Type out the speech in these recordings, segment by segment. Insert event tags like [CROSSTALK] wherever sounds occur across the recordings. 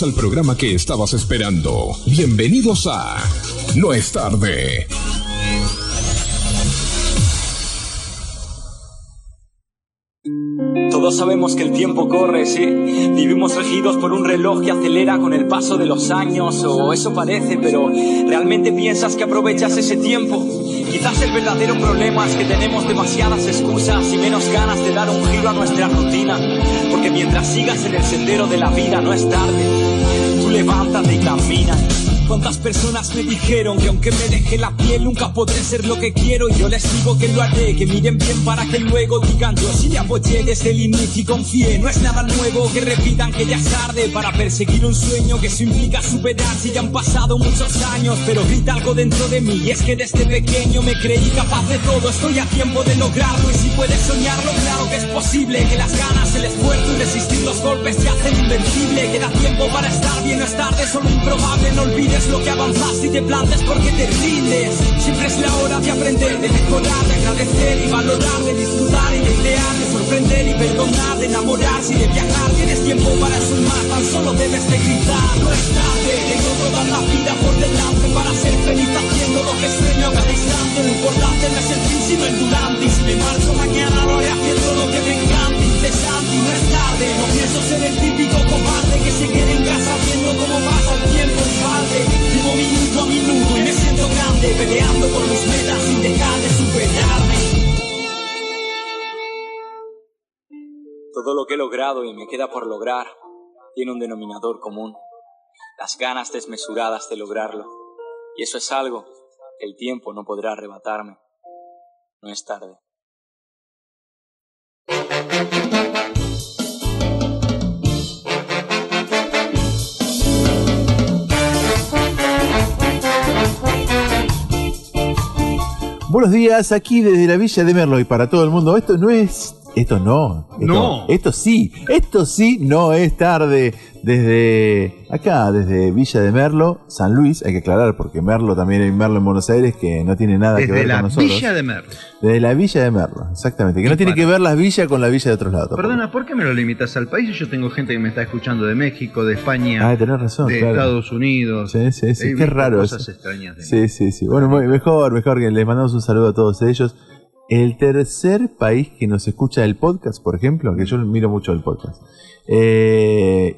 Al programa que estabas esperando. Bienvenidos a No es tarde. Todos sabemos que el tiempo corre, sí. Vivimos regidos por un reloj que acelera con el paso de los años, o eso parece, pero ¿realmente piensas que aprovechas ese tiempo? El verdadero problema es que tenemos demasiadas excusas y menos ganas de dar un giro a nuestra rutina. Porque mientras sigas en el sendero de la vida no es tarde. Tú levántate y camina. ¿Cuántas personas me dijeron que aunque me deje la piel nunca podré ser lo que quiero? Y yo les digo que lo haré, que miren bien para que luego digan yo sí le apoyé desde el inicio y confié. No es nada nuevo que repitan que ya es tarde para perseguir un sueño que eso implica superar si ya han pasado muchos años. Pero grita algo dentro de mí y es que desde pequeño me creí capaz de todo. Estoy a tiempo de lograrlo y si puedes soñarlo, claro que es posible. Que las ganas, el esfuerzo y resistir los golpes te hacen invencible. Queda tiempo para estar bien, no es tarde, solo improbable. No olvides lo que avanzas y te plantes porque te rindes. Siempre es la hora de aprender, de mejorar, de agradecer y valorar, de disfrutar y de crear, de sorprender y perdonar, de enamorarse y de viajar. Tienes tiempo para sumar, tan solo debes de gritar. No es tarde, tengo toda la vida por delante para ser feliz haciendo lo que sueño a cada instante. Lo importante no es el fin, sino el durante. Y si me marcho mañana, lo haré haciendo lo que me encanta. Incesante y no es tarde, no pienso ser el típico cobarde que se quede en casa viendo cómo pasa el tiempo en balde. Vivo minuto a minuto y me siento grande, peleando por mis metas sin dejar de superarme. Todo lo que he logrado y me queda por lograr tiene un denominador común, las ganas desmesuradas de lograrlo. Y eso es algo que el tiempo no podrá arrebatarme. No es tarde. Buenos días, aquí desde la Villa de Merlo y para todo el mundo. Esto no es. Esto no. Esto, No. Esto sí. Esto sí no es tarde. Desde acá, desde Villa de Merlo, San Luis, hay que aclarar porque Merlo también hay Merlo en Buenos Aires que no tiene nada que Desde ver la con nosotros. Villa de Merlo. Desde la Villa de Merlo, exactamente. Que no tiene que ver las villas con la villa de otros lados. Perdona, ¿por qué me lo limitas al país? Yo tengo gente que me está escuchando de México, de España, Ah, tenés razón. de claro. Estados Unidos. Sí, sí, sí. Qué raro cosas eso. extrañas de Sí, sí, sí. Bueno, mejor, mejor que les mandamos un saludo a todos ellos. El tercer país que nos escucha el podcast, por ejemplo, que yo miro mucho el podcast, eh,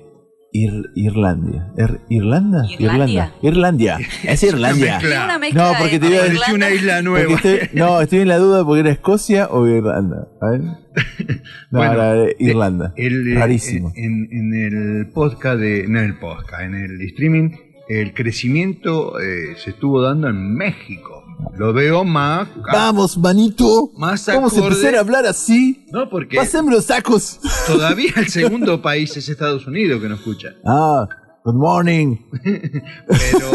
Ir- Irlandia. Ir- ¿Irlanda? Irlandia. Irlandia. Es [LAUGHS] Irlandia. Una mezcla No, porque te iba a de decir una Irlanda. isla nueva. Estoy- no, estoy en la duda porque era Escocia o Irlanda. A ver. [LAUGHS] No, Bueno, era de- Irlanda. El, eh, Rarísimo. En, en el podcast de. No en el podcast, en el streaming, el crecimiento eh, se estuvo dando en México. Lo veo más. Vamos, manito. Más Vamos a acorde- empezar a hablar así. No, porque Pasemos los sacos. [LAUGHS] todavía el segundo país es Estados Unidos que nos escucha. Ah, good morning. [LAUGHS] Pero.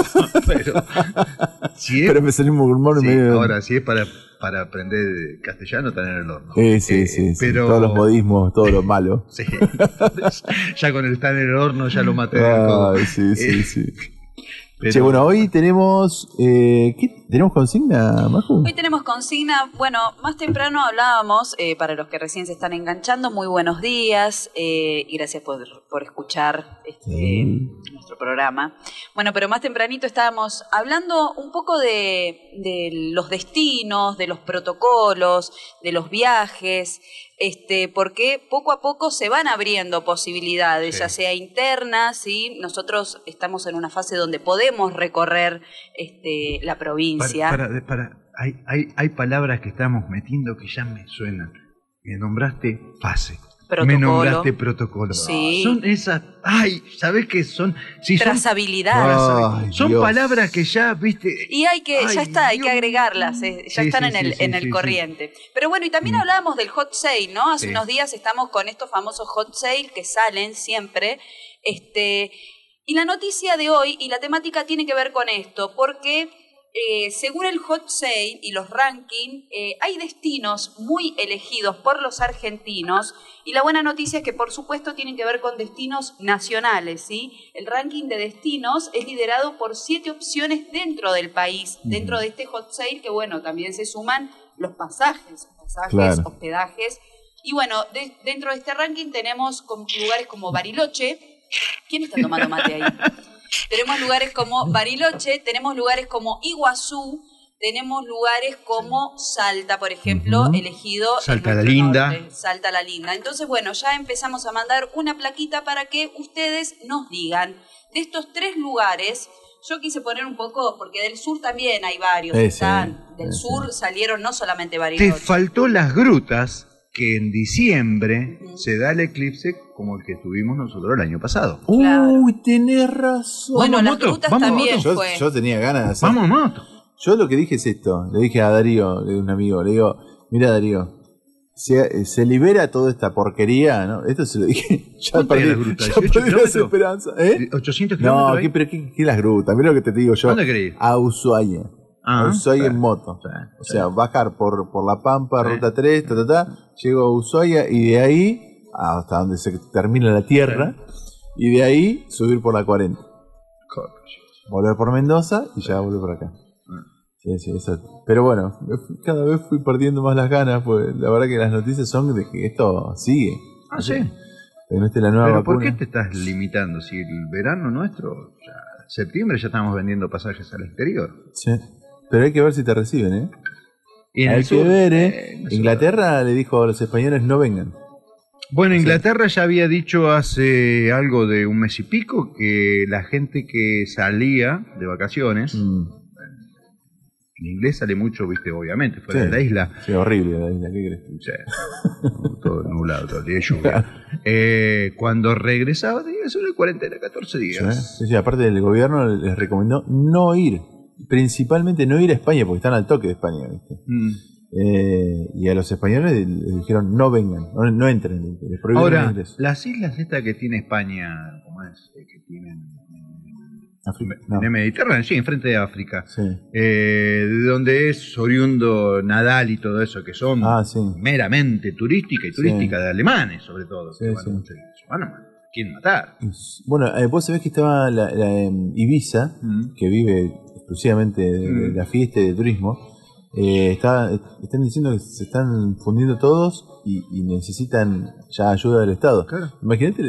pero [LAUGHS] si es Pero me salimos good morning. Sí, medio- ahora, si es para, para aprender castellano, tener el horno. Eh, sí, Eh, sí, sí. Pero, Todos los modismos, todo lo malo. Sí. ya con el estar en el horno ya lo maté. Ay, sí, sí, Eh, sí. Pero- Che, bueno, hoy tenemos. Eh, ¿Qué? ¿Tenemos consigna, Maju? Hoy tenemos consigna, bueno, más temprano hablábamos, eh, para los que recién se están enganchando, muy buenos días eh, y gracias por, por escuchar este, Sí. nuestro programa. Bueno, pero más tempranito estábamos hablando un poco de, de los destinos, de los protocolos, de los viajes, este, porque poco a poco se van abriendo posibilidades, Sí. ya sea internas, ¿sí? nosotros estamos en una fase donde podemos recorrer este, la provincia. Para, para- para- hay, hay, hay palabras que estamos metiendo que ya me suenan. Me nombraste fase. Me Protocolo. nombraste protocolo. Sí. Son esas. Ay, ¿sabes qué son? Sí, son, Trazabilidad. Ay, son palabras que ya, viste. Y hay que, ya está, hay que agregarlas, eh, ya Sí, están sí, en el, en el sí, sí. corriente. Pero bueno, y también Mm. hablábamos del hot sale, ¿no? Hace Sí. unos días estamos con estos famosos hot sale que salen siempre. Este, y la noticia de hoy y la temática tiene que ver con esto, porque eh, según el Hot Sale y los rankings, eh, hay destinos muy elegidos por los argentinos y la buena noticia es que por supuesto tienen que ver con destinos nacionales. ¿sí? El ranking de destinos es liderado por siete opciones dentro del país, dentro de este Hot Sale, que bueno, también se suman los pasajes, pasajes, Claro. hospedajes. Y bueno, de- dentro de este ranking tenemos lugares como Bariloche. ¿Quién está tomando mate ahí? Tenemos lugares como Bariloche, tenemos lugares como Iguazú, tenemos lugares como Salta, por ejemplo, elegido. Salta la Linda. norte, Salta la Linda. Entonces, bueno, ya empezamos a mandar una plaquita para que ustedes nos digan de estos tres lugares. Yo quise poner un poco, porque del sur también hay varios. Sí, están. Del sur salieron no solamente Te Bariloche. faltó las grutas, que en diciembre se da el eclipse como el que tuvimos nosotros el año pasado. Claro. Uy, tenés razón. Bueno, las vamos, también yo, fue. yo tenía ganas de hacer. Vamos, moto. Yo lo que dije es esto. Le dije a Darío, de un amigo, le digo, mira Darío, se, se libera toda esta porquería, ¿no? Esto se lo dije. [LAUGHS] Ya ¿Cuánto hay perdí, la gruta? ya 18 perdí las kilómetros? esperanzas. ¿Eh? 800 No, kilómetros. ¿qué, ahí? pero qué, qué las grutas? Mira lo que te digo yo. ¿Dónde ir? A Ushuaia. Ah, a Ushuaia en moto. O sea, bajar por, por La Pampa. Ruta 3, ta, ta, ta, llego a Ushuaia y de ahí hasta donde se termina la tierra y de ahí subir por la 40. Volver por Mendoza y ya volver por acá. Ah. Sí, sí, eso. Pero bueno, cada vez fui perdiendo más las ganas, pues la verdad que las noticias son de que esto sigue. Ah, sí. Que no esté la nueva Pero ¿por qué te estás limitando? Si el verano nuestro, ya, septiembre ya estamos vendiendo pasajes al exterior. Sí. Pero hay que ver si te reciben, ¿eh? Y en hay el que ver, ¿eh? eh. Inglaterra le dijo a los españoles no vengan. Bueno, Inglaterra ya había dicho hace algo de un mes y pico que la gente que salía de vacaciones, Mm. en inglés sale mucho, viste, obviamente, fuera Sí. de la isla, Sí, horrible la isla, ¿qué crees? Sí. [LAUGHS] todo nublado, todo el día lluvia. Eh, cuando regresaba tenía de cuarentena 14 días. Sí, sí, aparte el gobierno les recomendó no ir, principalmente no ir a España, porque están al toque de España, ¿viste? Mm. Eh, y a los españoles les dijeron no vengan, no, no entren, les el Ahora, las islas estas que tiene España, ¿cómo es? Eh, que tienen en- África, en no. el Mediterráneo, sí, enfrente de África. Sí. Eh, de donde es oriundo Nadal y todo eso, que son Ah, sí. meramente turística y Sí. turística de alemanes, sobre todo. Que van sí. mucho y se van a- quieren matar. Bueno, eh, vos sabés que estaba la, la, em, Ibiza, Mm. que vive exclusivamente de, de la fiesta y de turismo. eh, está, están diciendo que se están fundiendo todos y, y necesitan ya ayuda del Estado. Claro. Imagínate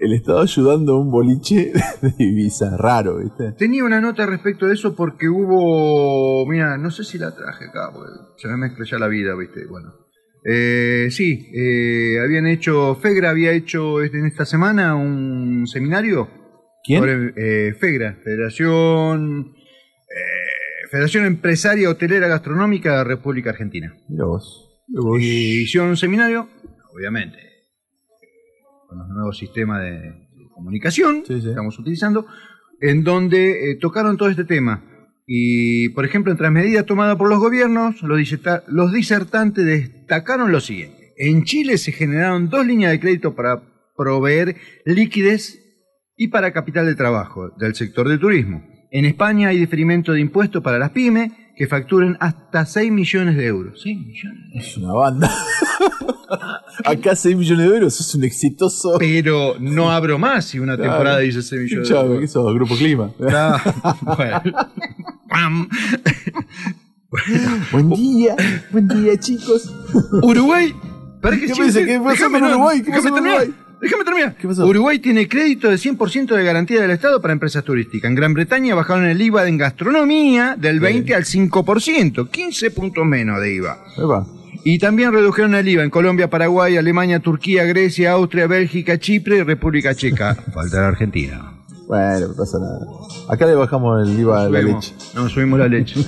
el, Estado ayudando a un boliche [LAUGHS] de Ibiza, raro, ¿viste? Tenía una nota respecto de eso porque hubo, mira, no sé si la traje acá, porque se me mezcla ya la vida, viste, bueno. Eh, sí, eh, habían hecho, FEGRA había hecho este- en esta semana un seminario. ¿Quién? sobre, eh, FEGRA, Federación, eh, Federación Empresaria Hotelera Gastronómica de la República Argentina. Mira vos. Mira vos. Y hicieron un seminario, obviamente, con los nuevos sistemas de, de comunicación Sí, sí. que estamos utilizando, en donde eh, tocaron todo este tema. Y, por ejemplo, entre las medidas tomadas por los gobiernos, los, diserta- los disertantes destacaron lo siguiente. En Chile se generaron dos líneas de crédito para proveer liquidez y para capital de trabajo del sector del turismo. En España hay diferimiento de impuestos para las pymes que facturen hasta 6 millones de euros. 6 millones. Es una banda. [LAUGHS] Acá 6 millones de euros, es un exitoso. Pero no abro más si una Claro. temporada dice 6 millones de Escuchame, euros. ¿qué sos? Grupo Clima. [LAUGHS] Bueno. Pam. [LAUGHS] Buen día, buen día, chicos. Uruguay. ¿Para ¿Qué pasa? ¿Qué pasó con Uruguay? ¿Qué con terminar. Uruguay? Déjame terminar. ¿Qué pasó? Uruguay tiene crédito de 100% de garantía del Estado para empresas turísticas. En Gran Bretaña bajaron el IVA en gastronomía del 20 al 5%, 15 puntos menos de IVA. Epa. Y también redujeron el IVA en Colombia, Paraguay, Alemania, Turquía, Grecia, Austria, Bélgica, Chipre y República Checa. [LAUGHS] Falta la Argentina. Bueno, no pasa nada. Acá le bajamos el IVA a la Subimos- leche. No, subimos la leche. [LAUGHS]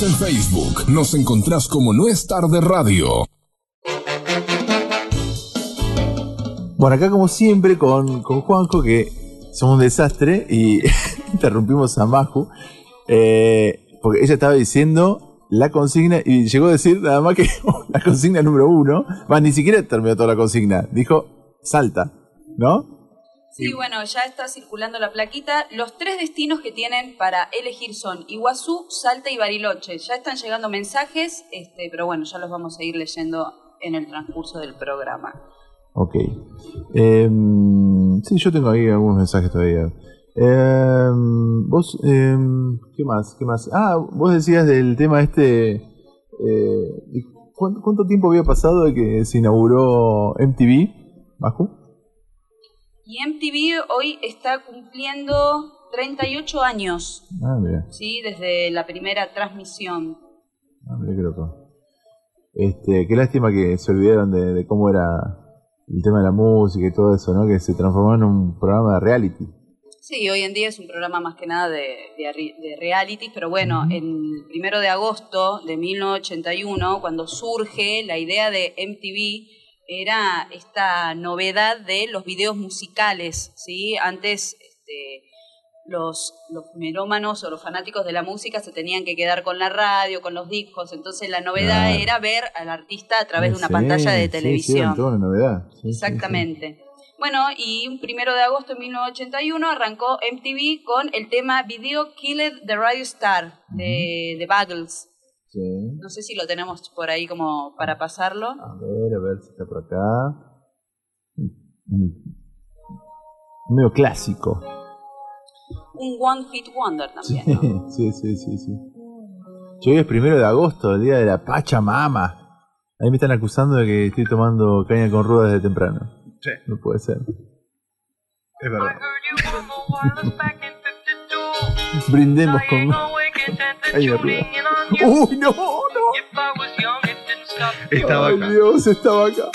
En Facebook. Nos encontrás como No es tarde radio. Bueno, acá como siempre con, con Juanjo, que somos un desastre y [LAUGHS] interrumpimos a Maju, eh, porque ella estaba diciendo la consigna y llegó a decir nada más que [LAUGHS] la consigna número uno, más ni siquiera terminó toda la consigna, dijo salta, ¿no? Sí, bueno, ya está circulando la plaquita. Los tres destinos que tienen para elegir son Iguazú, Salta y Bariloche. Ya están llegando mensajes, este, pero bueno, ya los vamos a ir leyendo en el transcurso del programa. Ok. Em, sí, yo tengo ahí algunos mensajes todavía. Em, vos, em, ¿qué más? ¿Qué más? Ah, vos decías del tema este. eh, ¿cuánto, cuánto tiempo había pasado de que se inauguró MTV? ¿Bajo? Y MTV hoy está cumpliendo 38 años, Ah. ¿sí? Desde la primera transmisión. Ah, mira qué loco. Este, qué lástima que se olvidaron de, de cómo era el tema de la música y todo eso, ¿no? Que se transformó en un programa de reality. Sí, hoy en día es un programa más que nada de, de, arri- de reality, pero bueno, el primero de agosto de 1981, cuando surge la idea de MTV, era esta novedad de los videos musicales, ¿sí? Antes este, los, los melómanos o los fanáticos de la música se tenían que quedar con la radio, con los discos, entonces la novedad era ver al artista a través de una Sí, pantalla de sí, sí, televisión. toda una novedad. Sí, sí, sí. Exactamente. Bueno, y un primero de agosto de 1981 arrancó MTV con el tema Video Killed the Radio Star de The Buggles. Sí. No sé si lo tenemos por ahí como para pasarlo. A ver, a ver si está por acá. Mm. Medio clásico. Un One Hit Wonder Sí, también. ¿no? [LAUGHS] sí, sí, sí, sí. Yo hoy es primero de agosto, el día de la Pachamama. Ahí me están acusando de que estoy tomando caña con ruda desde temprano. Sí, No puede ser. es verdad. Brindemos con caña ruda. ¡Uy, no, no! Estaba acá. Dios, estaba acá.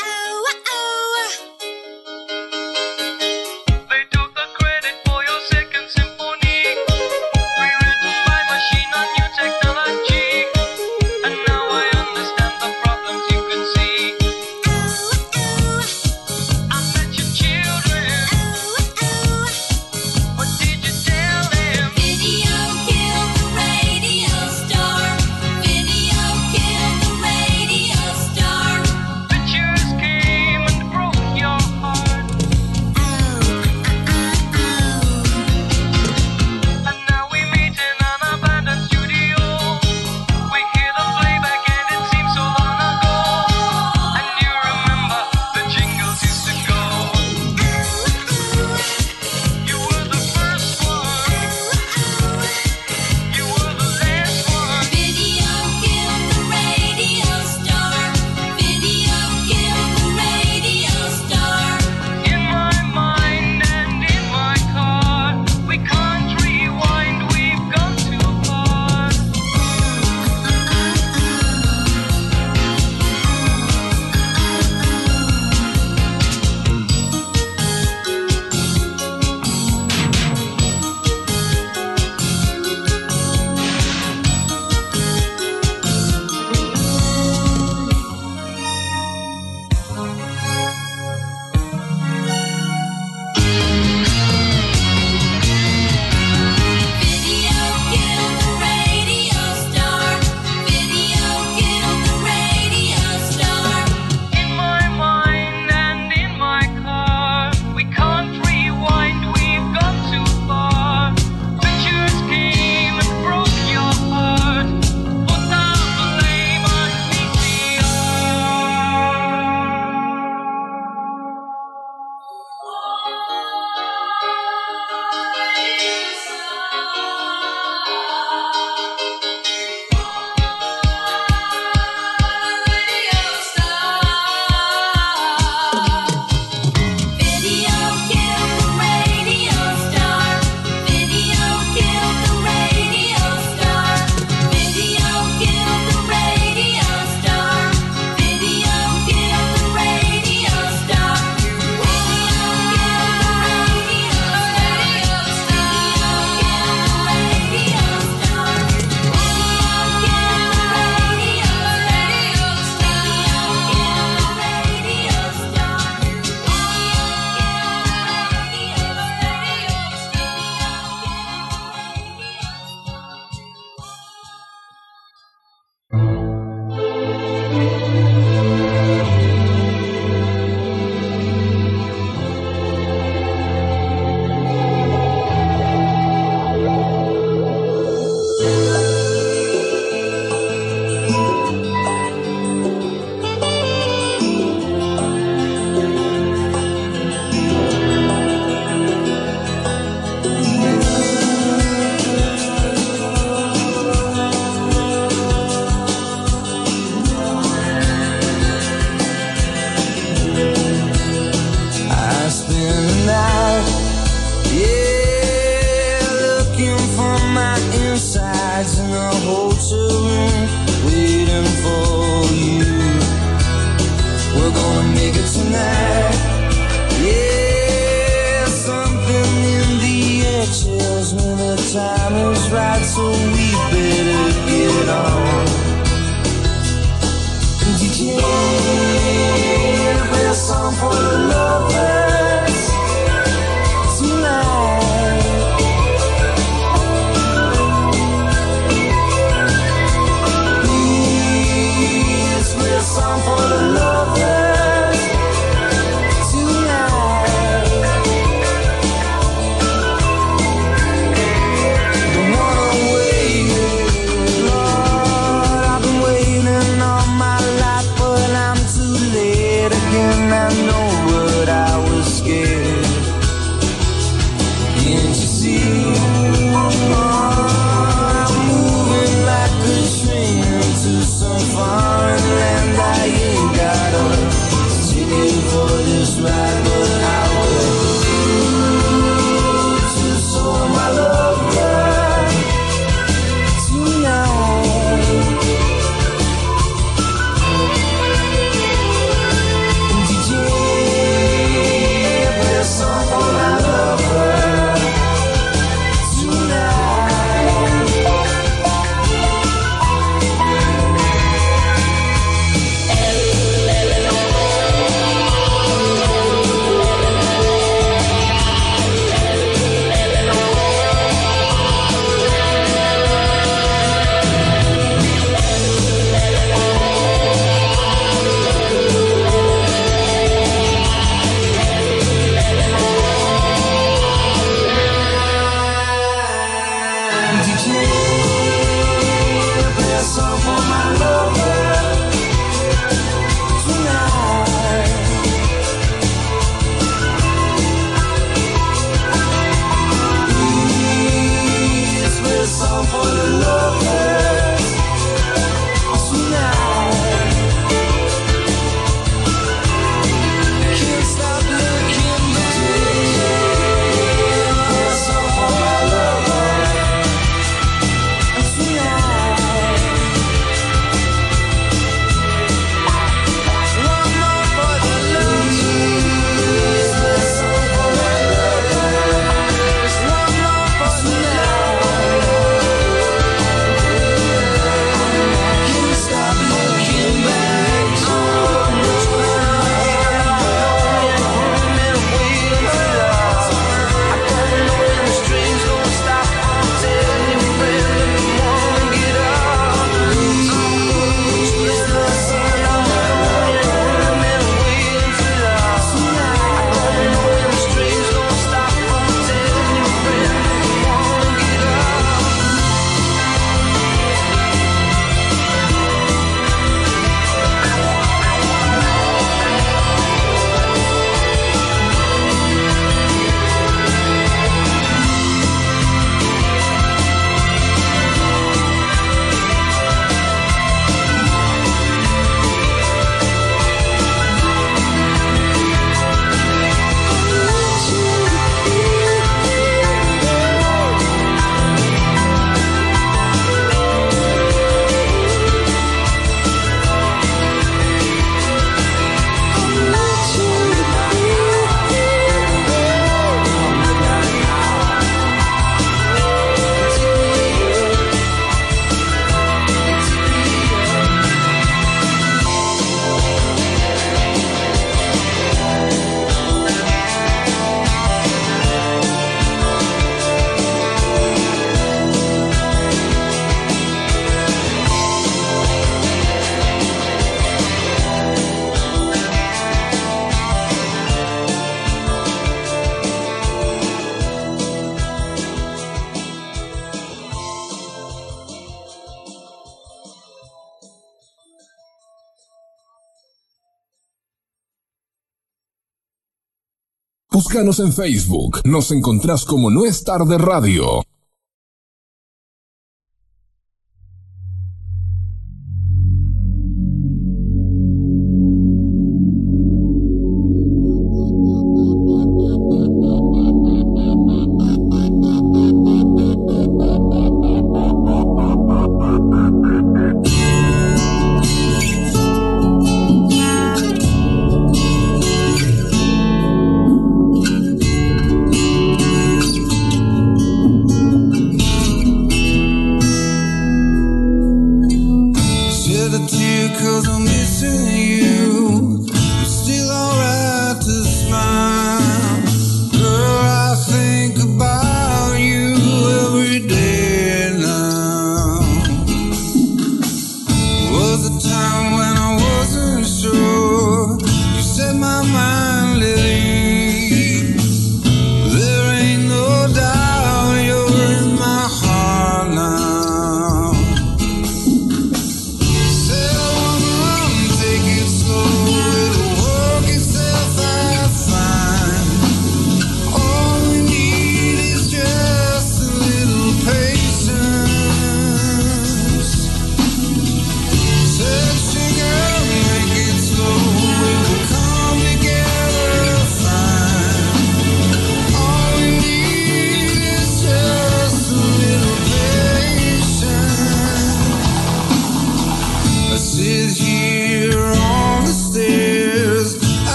En Facebook. Nos encontrás como No es tarde radio.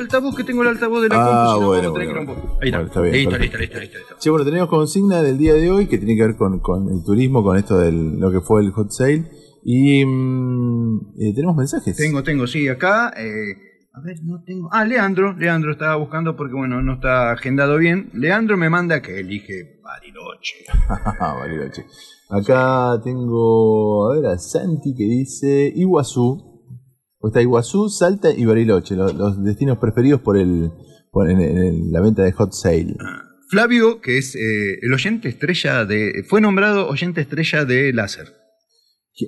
Altavoz? Que tengo el altavoz de la Ah, compu, bueno. Ahí está. Está bien, listo, perfecto. listo, listo, listo, listo. Sí, bueno, tenemos consigna del día de hoy que tiene que ver con, con el turismo, con esto de lo que fue el hot sale. Y mm, eh, tenemos mensajes. Tengo, tengo, sí, acá. eh, a ver, no tengo. Ah, Leandro. Leandro estaba buscando porque, bueno, no está agendado bien. Leandro me manda que elige Bariloche. [LAUGHS] Bariloche. Acá tengo, a ver, a Santi que dice Iguazú. O está Iguazú, Salta y Bariloche, lo- los, destinos preferidos por el por en, en el- la venta de hot sale. Flavio, que es eh, el oyente estrella de. Fue nombrado oyente estrella de Láser.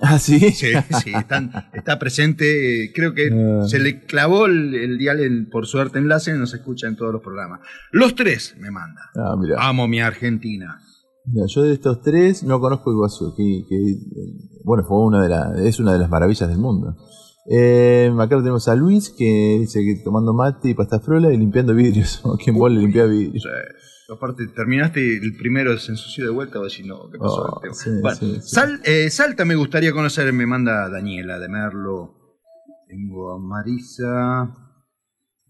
Ah, sí. Sí, sí, están- está presente. eh, creo que Ah. se le clavó el, el dial en- por suerte enlace y nos escucha en todos los programas. Los tres me manda. Ah, mira. Amo mi Argentina. Mira, yo de estos tres no conozco Iguazú, que, que, eh, bueno, fue una de la, es una de las maravillas del mundo. Eh, acá lo tenemos a Luis, que dice que tomando mate y pasta frola y limpiando vidrios. [LAUGHS] ¿Quién vos le limpia vidrios? Aparte, terminaste el primero se ensució de vuelta, o si no, ¿qué pasó? Oh, Este- sí, Bueno, sí. Sal- eh, Salta me gustaría conocer, me manda Daniela de Merlo. Tengo a Marisa.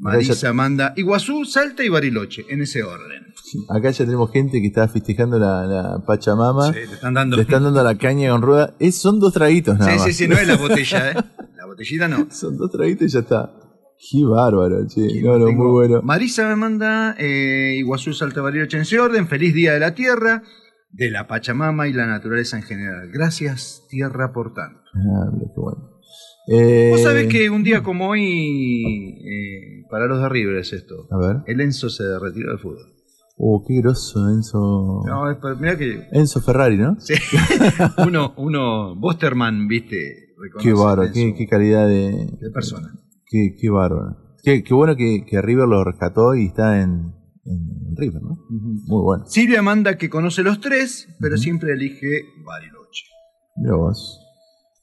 Marisa manda Iguazú, Salta y Bariloche, en ese orden. Acá ya tenemos gente que está festejando la, la Pachamama. Sí, le están dando. Le están dando la caña con rueda. Es, son dos traguitos nada Sí, más. sí, sí, no es la [LAUGHS] botella, ¿eh? La botellita no. [LAUGHS] Son dos traguitos y ya está. Qué bárbaro, che. No, muy bueno. Marisa me manda eh, Iguazú, Salta, Bariloche en ese orden. Feliz Día de la Tierra, de la Pachamama y la naturaleza en general. Gracias, Tierra, por tanto. Ah, mira, qué bueno. Eh, Vos sabés que un día como hoy, eh, para los de River es esto. A ver. El Enzo se retiró del fútbol. Oh, qué grosso Enzo. No, es para- mirá que Enzo Ferrari, ¿no? sí, [LAUGHS] uno, uno, Bosterman, viste, Qué bárbaro, qué, qué calidad de, de persona. Qué, qué bárbaro. Qué, qué bueno que, que River lo rescató y está en, en River, ¿no? Muy bueno. Silvia manda que conoce los tres, pero siempre elige Bariloche. Mira vos.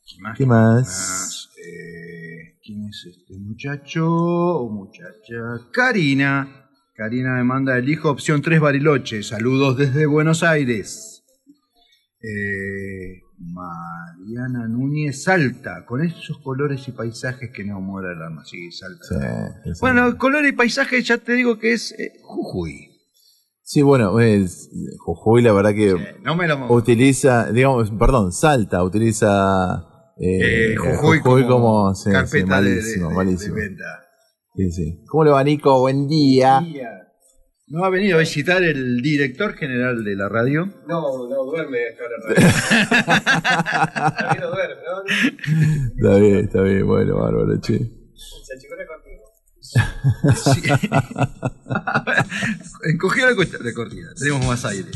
¿Qué más? ¿Qué más? Eh, ¿Quién es este muchacho o muchacha? Karina. Karina me manda elijo opción 3 Bariloche. Saludos desde Buenos Aires. Eh, Mariana Núñez Salta, con esos colores y paisajes que no muera el alma. Sí, Salta. Sí. Bueno, color y paisaje ya te digo que es eh, Jujuy. Sí, bueno, es, Jujuy la verdad que no me lo utiliza, digamos, perdón, Salta utiliza eh, Eh, Jujuy, como, sí, sí, carpeta de- malísimo, de, de- malísimo. de venta. Sí, sí. ¿Cómo le va, Nico? Buen día. ¿No ha venido a visitar el director general de la radio? No, no, duerme [LAUGHS] no duerme, ¿no? Está bien, está bien, bueno, bárbaro, che. Se achicó contigo. Sí. [LAUGHS] Encogió la, cuesta- la cortina, tenemos más aire.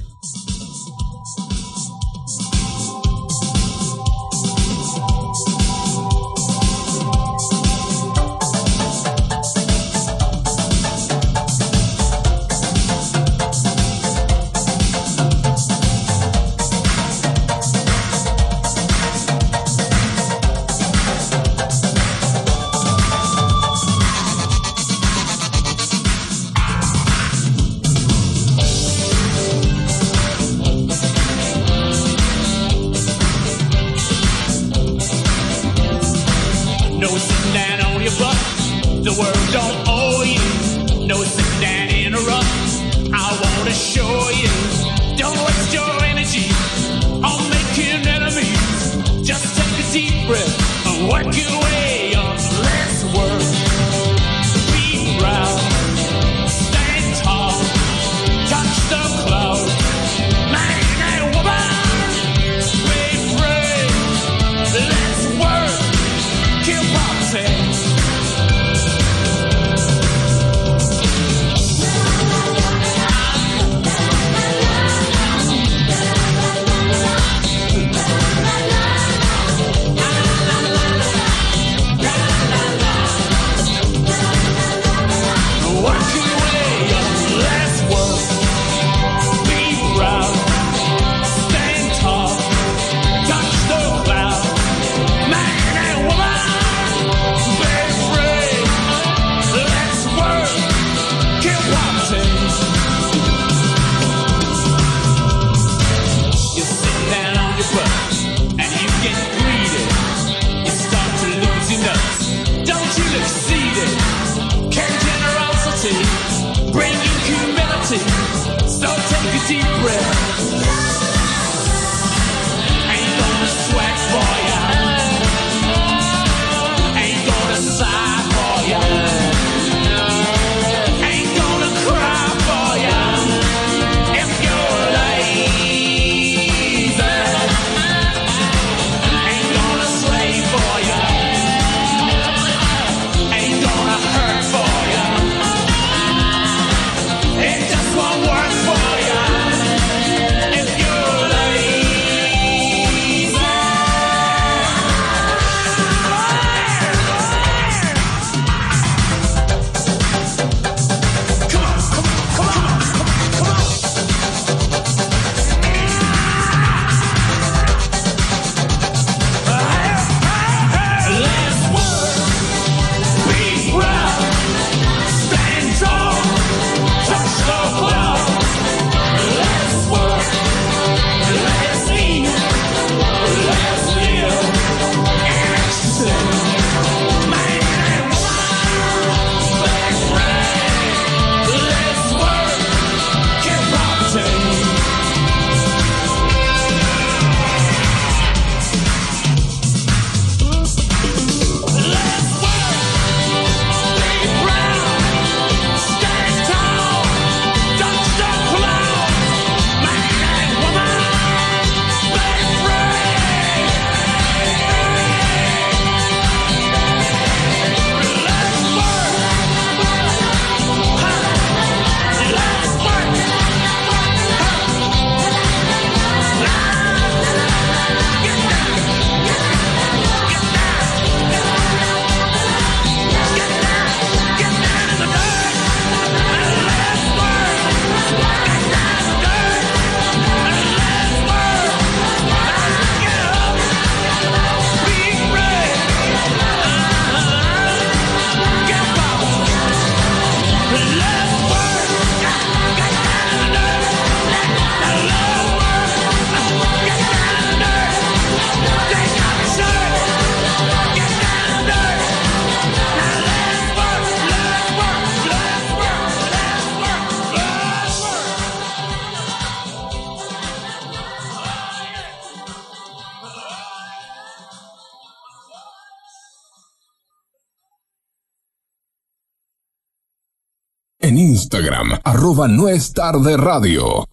Arroba no es tarde radio.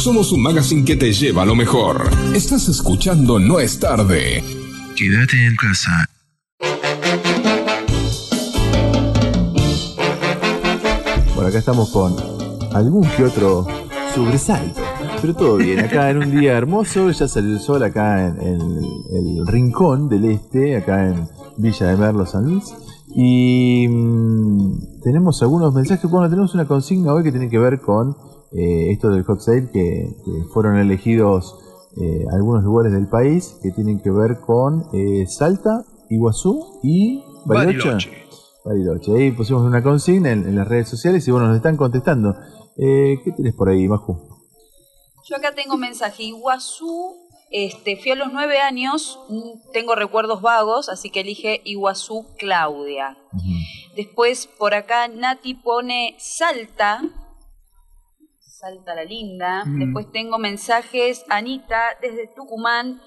Somos un magazine que te lleva a lo mejor. Estás escuchando No es tarde. Quédate en casa. Bueno, acá estamos con algún que otro sobresalto. Pero todo bien, acá en un día hermoso, ya salió el sol acá en, en el rincón del este, acá en Villa de Merlo, San Luis. Y mm, tenemos algunos mensajes, bueno, tenemos una consigna hoy que tiene que ver con eh, esto del hot sale, que, que fueron elegidos eh, algunos lugares del país que tienen que ver con eh, Salta, Iguazú y Bariloche. Bariloche. Bariloche. Ahí pusimos una consigna en, en las redes sociales y bueno, nos están contestando. Eh, ¿Qué tenés por ahí, Maju? Yo acá tengo mensaje. Iguazú, este, fui a los nueve años, mm, tengo recuerdos vagos, así que elige Iguazú Claudia. Después por acá Nati pone Salta. Salta la linda. Después tengo mensajes. Anita desde Tucumán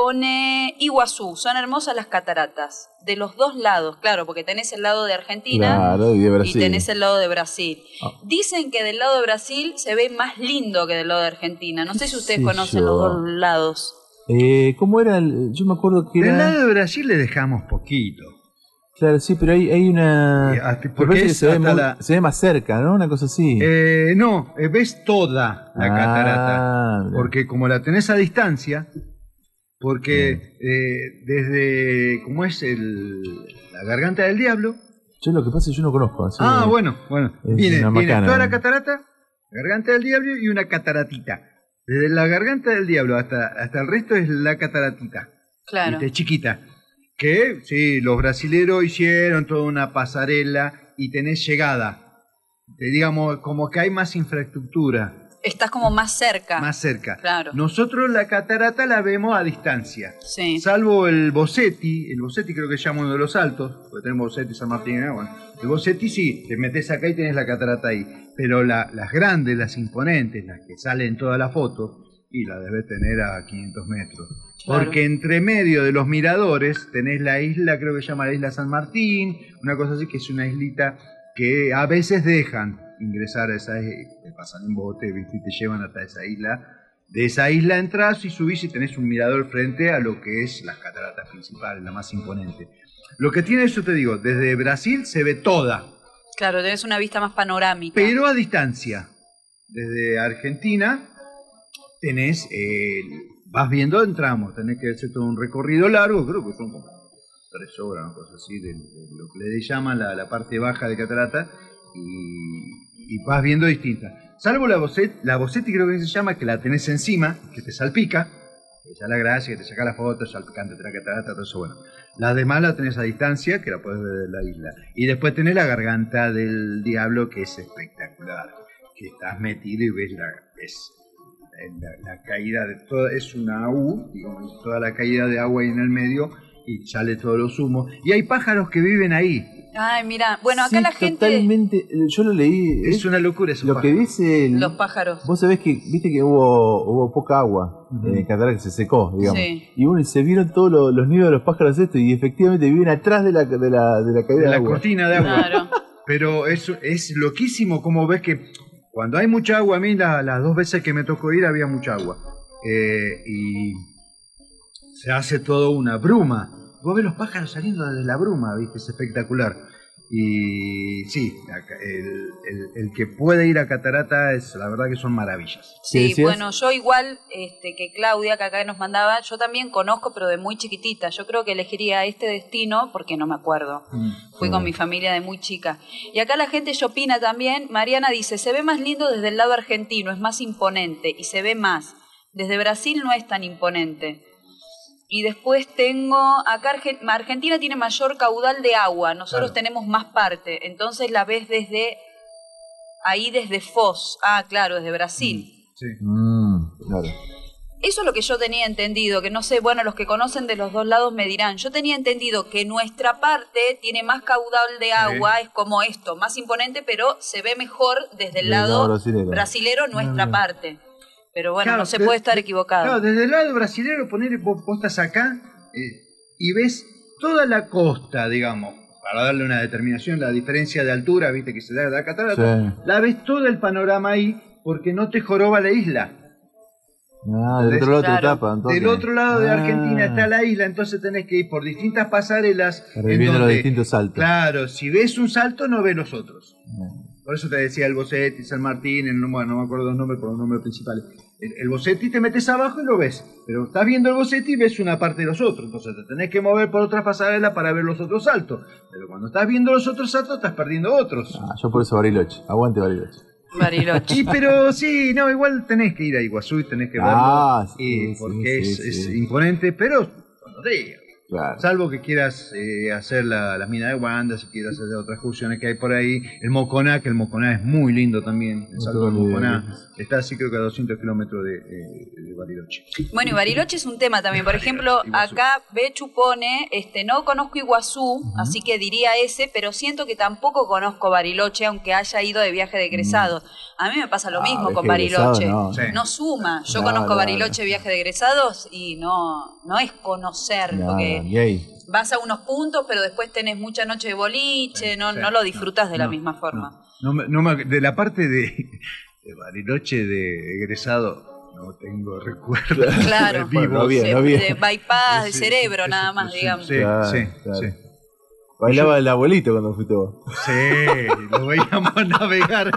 pone Iguazú. Son hermosas las cataratas. De los dos lados, claro, porque tenés el lado de Argentina Claro, y de Brasil. y tenés el lado de Brasil. Ah. Dicen que del lado de Brasil se ve más lindo que del lado de Argentina. No sé si ustedes conocen yo? los dos lados. Eh, ¿Cómo era? el- yo me acuerdo que Del era... lado de Brasil le dejamos poquito. Claro, sí, pero hay, hay una... Porque se ve, muy- la- se ve más cerca, ¿no? Una cosa así. Eh, no, eh, ves toda la Ah, catarata. mira. Porque como la tenés a distancia, porque eh, desde, ¿cómo es? El, la garganta del diablo. Yo lo que pasa es que yo no conozco. así ah, bueno, bueno. es Viene, toda la catarata, garganta del diablo y una cataratita. Desde la garganta del diablo hasta, hasta el resto es la cataratita. Claro. Viste, chiquita. Que, sí, los brasileros hicieron toda una pasarela y tenés llegada. Te digamos, como que hay más infraestructura. Estás como más cerca. más cerca. Claro. Nosotros la catarata la vemos a distancia. Sí. Salvo el Bosetti, el Bosetti creo que se llama uno de los altos, porque tenemos Bosetti, San Martín, ¿eh? bueno. El Bosetti sí, te metes acá y tienes la catarata ahí. Pero la- las grandes, las imponentes, las que salen en toda la foto, y la debes tener a 500 metros. Claro. Porque entre medio de los miradores tenés la isla, creo que se llama la isla San Martín, una cosa así que es una islita que a veces dejan ingresar a esa isla, te pasan en bote, ¿viste? y te llevan hasta esa isla. De esa isla entras y subís y tenés un mirador frente a lo que es las cataratas principales, la más imponente. Lo que tiene eso, te digo, desde Brasil se ve toda, Claro, tenés una vista más panorámica. pero a distancia. Desde Argentina tenés, eh, vas viendo en tramos, tenés que hacer todo un recorrido largo, creo que son como tres horas, una cosa así, de, de lo que le llaman la, la parte baja de Catarata, y, y vas viendo distintas. Salvo la Bocetti, la Bocetti creo que se llama, que la tenés encima, que te salpica, que ya la gracia, que te saca la foto, salpicante de la catarata, todo eso, bueno. La demás la tenés a distancia, que la podés ver de la isla. Y después tenés la garganta del diablo, que es espectacular. Que estás metido y ves la, la, la caída de toda, es una U, digamos, toda la caída de agua ahí en el medio, y sale todos los humos. Y hay pájaros que viven ahí. Ay, mira, bueno, acá Sí, la gente, Totalmente. eh, Yo lo leí. Es es una locura eso. lo que dice. el- los pájaros. Vos sabés que, viste que hubo, hubo poca agua en Qatar que se secó, digamos. Sí. Y bueno, y se vieron todos los, los nidos de los pájaros estos y efectivamente viven atrás de la, de la, de la caída de de la agua. cortina de agua. Claro. Pero es, es loquísimo como ves que cuando hay mucha agua, a mí la- las dos veces que me tocó ir había mucha agua. Eh, y se hace todo una bruma. Vos ves los pájaros saliendo de la bruma, ¿viste? Es espectacular. Y sí, el, el- el que puede ir a Catarata es la verdad que son maravillas. ¿Qué Sí, bueno, yo igual este, que Claudia, que acá nos mandaba, yo también conozco, pero de muy chiquitita. Yo creo que elegiría este destino porque no me acuerdo. Fui con mi familia de muy chica. Y acá la gente ya opina también. Mariana dice, se ve más lindo desde el lado argentino, es más imponente y se ve más. Desde Brasil no es tan imponente. Y después tengo, acá Arge- Argentina tiene mayor caudal de agua, nosotros Claro. tenemos más parte, entonces la ves desde ahí desde Foz, ah, claro, desde Brasil. Sí. Mm, claro. Eso es lo que yo tenía entendido, que no sé, bueno, los que conocen de los dos lados me dirán. Yo tenía entendido que nuestra parte tiene más caudal de agua, es como esto, más imponente, pero se ve mejor desde el lado lado brasilero. brasilero nuestra Ah. parte. Pero bueno, Claro, no se de- puede estar equivocado. Claro, desde el lado brasilero, poner vos, vos estás acá eh, y ves toda la costa, digamos, para darle una determinación, la diferencia de altura, viste, que se da de la catarata, Sí. la ves todo el panorama ahí porque no te joroba la isla. Ah, del otro lado Claro. te tapa. entonces. Del otro lado de Ah. Argentina está la isla, entonces tenés que ir por distintas pasarelas. en Reviviendo los donde- distintos saltos. Claro, si ves un salto no ves los otros. Por eso te decía el Bocetti, San Martín, el, bueno, no me acuerdo los nombres por los nombres principales. El, el Bocetti te metes abajo y lo ves, pero estás viendo el Bocetti y ves una parte de los otros, entonces te tenés que mover por otra pasarela para ver los otros saltos. Pero cuando estás viendo los otros saltos estás perdiendo otros. Ah, yo por eso Bariloche. Aguante Bariloche. Bariloche. Sí, pero sí, no, igual tenés que ir a Iguazú y tenés que verlo, Ah, sí, y- sí, porque sí, es, imponente, pero los días. Claro. Salvo que quieras eh, hacer la, las minas de Wanda, si quieras hacer otras excursiones que hay por ahí. El Moconá, que el Moconá es muy lindo también. El salto del Moconá está así creo que a 200 kilómetros de, eh, de Bariloche. Bueno, y Bariloche es un tema también. Por ejemplo, [LAUGHS] Iguazú. acá Bechu pone, este, no conozco Iguazú, así que diría ese, pero siento que tampoco conozco Bariloche, aunque haya ido de viaje de egresados. A mí me pasa lo Ah, mismo con egresado, Bariloche. no. Sí. No suma. Yo No, conozco no, Bariloche viaje de egresados y no, no es conocer, porque ahí. vas a unos puntos, pero después tenés mucha noche de boliche, no, Sí, no lo disfrutas de la no, misma forma. No, me- no me- de la parte de, de Bariloche de egresado no tengo recuerdo. Claro, [LAUGHS] Vivo. no bien, de, no bien. de bypass, de cerebro sí, nada más, sí, digamos. Sí, Claro, sí, claro. sí. Bailaba el abuelito cuando fuiste vos. Sí, lo veíamos [LAUGHS] navegar,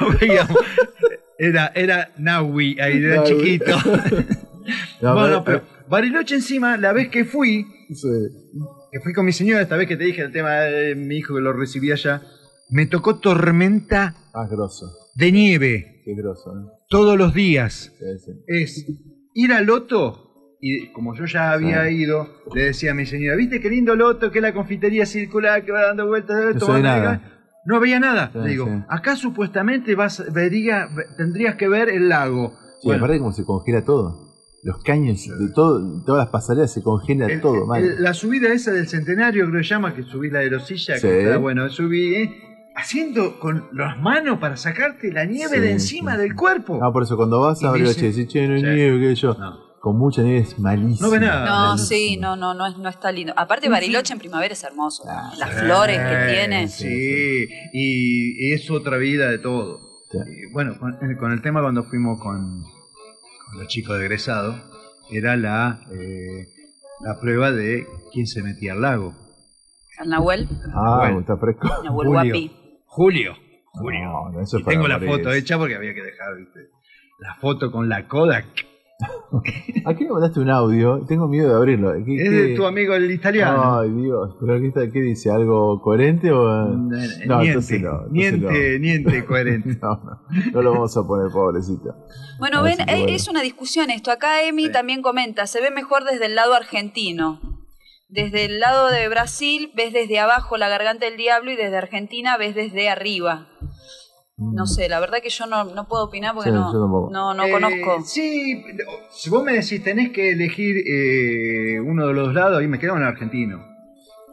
lo veíamos. Era, era Nahui, ahí era Nahui. chiquito. [LAUGHS] No, bueno, pero Bariloche encima, la vez que fui, Sí. que fui con mi señora, esta vez que te dije el tema de mi hijo que lo recibí allá, me tocó tormenta Ah, grosso. de nieve Qué grosso, ¿eh? todos los días. Sí, sí. Es ir a Loto, y como yo ya había ido, le decía a mi señora, ¿viste qué lindo Loto? Que es la confitería circular que va dando vueltas, tomando sabe acá?". nada. No veía nada. Le digo, acá supuestamente vas, vería, tendrías que ver el lago. Sí, Bueno, aparte como se congela todo. Los caños, de todo, todas las pasarelas se congela el- todo, mal. el- la subida esa del centenario, creo que se llama, que subís la aerosilla, Sí. que está, bueno, subí eh, haciendo con las manos para sacarte la nieve Sí, de encima sí, del cuerpo. No, por eso cuando vas a Bariloche decís, che, no hay Sí. nieve, qué sé yo. No. Con mucha nieve es malísimo. No ve nada. No, Malísimo. sí, no, no, no, es- no está lindo. Aparte, Bariloche en primavera es hermoso. Ah, Las sí. flores que tiene. Sí, y es otra vida de todo. Sí. Y bueno, con, con el tema cuando fuimos con los chicos de egresado, era la, eh, la prueba de quién se metía al lago. Nahuel, Ah, Bueno. está fresco. Nahuel Julio. Guapi. Julio. Julio. No, no, eso es y tengo la morirse. foto hecha porque había que dejar, ¿viste? La foto con la Kodak. Aquí me mandaste un audio, tengo miedo de abrirlo. ¿Qué- Es qué- de tu amigo el italiano. Ay, Dios. ¿Pero qué, está- qué dice? ¿Algo coherente o.? Mm, No, niente, entonces no, niente, niente coherente. No, no, no lo vamos a poner, pobrecito. Bueno, ven, eh, bueno. es una discusión esto. Acá Emi también comenta, se ve mejor desde el lado argentino. Desde el lado de Brasil ves desde abajo la garganta del diablo y desde Argentina ves desde arriba. No sé, la verdad que yo no, no puedo opinar porque Sí, no, no, no Eh, conozco. Sí, si vos me decís tenés que elegir eh, uno de los lados, ahí me quedo en el argentino.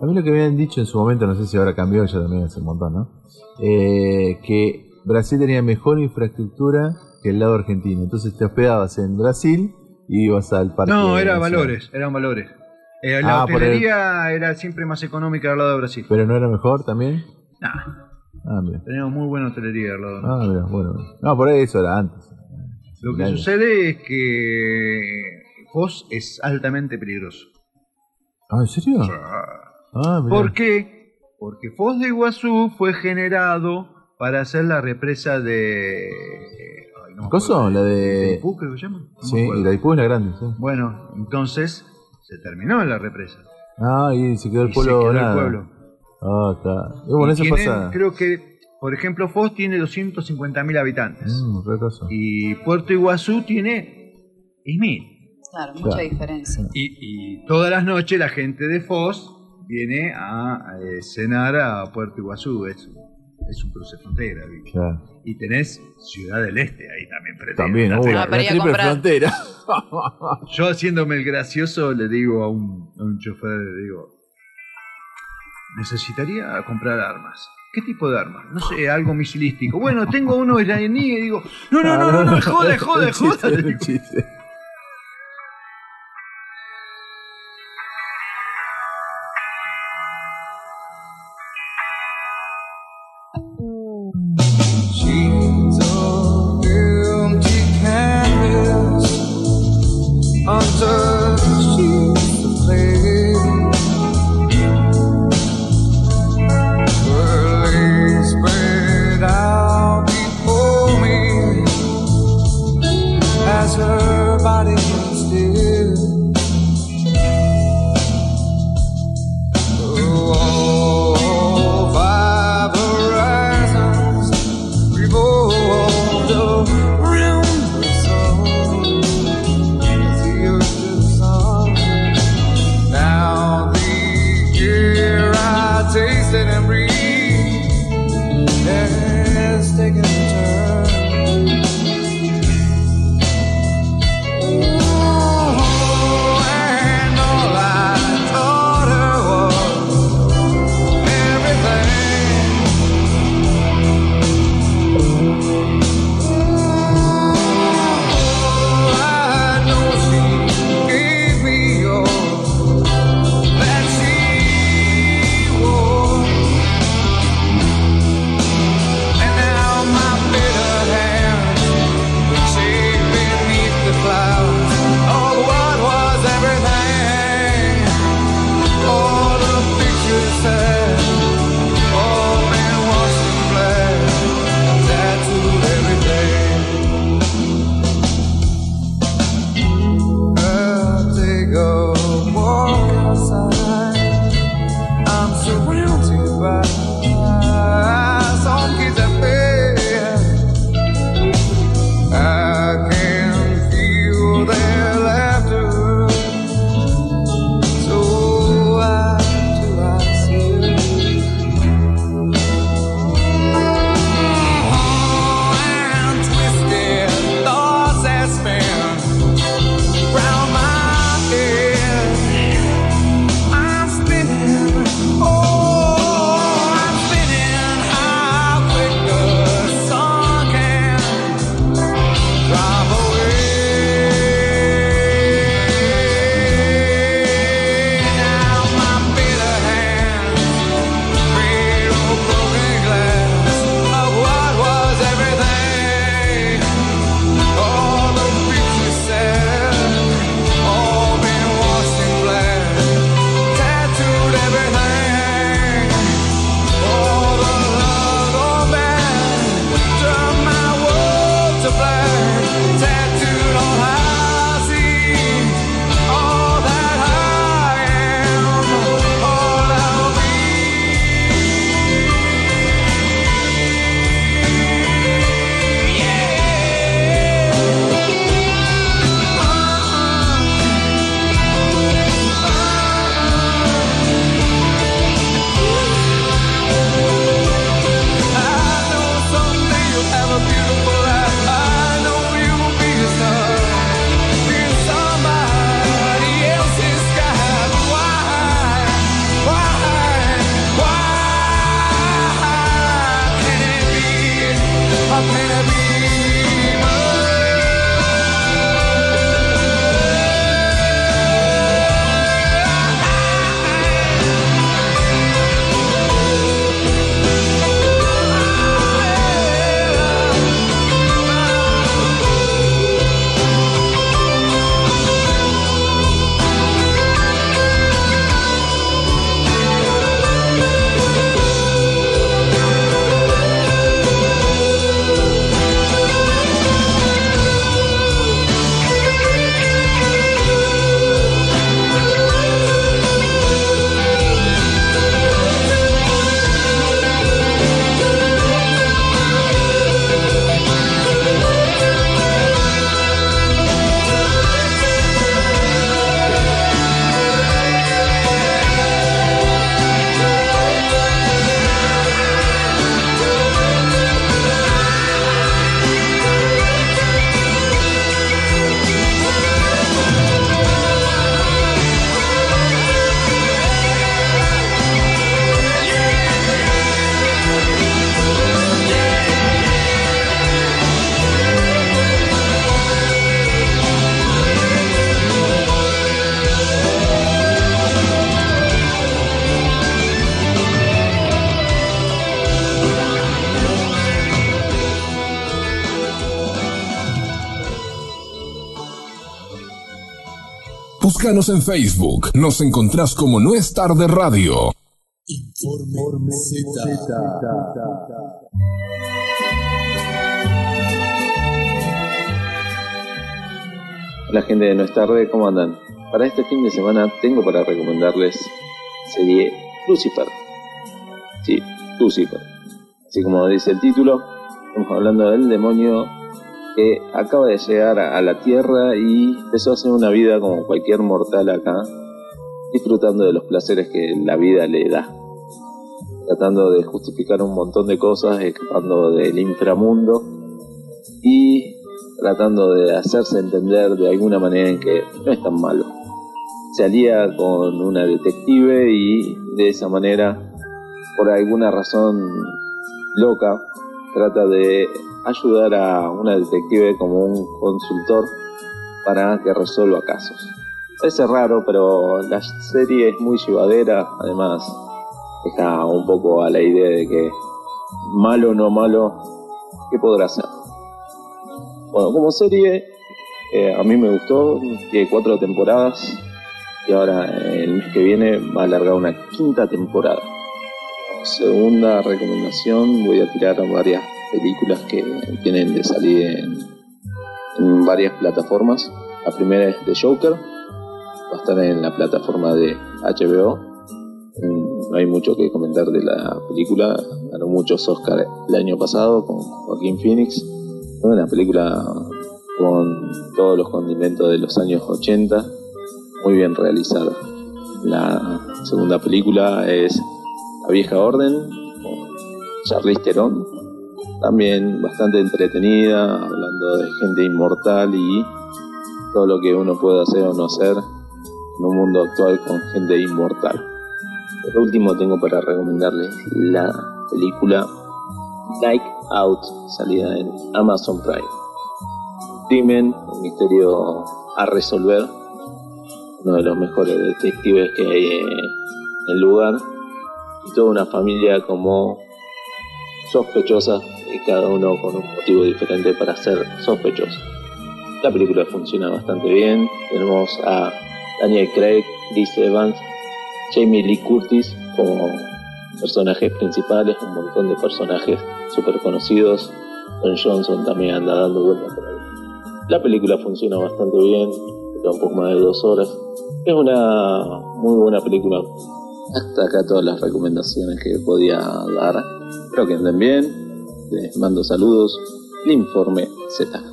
A mí lo que me habían dicho en su momento, no sé si ahora cambió, ya también hace un montón, ¿no? Eh, que Brasil tenía mejor infraestructura que el lado argentino. Entonces te hospedabas en Brasil y ibas al parque. No, era nacional. valores, eran valores. Eh, la Ah, el- era siempre más económica al lado de Brasil. Pero no era mejor también. Nah, Ah, tenemos muy buena hotelería al lado. de Ah, bueno. No, por ahí eso era antes. Lo que sucede es que Foz es altamente peligroso. Ah, ¿en serio? Ah, mira. ¿Por qué? Porque Foz de Iguazú fue generado para hacer la represa de... ay, no ¿Coso? La de- Itaipú, creo que se llama. No Sí, y la Ipú es la grande, sí. Bueno, entonces se terminó la represa. Ah, y se quedó el Y se pueblo. Ah, está. Y bueno, Y eso tienen, pasa. Creo que, por ejemplo, Foz tiene 250.000 habitantes. Mm. Y Puerto Iguazú tiene 10.000. Claro, mucha Claro. diferencia. Y, y todas las noches la gente de Foz viene a eh, cenar a Puerto Iguazú. Es, es un cruce frontera. ¿viste? Claro. Y tenés Ciudad del Este ahí también. presente. También, La tenés. la, Ah, para ir a triple comprar. frontera. [LAUGHS] Yo haciéndome el gracioso le digo a un, a un chofer, le digo, necesitaría comprar armas. ¿Qué tipo de armas? No sé, algo misilístico. Bueno, tengo uno iraní y digo, no, no, no, no, no, [LAUGHS] chiste, jode. un Búscanos en Facebook. Nos encontrás como No es tarde radio. La gente de No es tarde, ¿cómo andan? Para este fin de semana tengo para recomendarles serie Lucifer. Sí, Lucifer. Así como dice el título, estamos hablando del demonio que acaba de llegar a la Tierra y empezó a hacer una vida como cualquier mortal acá, disfrutando de los placeres que la vida le da. Tratando de justificar un montón de cosas, escapando del inframundo y tratando de hacerse entender de alguna manera en que no es tan malo. Se alía con una detective y de esa manera, por alguna razón loca, trata de ayudar a una detective como un consultor para que resuelva casos. Parece raro, pero la serie es muy llevadera, además deja un poco a la idea de que malo o no malo, ¿qué podrá hacer? Bueno, como serie, eh, a mí me gustó, tiene cuatro temporadas y ahora el mes que viene va a alargar una quinta temporada. Segunda recomendación, voy a tirar varias películas que tienen de salir en, en varias plataformas. La primera es The Joker, va a estar en la plataforma de HBO. Mm, No hay mucho que comentar de la película, ganó muchos Oscars el año pasado con Joaquín Phoenix. Una película con todos los condimentos de los años 80, muy bien realizada. La segunda película es La vieja orden, con Charlize Theron, también bastante entretenida, hablando de gente inmortal y todo lo que uno puede hacer o no hacer en un mundo actual con gente inmortal. Por último tengo para recomendarles la película Night Out, salida en Amazon Prime. Crimen, un misterio a resolver, uno de los mejores detectives que hay en el lugar y toda una familia como sospechosa y cada uno con un motivo diferente para ser sospechoso. La película funciona bastante bien. Tenemos a Daniel Craig, Chris Evans, Jamie Lee Curtis como personajes principales, un montón de personajes súper conocidos. Don Johnson también anda dando vueltas por ahí. La película funciona bastante bien, dura un poco más de dos horas. Es una muy buena película. Hasta acá todas las recomendaciones que podía dar. Espero que anden bien. Les mando saludos. El informe Z.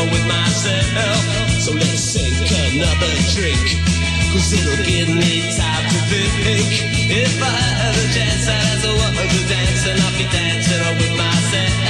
on with myself. So let's sink another drink, cause it'll give me time to think. If I had a chance, I'd woman to dance, and I'll be dancing with myself.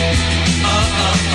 Uh-uh.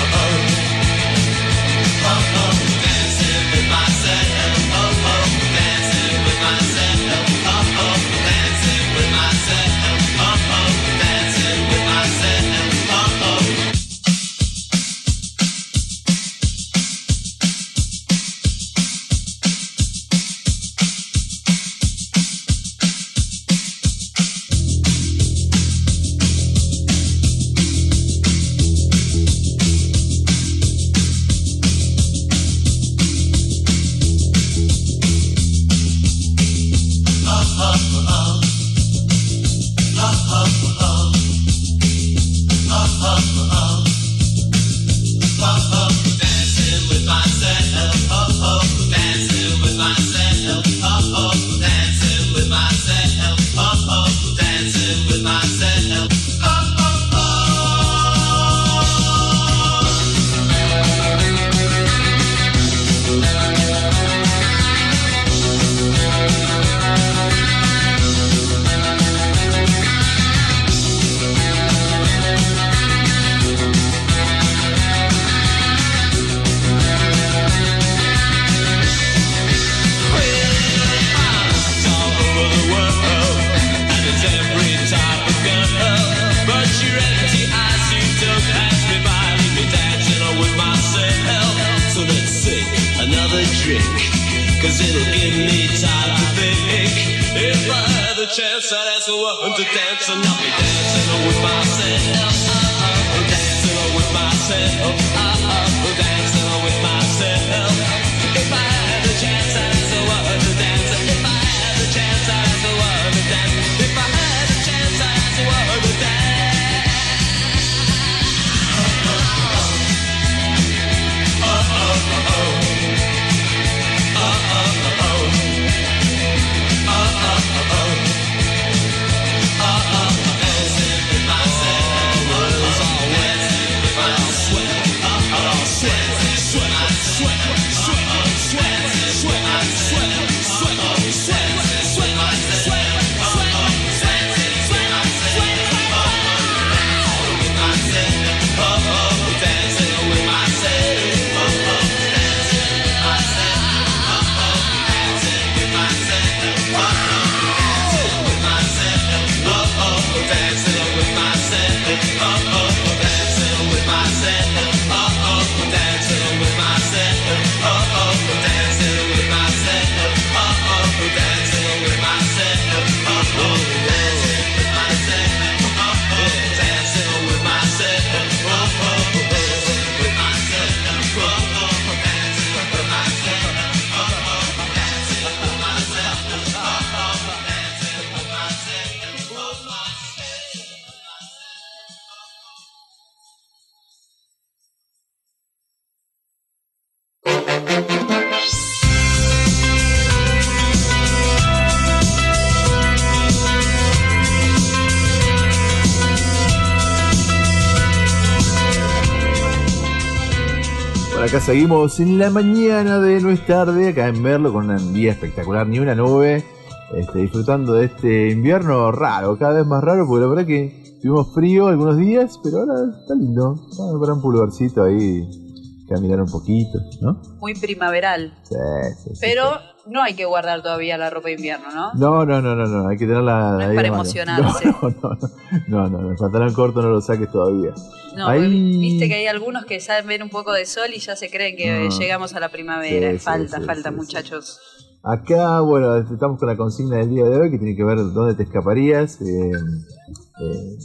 Seguimos en la mañana de es tarde, acá en Merlo, con un día espectacular, ni una nube, este, disfrutando de este invierno raro, cada vez más raro, porque la verdad que tuvimos frío algunos días, pero ahora está lindo, para un pulgarcito ahí, caminar un poquito, ¿no? Muy primaveral. Sí, sí, sí. Pero no hay que guardar todavía la ropa de invierno, ¿no? No, no, no, no, no, hay que tenerla No es ahí para emocionarse. [LAUGHS] No, no, no, no, no, el pantalón corto no lo saques todavía. No, Ahí- viste que hay algunos que saben ver un poco de sol y ya se creen que No. llegamos a la primavera. Sí, sí, falta, sí, falta, sí, muchachos. Acá, bueno, estamos con la consigna del día de hoy que tiene que ver dónde te escaparías eh, eh,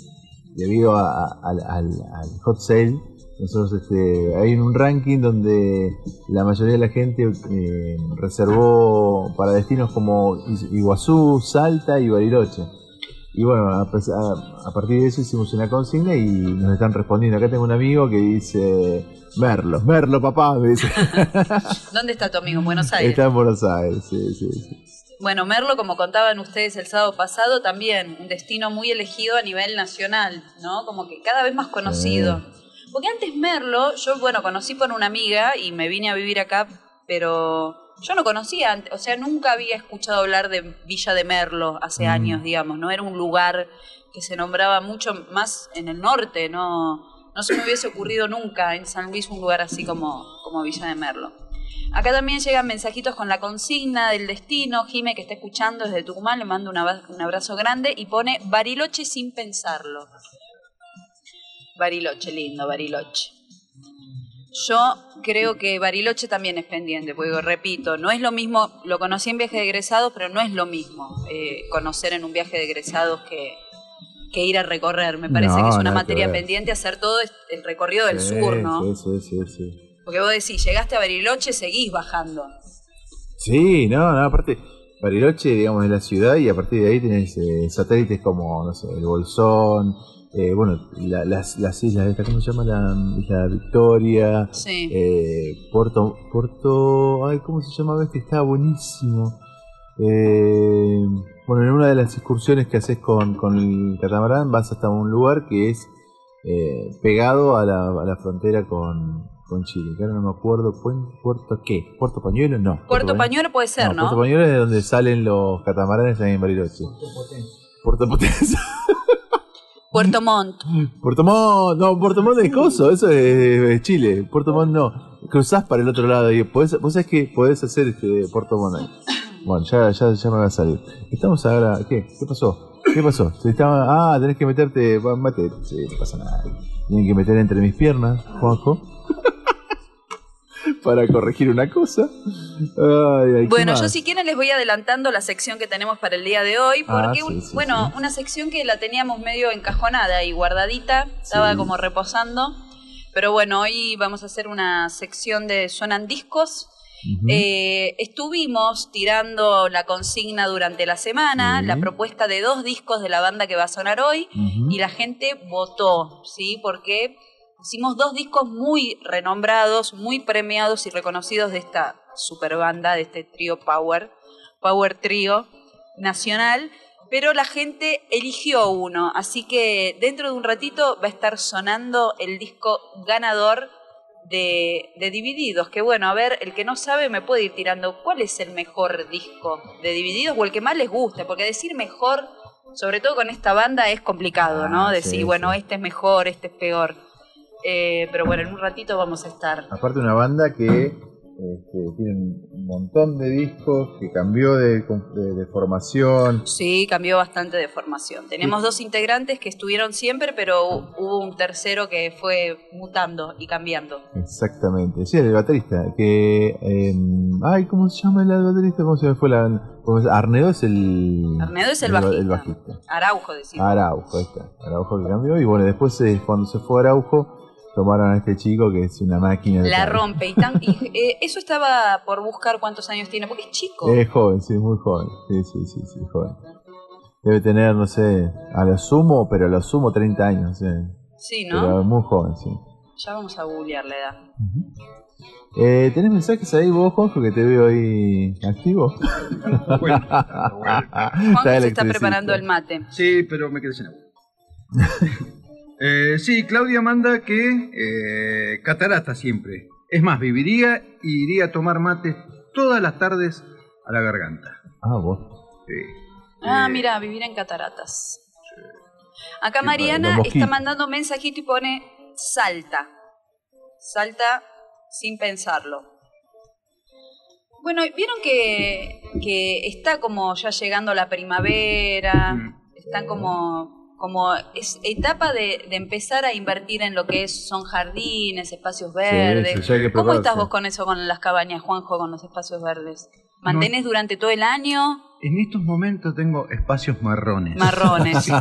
debido a- a- al, al- al hot sale. Nosotros este, hay un ranking donde la mayoría de la gente eh, reservó para destinos como Iguazú, Salta y Bariloche. Y bueno, a- a partir de eso hicimos una consigna y nos están respondiendo. Acá tengo un amigo que dice, Merlo, Merlo papá, me dice. [LAUGHS] ¿Dónde está tu amigo? En Buenos Aires. Está en Buenos Aires, sí, sí, sí. Bueno, Merlo, como contaban ustedes el sábado pasado, también un destino muy elegido a nivel nacional, ¿no? Como que cada vez más conocido. Porque antes Merlo, yo, bueno, conocí por una amiga y me vine a vivir acá, pero yo no conocía antes, o sea, nunca había escuchado hablar de Villa de Merlo hace Mm. años, digamos, ¿no? Era un lugar que se nombraba mucho más en el norte, ¿no? No se me hubiese ocurrido nunca en San Luis un lugar así como, como Villa de Merlo. Acá también llegan mensajitos con la consigna del destino. Jime, que está escuchando desde Tucumán, le mando un abra- un abrazo grande y pone Bariloche sin pensarlo. Bariloche, lindo, Bariloche. Yo creo que Bariloche también es pendiente, porque repito, no es lo mismo, lo conocí en viaje de egresados, pero no es lo mismo eh, conocer en un viaje de egresados que, que ir a recorrer. Me parece No, que es una materia pendiente hacer todo el recorrido del Sí, sur, ¿no? Sí, sí, sí, sí. Porque vos decís, llegaste a Bariloche, seguís bajando. Sí, no, no, aparte, Bariloche, digamos, es la ciudad y a partir de ahí tenés eh, satélites como, no sé, el Bolsón, eh, bueno, la- las, las islas, esta, ¿cómo se llama? La Isla Victoria, Sí. eh, Puerto, Puerto, ay, ¿cómo se llamaba este? Estaba buenísimo. Eh, bueno, en una de las excursiones que haces con, con el catamarán vas hasta un lugar que es eh, pegado a la, a la frontera con, con Chile, que ahora no me acuerdo, ¿Puen- ¿Puerto qué? ¿Puerto Pañuelo? No. Puerto Pañuelo puede ser, ¿no? Puerto Pañuelo es donde salen los catamaranes ahí en Bariloche. Puerto Potenza. Puerto Montt. [GASPS] Puerto Montt, no, Puerto Montt es coso, eso es, es Chile. Puerto Montt no. Cruzás para el otro lado y podés, vos sabés que podés hacer este Puerto Montt ahí. [LAUGHS] Bueno, ya, ya, ya me va a salir. Estamos ahora, ¿qué? ¿Qué pasó? ¿Qué pasó? Se estaba, ah, tenés que meterte, mate, sí, no pasa nada. Tienen que meter entre mis piernas, Juanjo. Para corregir una cosa. Ay, ay, ¿qué Bueno, yo si quieren les voy adelantando la sección que tenemos para el día de hoy, Ah, porque, sí, un- sí, bueno, una sección que la teníamos medio encajonada y guardadita, estaba como reposando, pero bueno, hoy vamos a hacer una sección de Suenan Discos. Eh, estuvimos tirando la consigna durante la semana, la propuesta de dos discos de la banda que va a sonar hoy, y la gente votó, ¿sí? Porque hicimos dos discos muy renombrados, muy premiados y reconocidos de esta super banda, de este trío Power, Power Trío nacional, pero la gente eligió uno, así que dentro de un ratito va a estar sonando el disco ganador de, de Divididos, que bueno, a ver, el que no sabe me puede ir tirando cuál es el mejor disco de Divididos o el que más les guste, porque decir mejor, sobre todo con esta banda, es complicado, ¿no? Ah, Decir, sí, bueno, este es mejor, este es peor. Eh, pero bueno, en un ratito vamos a estar. Aparte una banda que este, tiene un montón de discos, que cambió de, de- de formación. Sí, cambió bastante de formación. Tenemos dos integrantes que estuvieron siempre, pero hu- hubo un tercero que fue mutando y cambiando. Exactamente. Sí, el baterista. Que, eh, ay, ¿cómo se llama el baterista? ¿Cómo se me fue la...? Arnedo es el... Arnedo es el ba- bajista. el bajista. Araujo, decimos. Araujo, ahí está. Araujo que cambió. Y bueno, después eh, cuando se fue Araujo, tomaron a este chico que es una máquina de... La rompe. Y, tan- y, eh, eso estaba por buscar cuántos años tiene, porque es chico. Es joven, sí, muy joven. Sí, sí, sí, sí, joven. Debe tener, no sé, a lo sumo, pero a lo sumo 30 años. sí. Sí, ¿no? Pero muy joven, sí. Ya vamos a googlear la edad. Eh, ¿Tenés mensajes ahí vos, Juanjo, que te veo ahí activo? [LAUGHS] Bueno, [LAUGHS] Juan se está preparando el mate. Sí, pero me quedé sin agua. [LAUGHS] Eh, sí, Claudia manda que eh, catarata siempre. Es más, viviría y iría a tomar mate todas las tardes a la garganta. Ah, vos. Sí. Ah, Eh, mira, vivir en cataratas. Acá Mariana está mandando un mensajito y pone salta. Salta sin pensarlo. Bueno, vieron que, que está como ya llegando la primavera, están como, como es etapa de, de empezar a invertir en lo que es, son jardines, espacios verdes. sí, ¿Cómo estás vos con eso, con las cabañas, Juanjo, con los espacios verdes? ¿Mantenés durante todo el año? En estos momentos tengo espacios marrones. Marrones. [LAUGHS] Sí.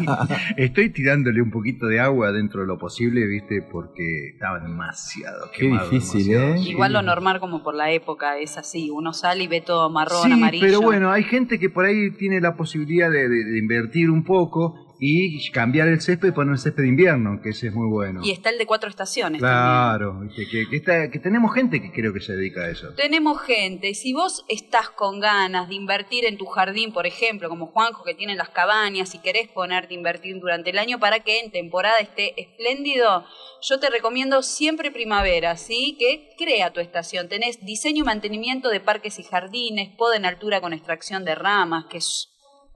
Estoy tirándole un poquito de agua dentro de lo posible, ¿viste? Porque estaba demasiado Qué quemado, difícil, demasiado. ¿eh? Igual lo normal como por la época es así, uno sale y ve todo marrón, Sí, amarillo. pero bueno, hay gente que por ahí tiene la posibilidad de, de- de invertir un poco y cambiar el césped y poner el césped de invierno, que ese es muy bueno. Y está el de cuatro estaciones. Claro, viste, que, que está- que tenemos gente que creo que se dedica a eso. Tenemos gente, si vos estás con ganas de invertir en tu jardín, por ejemplo, como Juanjo que tiene las cabañas y querés ponerte a invertir durante el año para que en temporada esté espléndido, yo te recomiendo siempre primavera, ¿sí? Que crea tu estación. Tenés diseño y mantenimiento de parques y jardines, poda en altura con extracción de ramas, que es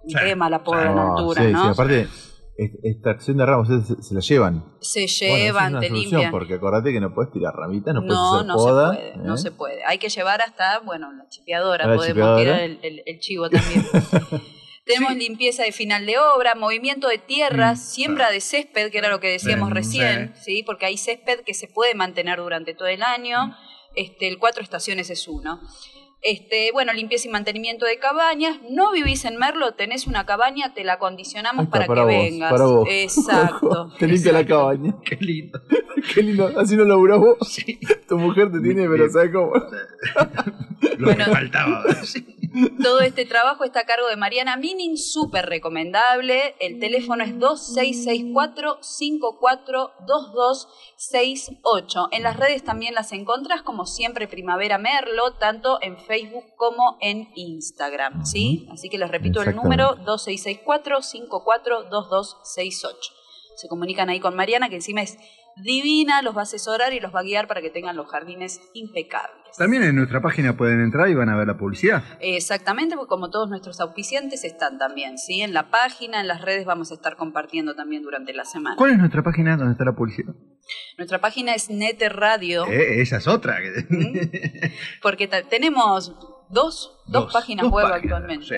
un tema la poda en No, altura, sí, ¿no? sí, aparte, est- extracción de ramos, ustedes se, se la llevan. Se Bueno, llevan, es una te solución, limpian. Porque acordate que no puedes tirar ramitas, no, puedes No, hacer no poda. se puede, no ¿eh? se puede. Hay que llevar hasta, bueno, la chipeadora, la podemos chipeadora. tirar el, el- el chivo también. [LAUGHS] Tenemos limpieza de final de obra, movimiento de tierras, siembra de césped, que era lo que decíamos Mm, recién, sí. porque hay césped que se puede mantener durante todo el año. Este, el cuatro estaciones es uno. Este, bueno, limpieza y mantenimiento de cabañas. No vivís en Merlo, tenés una cabaña, te la está, para, para que vos, vengas. para vos. Exacto. [LAUGHS] Te limpia la cabaña. [LAUGHS] Qué lindo. [LAUGHS] Qué lindo. Así no laburás vos. Tu mujer te tiene, pero ¿sabes cómo? Lo que faltaba. sí. Todo este trabajo está a cargo de Mariana Mining, súper recomendable. El teléfono es 2664-542268. En las redes también las encontrás como siempre Primavera Merlo, tanto en Facebook como en Instagram. ¿sí? Así que les repito el número 2664-542268. Se comunican ahí con Mariana, que encima es divina, los va a asesorar y los va a guiar para que tengan los jardines impecables. También en nuestra página pueden entrar y van a ver la publicidad. Exactamente, porque como todos nuestros auspiciantes están también, ¿sí? En la página, en las redes vamos a estar compartiendo también durante la semana. ¿Cuál es nuestra página donde está la publicidad? Nuestra página es Nete Radio, Eh, esa es otra. que- porque tenemos dos, dos, páginas dos web páginas, actualmente. sí.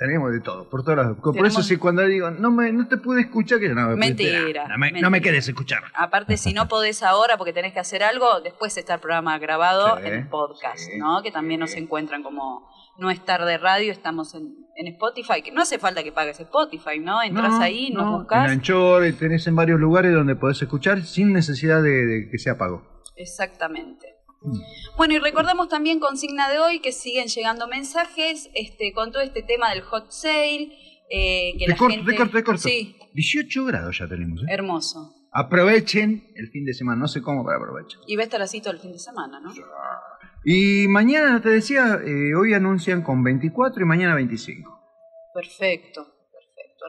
Tenemos de todo, por todas las- Por Tenemos- eso sí, cuando digo, no, me, no te pude escuchar, que no, Mentira, No me, mentira. no me querés escuchar. Aparte, si no podés ahora porque tenés que hacer algo, después está el programa grabado Sí, en podcast, ¿no? Que también nos encuentran como No es tarde radio, estamos en, en Spotify, que no hace falta que pagues Spotify, ¿no? Entras No, ahí, nos no, buscas. En Anchor, eh, tenés en varios lugares donde podés escuchar sin necesidad de, de que sea pago. Exactamente. Bueno, y recordamos también consigna de hoy que siguen llegando mensajes este, con todo este tema del hot sale. eh, que Te la corto, gente... Sí, 18 grados ya tenemos. ¿eh? hermoso. Aprovechen el fin de semana, no sé cómo, pero aprovechen. Y va a estar así todo el fin de semana, ¿no? Y mañana, te decía, eh, hoy anuncian con 24 y mañana 25. Perfecto,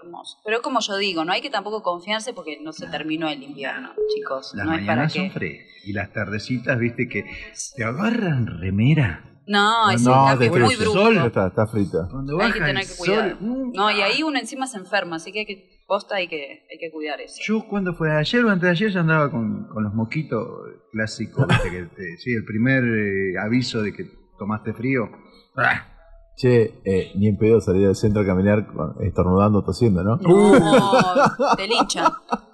hermoso. Pero como yo digo, no hay que tampoco confiarse porque no se terminó el invierno, chicos. Las no es para mañanas que... son frescas. Y las tardecitas, viste, que te agarran remera. No, es no, un te cambio muy brusco. Ya Está, está frita. Cuando Hay que tener el que cuidar. sol, No, y ahí uno encima se enferma, así que hay que, posta hay que, hay que cuidar eso. Yo cuando fue ayer o antes de ayer ya andaba con, con los moquitos clásicos, viste, que te- sí, el primer eh, aviso de que tomaste frío. Ah, Che, eh, ni en pedo salir al centro a caminar estornudando, tosiendo, ¿no? No, te linchan.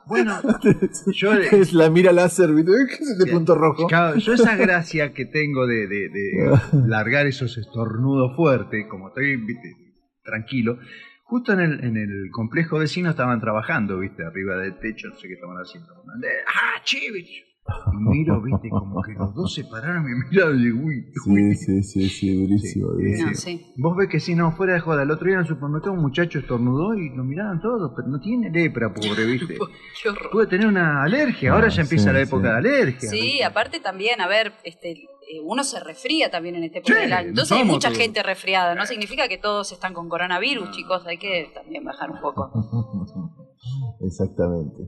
Bueno, [LAUGHS] yo, es la mira láser, ¿viste? ¿Qué es este punto rojo? Claro, yo esa gracia que tengo de, de- de [LAUGHS] largar esos estornudos fuertes, como estoy viste, tranquilo, justo en el, en el complejo vecino estaban trabajando, viste, arriba del techo, no sé qué estaban haciendo. ¡Ah, chivich! Y miro, viste, como que los dos se pararon y me [LAUGHS] miraron y digo, uy, Sí, sí, sí, sí, durísimo, durísimo. No, sí. Vos ves que si no, fuera de joda, el otro día en el supermercado un muchacho estornudó y lo miraban todos, pero no tiene lepra, pobre, [LAUGHS] viste. Qué horror. Puede tener una alergia, ahora Ah, ya empieza sí, la época sí. de alergia. Sí, aparte también, a ver, este, eh, uno se resfría también en este época Sí, del año. Entonces hay mucha todos. gente resfriada. No significa que todos están con coronavirus, chicos. Hay que también bajar un poco. [LAUGHS] Exactamente.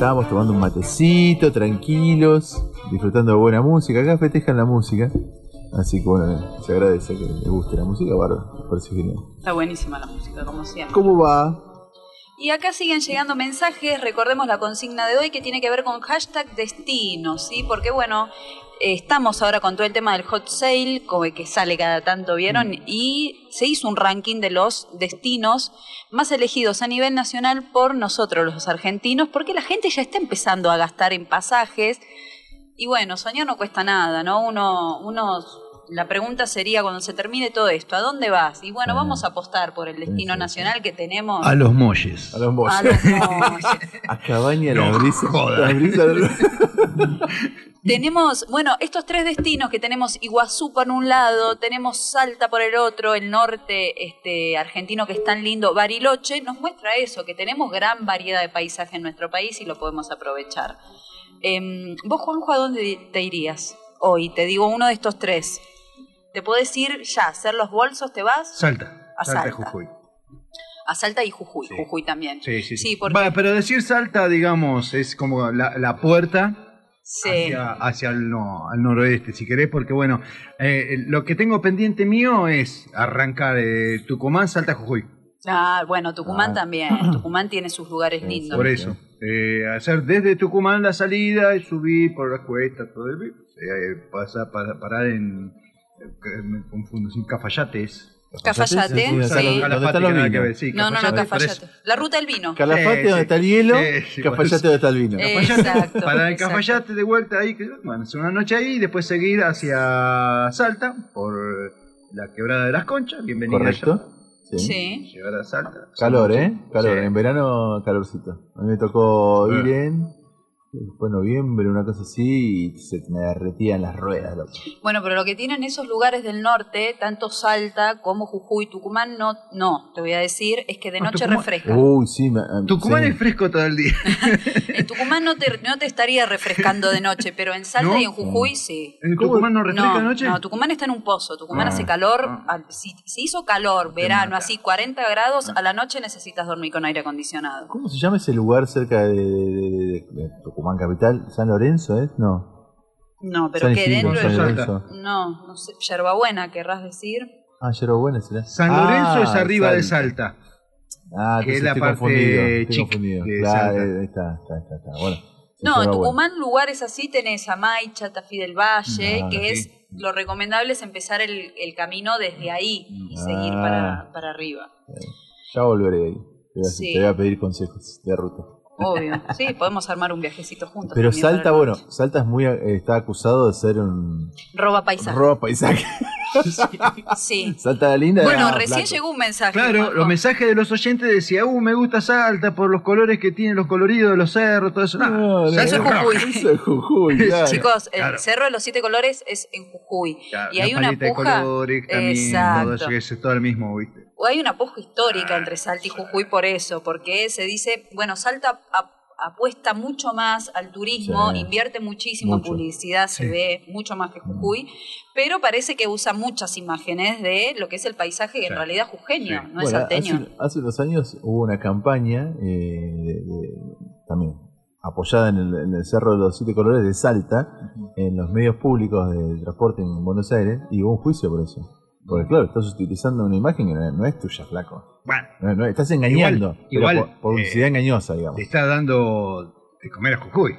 Estábamos tomando un matecito, tranquilos, disfrutando de buena música. Acá festejan la música. Así que bueno, se agradece que les guste la música, bárbaro. me Parece genial. Está buenísima la música, como siempre. ¿Cómo va? Y acá siguen llegando mensajes, recordemos la consigna de hoy que tiene que ver con hashtag destinos, ¿sí? Porque bueno, estamos ahora con todo el tema del hot sale, como que sale cada tanto, ¿vieron? Y se hizo un ranking de los destinos más elegidos a nivel nacional por nosotros los argentinos, porque la gente ya está empezando a gastar en pasajes. Y bueno, soñar no cuesta nada, ¿no? Uno, uno, la pregunta sería cuando se termine todo esto, ¿a dónde vas? Y bueno, vamos a apostar por el destino nacional que tenemos. A los molles. A los molles. A los molles. [LAUGHS] A Cabaña, la No brisa. La brisa del- [LAUGHS] Tenemos, bueno, estos tres destinos que tenemos Iguazú por un lado, tenemos Salta por el otro, el norte este, argentino que es tan lindo, Bariloche, nos muestra eso, que tenemos gran variedad de paisaje en nuestro país y lo podemos aprovechar. Em, ¿Vos, Juanjo, a dónde te irías hoy? Te digo uno de estos tres. Te podés ir ya, hacer los bolsos, ¿te vas? Salta. A Salta, Salta. Jujuy. A Salta y Jujuy, Sí. Jujuy también. Sí, sí, Sí, sí. porque- Va, pero decir Salta, digamos, es como la, la puerta Sí. hacia, hacia el, no, al noroeste, si querés, porque bueno, eh, lo que tengo pendiente mío es arrancar eh, Tucumán, Salta, Jujuy. Ah, bueno, Tucumán Ah. también. [CLEARS THROAT] Tucumán tiene sus lugares Sí, lindos. Por eso. Eh, hacer desde Tucumán la salida y subir por las cuestas, todo el, eh, pasar, para, parar en. Me confundo, sin Cafayates. Cafayate, Sí, sí. No, no, no, Cafayate. La ruta del vino. Calafate Sí, donde sí. está el hielo, Sí, Cafayate donde está el vino. Exacto, [LAUGHS] para el exacto. Cafayate de vuelta ahí, que bueno, hacer una noche ahí y después seguir hacia Salta por la quebrada de las conchas. Bienvenido. Correcto. Sí. Sí. Llegar a Salta. Calor, ¿eh? Calor. Sí. En verano, calorcito. A mí me tocó Sí. ir en. Fue noviembre, una cosa así, y se me derretían las ruedas, loco. Bueno, pero lo que tienen esos lugares del norte, tanto Salta como Jujuy, Tucumán, no, no, te voy a decir, es que de Ah, noche Tucumán- refresca. Uy, sí. me- Tucumán sí. es fresco todo el día. [LAUGHS] En Tucumán no te, no te estaría refrescando de noche, pero en Salta ¿No? y en Jujuy sí. ¿En Tucumán no refresca No, anoche? no, Tucumán está en un pozo. Tucumán Ah. hace calor. Ah. si, si hizo calor, verano, así 40 grados, a la noche necesitas dormir con aire acondicionado. ¿Cómo se llama ese lugar cerca de, de- de- de Tucumán Capital? ¿San Lorenzo, es? No. No, pero San que Isidro, dentro. San de- Lorenzo. No, no sé. Yerbabuena, querrás decir. Ah, Buena será. San Lorenzo Ah, es arriba de Salta. Ah, que es la estoy parte confundido. Estoy confundido. de Claro, Salta. ahí está, está, está, está. Bueno. No, en Yerbabuena. Tucumán lugares así tenés Amaicha, Tafí del Valle, Ah, que sí. es lo recomendable es empezar el, el camino desde ahí y Ah. seguir para, para arriba. Ya volveré ahí. Te voy, a, Sí. te voy a pedir consejos de ruta. Obvio. Sí, podemos armar un viajecito juntos. Pero Salta, bueno. Salta es muy, eh, está acusado de ser un Roba paisaje. roba paisaje. [LAUGHS] Sí. Salta la linda. Bueno, recién llegó un mensaje. Claro, los mensajes de los oyentes decía, uh, me gusta Salta por los colores que tiene, los coloridos de los cerros, todo eso. No, No, no, Eso es. Jujuy. Eso es Jujuy, [LAUGHS] claro. Chicos, Claro. el Cerro de los Siete Colores es en Jujuy. Claro, y hay una paleta de puja. colores también, Exacto. todo eso, todo el mismo, ¿viste? O hay una puja histórica entre Salta y Jujuy por eso, porque se dice, bueno, Salta ap- apuesta mucho más al turismo, Sí. invierte muchísimo Mucho. en publicidad, se ve mucho más que Jujuy, pero parece que usa muchas imágenes de lo que es el paisaje y en realidad jujeño, Sí. no es salteño. Hace, hace unos años hubo una campaña eh, de- de- también apoyada en el, en el Cerro de los Siete Colores de Salta, en los medios públicos de transporte en Buenos Aires, y hubo un juicio por eso. Porque claro, estás utilizando una imagen que no, no es tuya, flaco. Bueno, No, no, estás engañando. Igual- por, por publicidad eh, engañosa, digamos. te está dando de comer a Jujuy.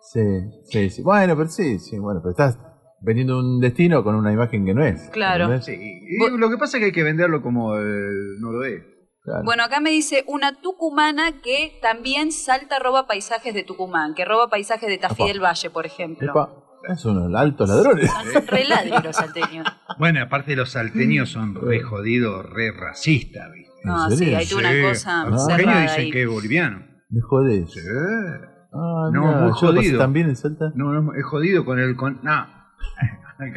Sí, sí, sí. Bueno, pero sí, sí, bueno, pero estás vendiendo un destino con una imagen que no es. Claro. ¿entendés? Sí, y lo que pasa es que hay que venderlo como el noroeste. Claro. Bueno, acá me dice una tucumana que también Salta roba paisajes de Tucumán, que roba paisajes de Tafí del Valle, por ejemplo. Son unos altos ladrones. Son re [LAUGHS] ladri los salteños. Bueno, aparte los salteños son re jodidos, re racistas, ¿viste? No, ¿En sí, hay toda una Sí, cosa los cerrada jujeños dicen ahí. que es boliviano. Me jodés. Sí. Ah, No, mirá, muy ¿yo lo pasé jodido. también en Salta? No, no, es jodido con el... Con, no.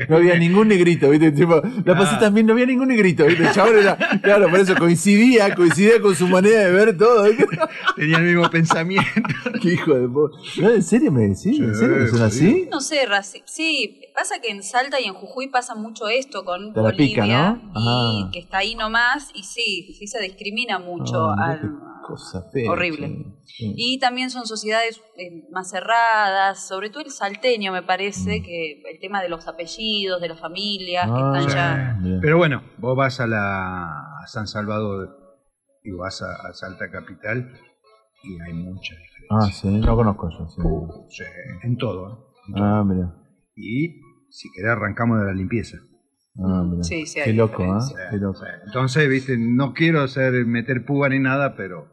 No había ningún negrito, ¿viste? Tipo, la pasé Ah. también, no había ningún negrito, ¿viste? El chabón era, claro, por eso coincidía, coincidía con su manera de ver todo. ¿viste? Tenía el mismo pensamiento. [LAUGHS] Qué hijo de po- ¿No, ¿En serio me decís? ¿En serio que son así? No sé, raci- sí, pasa que en Salta y en Jujuy pasa mucho esto con Te la pica, Bolivia ¿no? y Ah. que está ahí nomás y sí, sí se discrimina mucho Ah, al- cosa fea, horrible. Sí. y también son sociedades eh, más cerradas, sobre todo el salteño me Mm. parece que el tema de los apellidos, de las familias, que Ah, están ya. Pero bueno, vos vas a la a San Salvador y vas a, a Salta Capital y hay mucha diferencia. Ah, sí, no conozco yo. sí. Sí, en todo. ¿eh? Ah, mira. Y si querés arrancamos de la limpieza. Ah. Sí, sí, hay Qué loco, diferencia. Qué loco. Entonces, viste, no quiero hacer meter púa ni nada, pero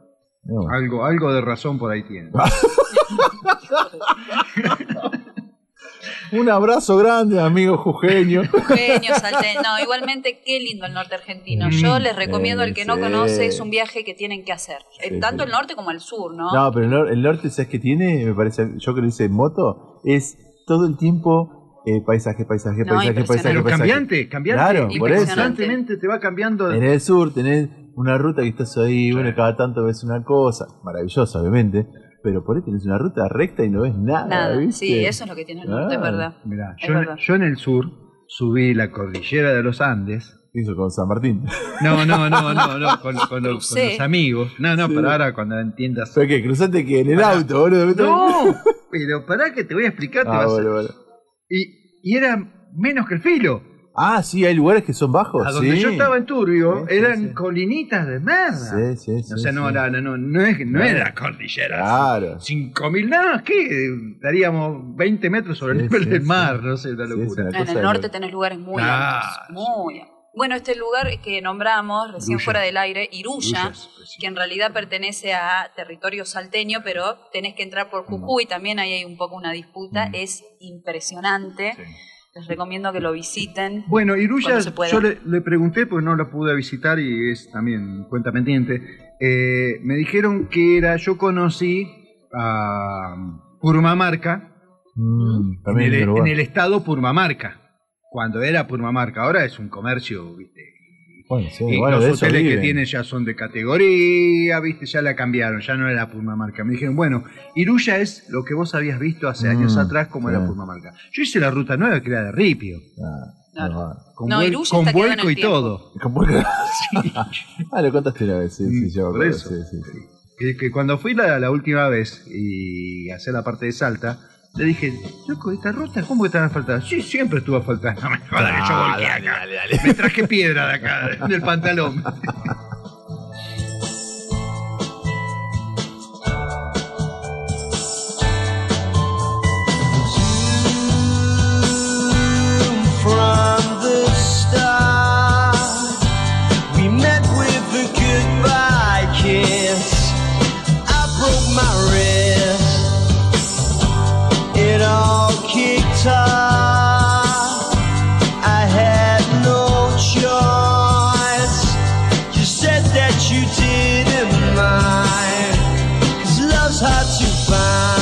Algo, algo de razón por ahí tiene. [LAUGHS] Un abrazo grande, amigo jujeño. [LAUGHS] Jujeño, salteño. No, igualmente qué lindo el norte argentino. Yo les recomiendo al que no conoce, es un viaje que tienen que hacer. Eh, Sí, Tanto sí. el norte como el sur, ¿no? No, pero el, nor- el norte, ¿sabes qué tiene? Me parece, yo que lo hice en moto, es todo el tiempo eh, paisaje, paisaje, No, paisaje, paisaje, Pero paisaje. cambiante, cambiante. Claro, por eso. Constantemente te va cambiando. En el sur tenés una ruta que estás ahí, bueno, cada tanto ves una cosa, maravillosa obviamente, pero por ahí tenés una ruta recta y no ves nada, Nada. ¿viste? Sí, eso es lo que tiene el norte, es Ah. verdad. Mirá, Es yo, verdad. yo en el sur subí la cordillera de los Andes. Hizo con San Martín. No, no, no, no, no, con, con los, con Crucé. los amigos. No, no, Sí. pero ahora cuando entiendas. ¿Pero qué? ¿Cruzaste que en el Pará. auto, boludo? No, [LAUGHS] pero pará que te voy a explicar. te Ah, vas a- bueno, bueno. Y, y era menos que el filo. Ah, sí, hay lugares que son bajos, A donde sí. yo estaba en Turbio Sí, eran sí. colinitas de merda. Sí, sí, sí. o sea, no, sí. no, no, no, no, es, no Claro. era cordillera. Claro. 5.000, nada, ¿qué? Estaríamos 20 metros sobre el nivel sí, del sí. mar, no sé, una locura. sí, En el norte tenés lugares muy Ah, altos, muy altos. Bueno, este lugar que nombramos recién Iruya. fuera del aire, Iruya, que en realidad pertenece a territorio salteño, pero tenés que entrar por Jujuy, también ahí hay un poco una disputa, Mm. es impresionante. Les recomiendo que lo visiten. Bueno, Iruya, yo le, le pregunté, porque no la pude visitar y es también cuenta pendiente. eh, me dijeron que era, yo conocí a Purmamarca Mm, en el, Uruguay. en el estado Purmamarca. Cuando era Purmamarca, ahora es un comercio, ¿viste? Bueno, sí, Y bueno, de los eso hoteles que tienen ya son de categoría, ¿viste? Ya la cambiaron, ya no era Purmamarca. Me dijeron, bueno, Iruya es lo que vos habías visto hace Mm, años atrás como sí. era Purmamarca. Yo hice la ruta nueva que era de Ripio, Ah, Claro. con, No, vuel- Iruya con vuelco el y todo. [LAUGHS] ¿Cómo que- ah, lo contaste una vez, sí, sí, Mm, yo sí, sí, sí. Que, que cuando fui la, la última vez y hacer la parte de Salta, le dije, loco, esta ruta, ¿cómo que te va a faltar? Sí, siempre estuvo a faltar. [LAUGHS] No me jodas que yo Ah, volqué dale, acá. dale, dale. Me traje piedra de acá, del pantalón. [LAUGHS] you find.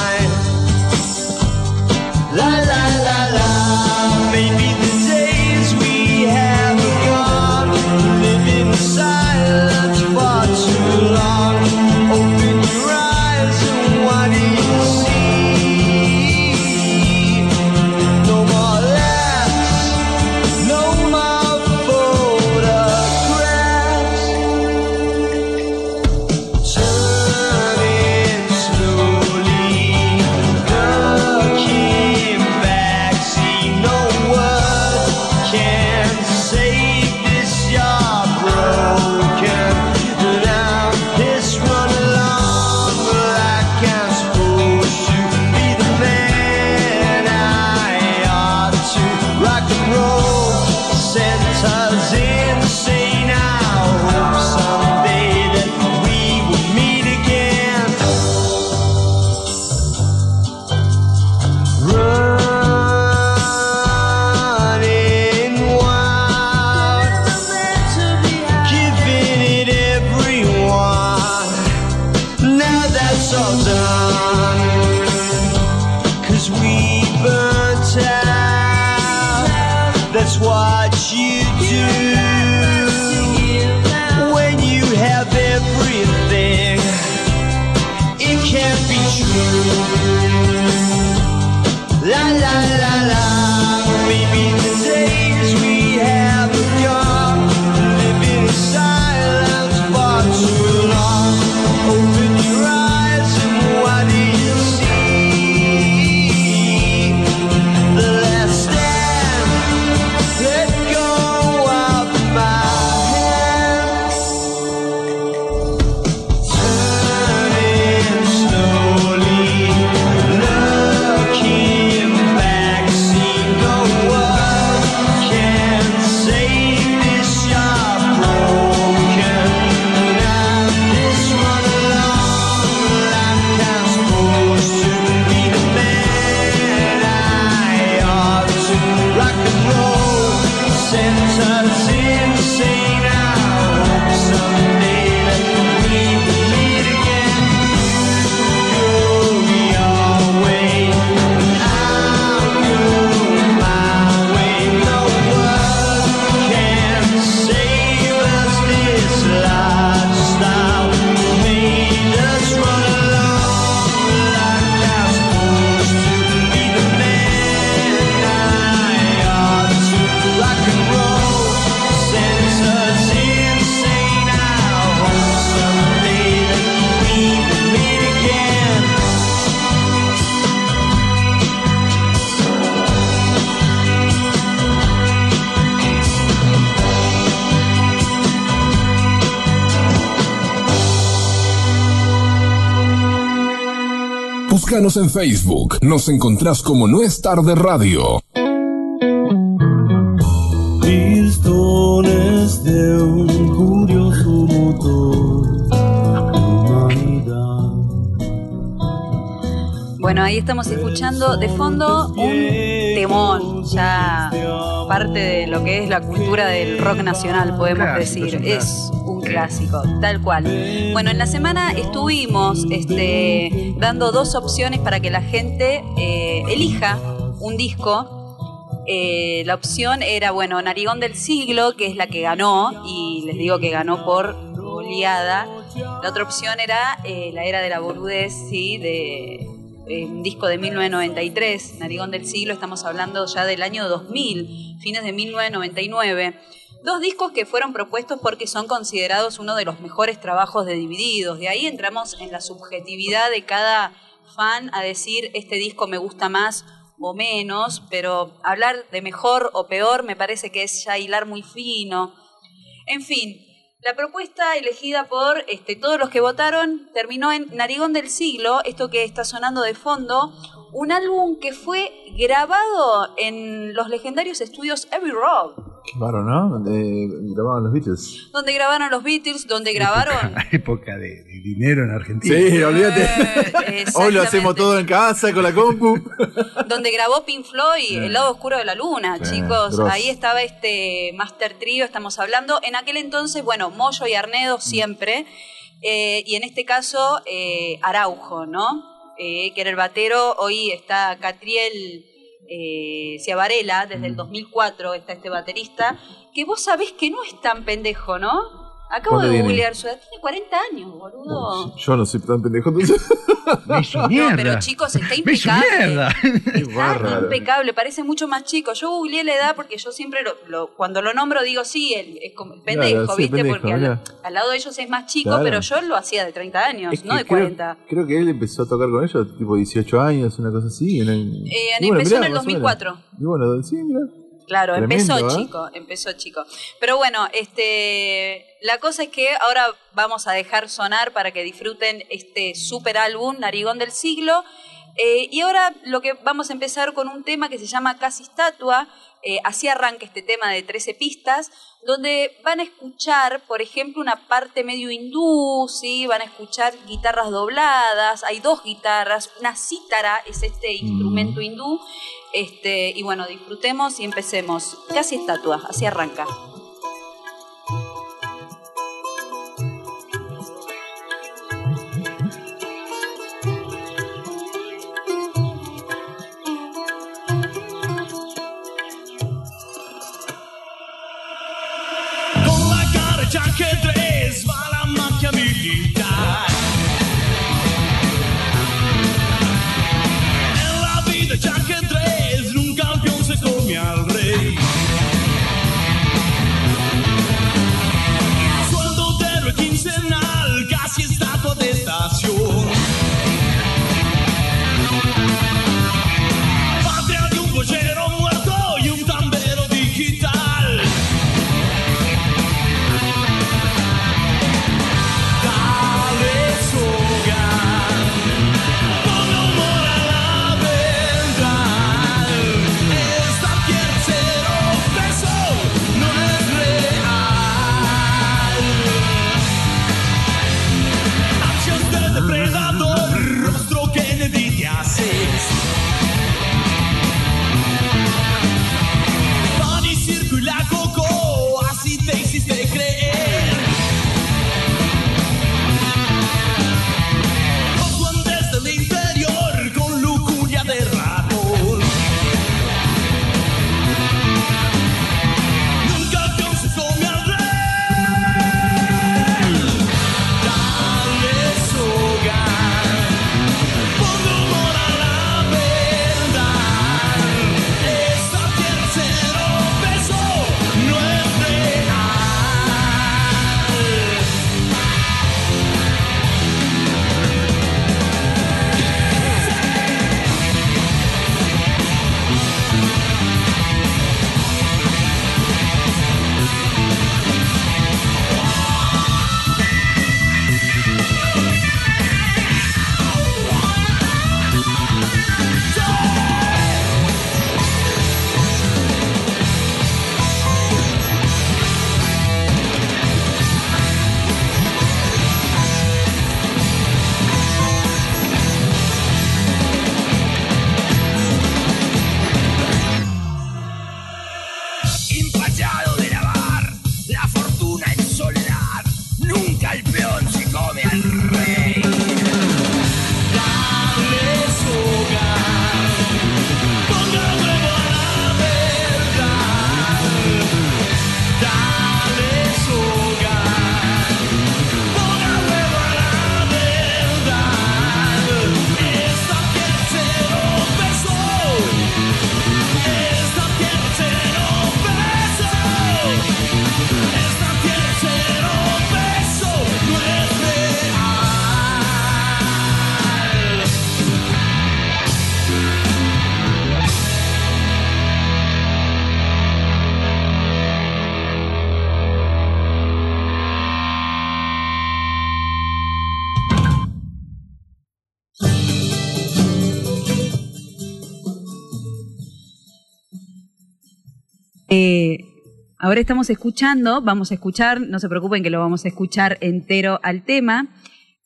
Búscanos en Facebook. Nos encontrás como No es tarde radio. Pistones de un curioso motor humanidad. Bueno, ahí estamos escuchando de fondo un temón, ya parte de lo que es la cultura del rock nacional, podemos decir. es un Es un clásico, tal cual. Bueno, en la semana estuvimos este, dando dos opciones para que la gente eh, elija un disco. Eh, la opción era, bueno, Narigón del Siglo, que es la que ganó, y les digo que ganó por goleada. La otra opción era eh, La Era de la Boludez, sí, de un disco de 1993, Narigón del Siglo, estamos hablando ya del año 2000, fines de 1999. Dos discos que fueron propuestos porque son considerados uno de los mejores trabajos de Divididos. De ahí entramos en la subjetividad de cada fan a decir este disco me gusta más o menos, pero hablar de mejor o peor me parece que es ya hilar muy fino. En fin, la propuesta elegida por este, todos los que votaron terminó en Narigón del Siglo, esto que está sonando de fondo, un álbum que fue grabado en los legendarios estudios Abbey Road, Qué ¿no? Donde grababan los Beatles. donde grabaron los Beatles, donde grabaron... La [LAUGHS] época de, de dinero en Argentina. Sí, olvídate. Eh, Hoy lo hacemos todo en casa con la compu. [LAUGHS] donde grabó Pink Floyd, El lado oscuro de la luna, Sí, chicos. Ahí estaba este Master Trio, estamos hablando. En aquel entonces, bueno, Moyo y Arnedo siempre. Eh, y en este caso, eh, Araujo, ¿no? Eh, que era el batero. Hoy está Catriel eh, Ciavarela, desde el 2004 está este baterista. Que vos sabés que no es tan pendejo, ¿no? Acabo ¿Cuánto de googlear su edad. Tiene 40 años, boludo. Yo no soy tan pendejo. entonces. Me hizo No, mierda. pero chicos, está Me hizo impecable. mierda. Qué Está bárbaro. impecable, parece mucho más chico. Yo googleé la edad porque yo siempre lo, lo- cuando lo nombro digo sí, el, es como el pendejo, Claro, sí, ¿viste? pendejo, porque al, al lado de ellos es más chico, Claro. pero yo lo hacía de 30 años, Es no de creo- 40. Creo, que él empezó a tocar con ellos, tipo 18 años, una cosa así. En el, Eh, y bueno, empezó mirá, en el más o menos. 2004. Y bueno, sí, mira. Claro, Tremendo, empezó ¿eh? chico, empezó chico. Pero bueno, este, la cosa es que ahora vamos a dejar sonar para que disfruten este super álbum, Narigón del Siglo. Eh, y ahora lo que vamos a empezar con un tema que se llama Casi Estatua. Eh, así arranca este tema de 13 pistas, donde van a escuchar, por ejemplo, una parte medio hindú, ¿sí? van a escuchar guitarras dobladas, hay dos guitarras, una cítara es este instrumento hindú, este, y bueno, disfrutemos y empecemos. Casi estatua, así arranca. Ahora estamos escuchando, vamos a escuchar, no se preocupen que lo vamos a escuchar entero al tema.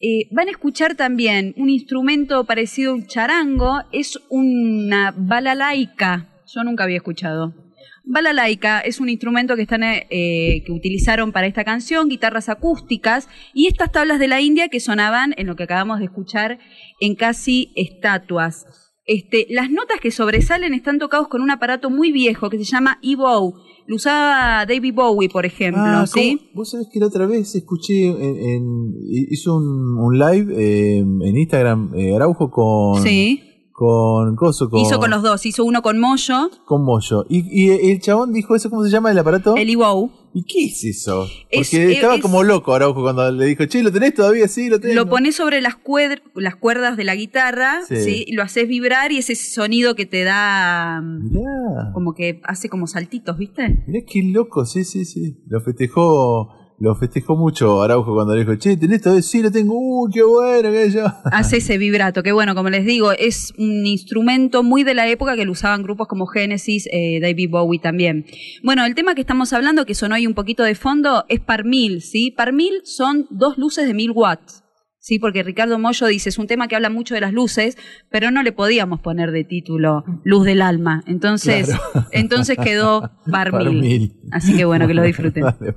Eh, van a escuchar también un instrumento parecido a un charango, es una balalaica. Yo nunca había escuchado. Balalaica es un instrumento que están eh, que utilizaron para esta canción, guitarras acústicas y estas tablas de la India que sonaban en lo que acabamos de escuchar en casi estatuas. Este, las notas que sobresalen están tocados con un aparato muy viejo que se llama E-Bow. Lo usaba David Bowie, por ejemplo, Ah, ¿sí? Vos sabés que la otra vez escuché, en, en- hizo un, un live eh, en Instagram, eh, Araujo con... Sí. Con Coso, con... Hizo con los dos, hizo uno con Moyo, Con Moyo. Y, y el chabón dijo eso, ¿cómo se llama el aparato? el E-Bow. ¿Y qué es eso? Es- Porque estaba es- como loco Araujo cuando le dijo, che, ¿lo tenés todavía? Sí, lo tengo. Lo pones sobre las, cuer- las cuerdas de la guitarra, Sí. ¿sí? Y lo haces vibrar y ese sonido que te da Mirá, como que hace como saltitos, ¿viste? mirá qué loco, sí, sí, sí. Lo festejó, lo festejó mucho Araujo cuando le dijo, che, ¿tenés todavía? Sí, lo tengo. ¡Uh, qué bueno que yo! [LAUGHS] Hace ese vibrato, que bueno, como les digo, es un instrumento muy de la época que lo usaban grupos como Genesis, eh, David Bowie también. Bueno, el tema que estamos hablando, que sonó ahí un poquito de fondo, es par mil, ¿sí? Par mil son dos luces de mil watts. Sí, porque Ricardo Mollo dice, es un tema que habla mucho de las luces, pero no le podíamos poner de título Luz del Alma. Entonces, Claro. entonces quedó [LAUGHS] par, Par mil. mil. Así que bueno, que lo disfruten. [LAUGHS] Dale,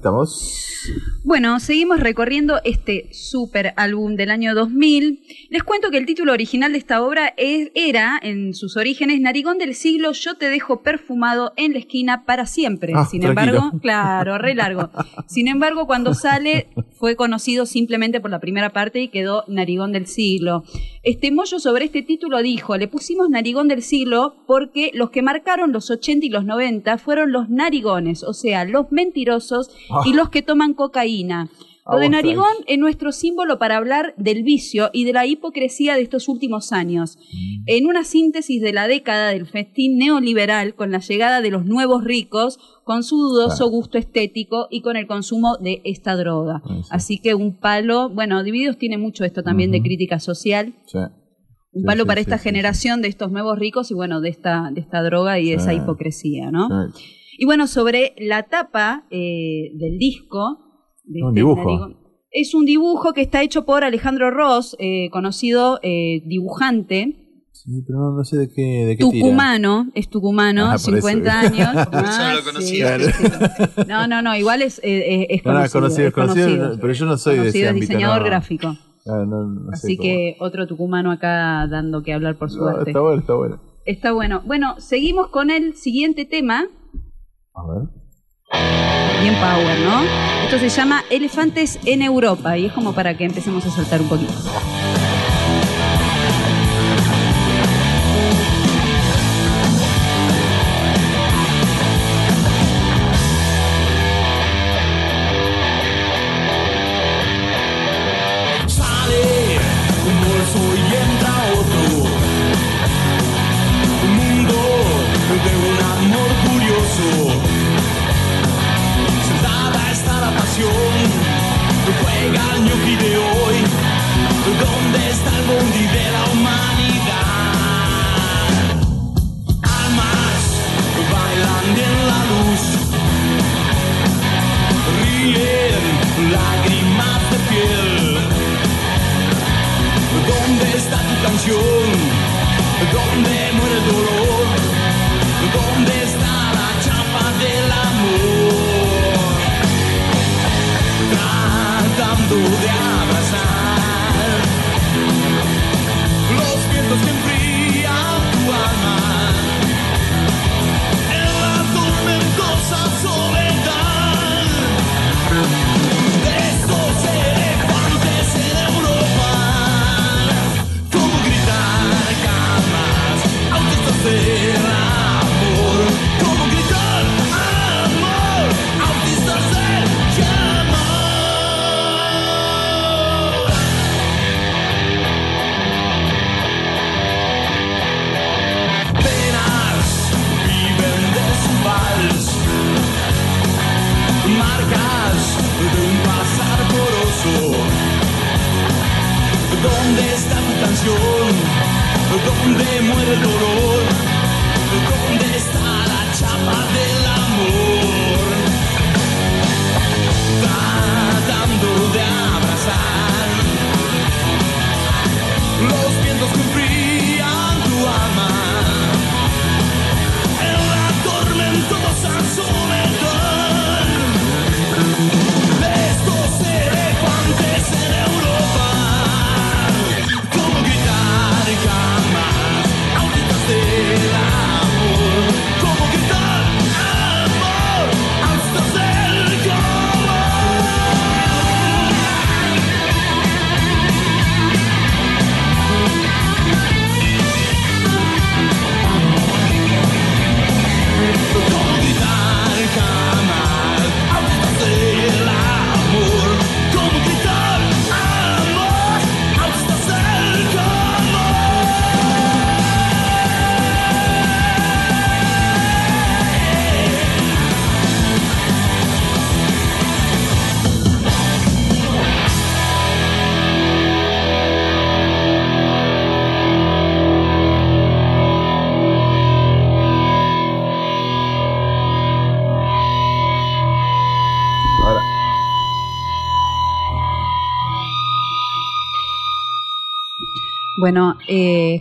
estamos. Bueno, seguimos recorriendo este super álbum del año 2000. Les cuento que el título original de esta obra es- era, en sus orígenes, Narigón del siglo, yo te dejo perfumado en la esquina para siempre. Ah, Sin tranquilo. embargo, claro, re largo. Sin embargo, cuando sale, [LAUGHS] fue conocido simplemente por la primera parte y quedó Narigón del siglo. Este Moyo sobre este título dijo, le pusimos Narigón del siglo porque los que marcaron los 80 y los 90 fueron los narigones, o sea, los mentirosos y los que toman cocaína. Lo de narigón es nuestro símbolo para hablar del vicio y de la hipocresía de estos últimos años. En una síntesis de la década del festín neoliberal, con la llegada de los nuevos ricos, con su dudoso Claro. gusto estético y con el consumo de esta droga. Así que un palo, bueno, Divididos tiene mucho esto también de crítica social. Sí. Un palo para esta generación de estos nuevos ricos y bueno, de esta, de esta droga y de esa Sí. hipocresía, ¿no? Y bueno, sobre la tapa eh, del disco. De Un este dibujo. Es un dibujo que está hecho por Alejandro Ross, eh, conocido eh, dibujante, Sí, pero no, no sé de qué, de qué tira. tucumano, es tucumano, Ah, por eso. 50 años. [LAUGHS] Ah, lo sí, conocía. sí, sí. No, no, no, igual es, eh, es No, no, conocido. es conocido, es conocido, no, pero yo no soy de ese Conocido, es ámbito, diseñador no. gráfico. No, no sé Así cómo. que otro tucumano acá dando que hablar por No, suerte. está bueno, está bueno. Está bueno. Bueno, seguimos con el siguiente tema. A ver. Bien power, ¿no? Esto se llama Elefantes en Europa y es como para que empecemos a saltar un poquito.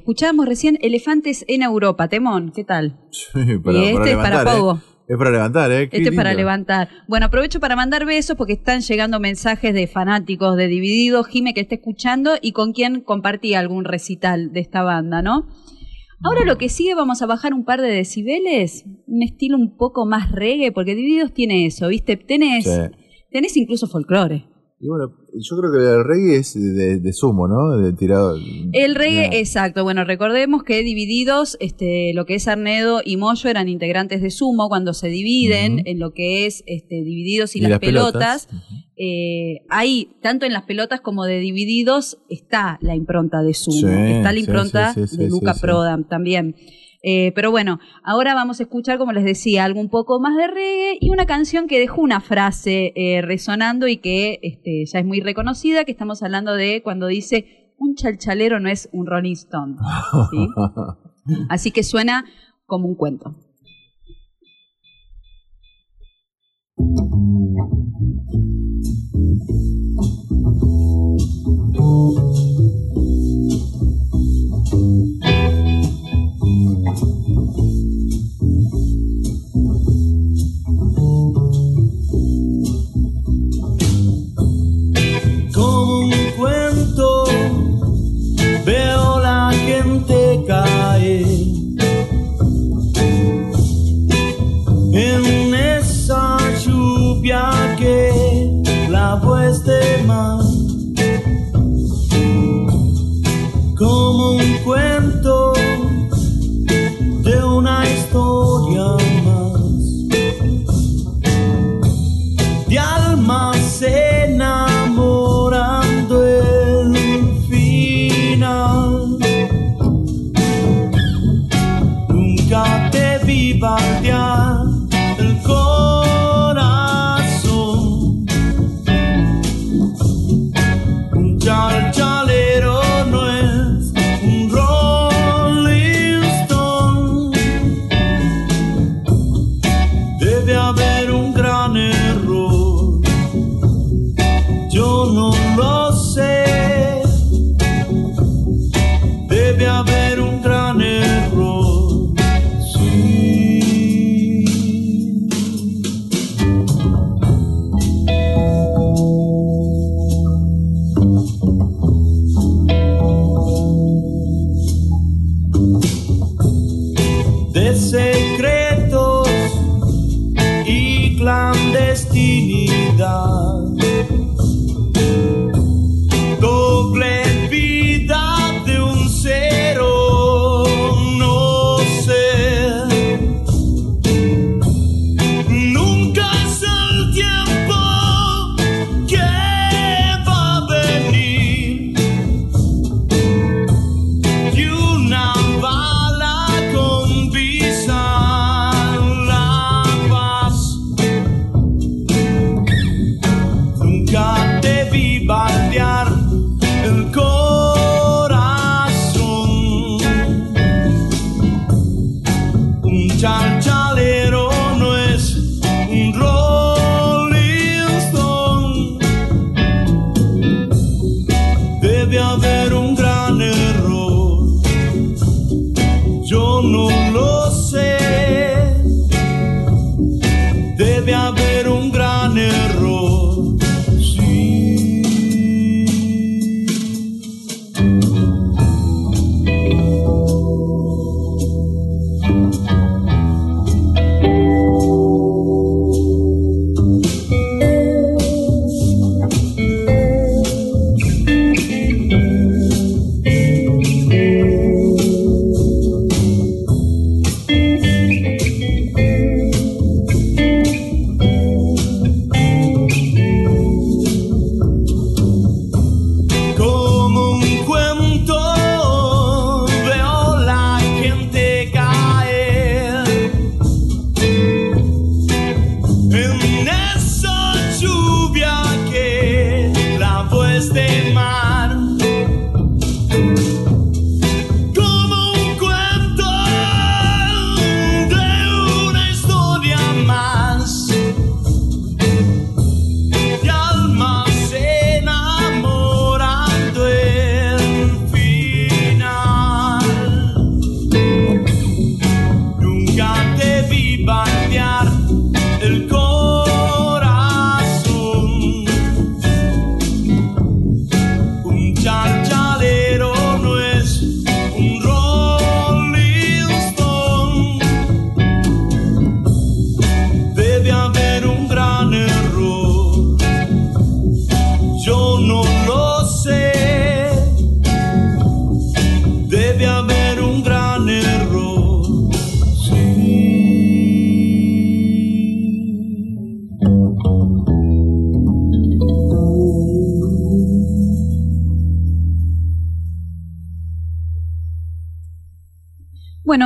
Escuchábamos recién Elefantes en Europa. Temón, ¿qué tal? Sí, para, y este para es para ¿eh? Pogo. Es para levantar, ¿eh? Qué Este es para levantar. Bueno, aprovecho para mandar besos porque están llegando mensajes de fanáticos de Dividido, Jime que está escuchando y con quien compartí algún recital de esta banda, ¿no? Ahora lo que sigue, vamos a bajar un par de decibeles, un estilo un poco más reggae, porque Divididos tiene eso, ¿viste? Tenés, Sí. tenés incluso folclore. Y bueno, yo creo que el reggae es de, de sumo, ¿no? De tirado. El reggae, exacto. Bueno, recordemos que divididos, este, lo que es Arnedo y Moyo eran integrantes de Sumo cuando se dividen en lo que es este, divididos y, Y las, las pelotas. pelotas. eh, ahí, tanto en las pelotas como de divididos, está la impronta de Sumo. Sí, está la impronta sí, sí, de Luca. Prodan también. Eh, pero bueno, ahora vamos a escuchar, como les decía, algo un poco más de reggae y una canción que dejó una frase eh, resonando y que este, ya es muy reconocida, que estamos hablando de cuando dice un chalchalero no es un Rolling Stone. ¿sí? [LAUGHS] Así que suena como un cuento.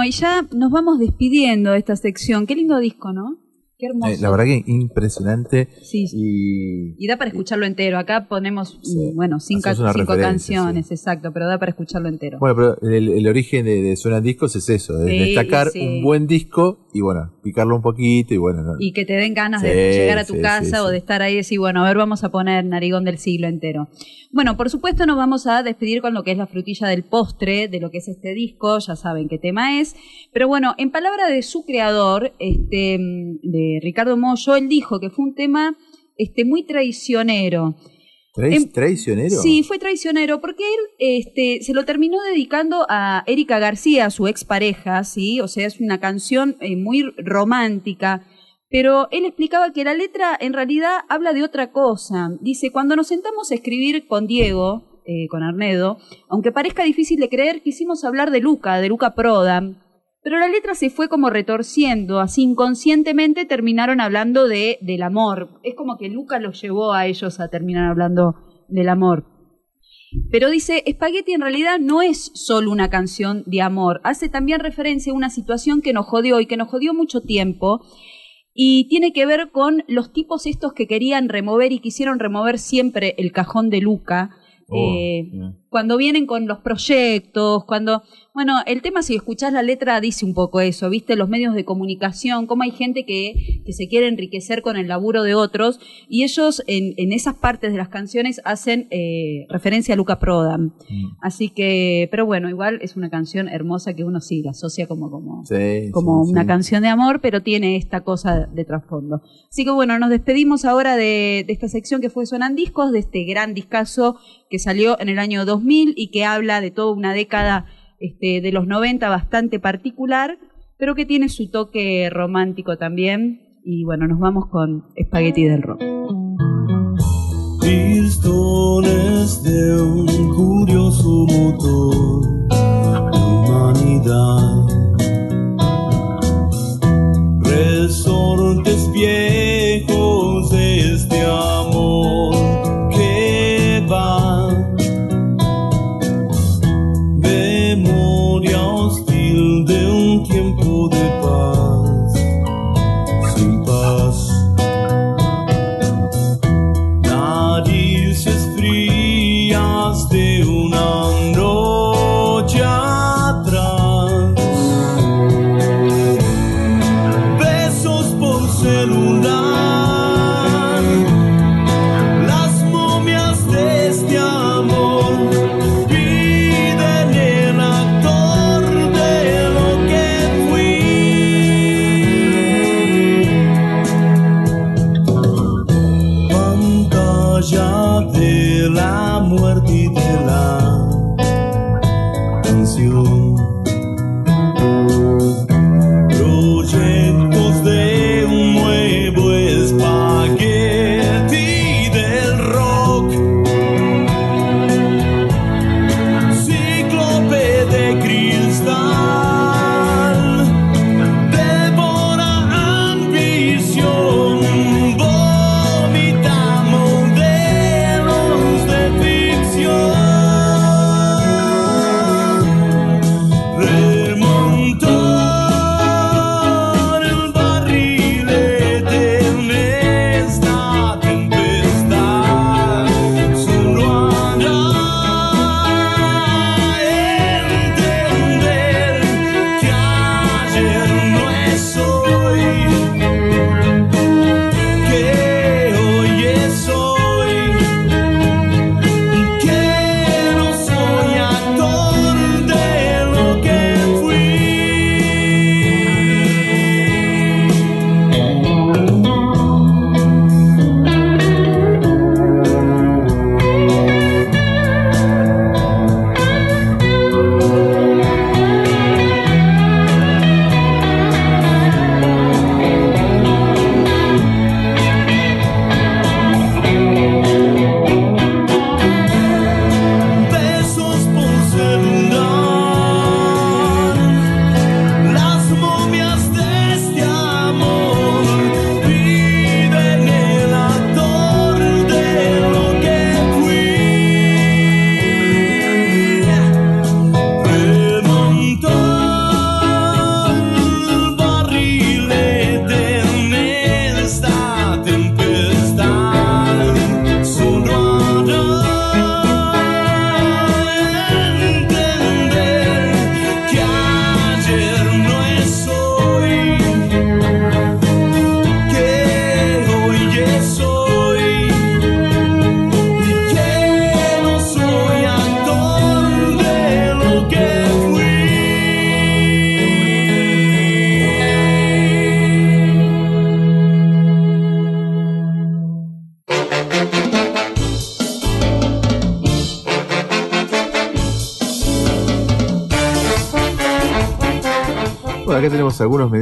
Y ya nos vamos despidiendo de esta sección. Qué lindo disco, ¿no? Qué hermoso. Eh, la verdad que impresionante. Sí. Y Y da para escucharlo entero. Acá ponemos, mm, bueno, cinco, canciones, exacto, pero da para escucharlo entero. bueno, pero el, el origen de, de Suenan Discos es eso, es Sí, destacar un buen disco y bueno, picarlo un poquito y bueno. no- y que te den ganas de llegar a tu casa o de estar ahí y decir, bueno, a ver, vamos a poner Narigón del siglo entero. Bueno, por supuesto nos vamos a despedir con lo que es la frutilla del postre, de lo que es este disco, ya saben qué tema es. Pero bueno, en palabra de su creador, este, mm, de Ricardo Mollo, él dijo que fue un tema este, muy traicionero. ¿Trai- Em, ¿Traicionero? Sí, fue traicionero porque él este, se lo terminó dedicando a Erika García, su expareja, ¿sí? O sea, es una canción eh, muy romántica. Pero él explicaba que la letra en realidad habla de otra cosa. Dice, cuando nos sentamos a escribir con Diego, eh, con Arnedo, aunque parezca difícil de creer, quisimos hablar de Luca, de Luca Prodan. Pero la letra se fue como retorciendo, así inconscientemente terminaron hablando de, del amor. Es como que Luca los llevó a ellos a terminar hablando del amor. Pero dice, Spaghetti en realidad no es solo una canción de amor, hace también referencia a una situación que nos jodió y que nos jodió mucho tiempo y tiene que ver con los tipos estos que querían remover y quisieron remover siempre el cajón de Luca. Oh, eh, cuando vienen con los proyectos, cuando, bueno, el tema si escuchás la letra dice un poco eso, viste, los medios de comunicación, cómo hay gente que, que se quiere enriquecer con el laburo de otros y ellos en, en esas partes de las canciones hacen eh, referencia a Luca Prodan. Así que, pero bueno, igual es una canción hermosa que uno sí la asocia como, como, Sí, como sí, una canción de amor, pero tiene esta cosa de trasfondo. Así que bueno, nos despedimos ahora de, de esta sección que fue Sonan Discos, de este gran discazo que salió en el año 2000 y que habla de toda una década este, de los 90 bastante particular, pero que tiene su toque romántico también. Y bueno, nos vamos con Spaghetti del Rock. Pistones de un curioso motor humanidad. Resortes viejos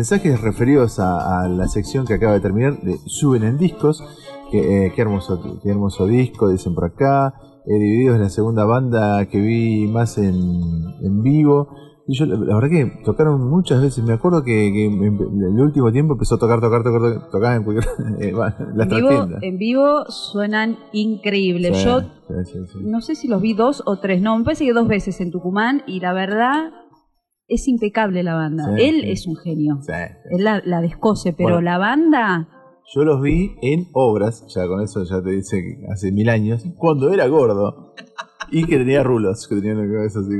mensajes referidos a, a la sección que acaba de terminar de Suben en Discos. Que, eh, qué, hermoso, qué hermoso disco, dicen por acá. Eh, Divididos es la segunda banda que vi más en, en vivo. Y yo, la, la verdad que tocaron muchas veces. Me acuerdo que, que en el último tiempo empezó a tocar, tocar, tocar, tocar, tocar en cualquier- [LAUGHS] eh, En vivo, en vivo suenan increíbles. Sí, Yo sí, sí. no sé si los vi dos o tres, no, me parece que dos veces en Tucumán y la verdad es impecable la banda. Sí, Él sí. es un genio. Sí. Él la, la descoce, pero Bueno. la banda, Yo los vi en obras, ya con eso ya te dice hace mil años, cuando era gordo y que tenía rulos, que tenía la cabeza así.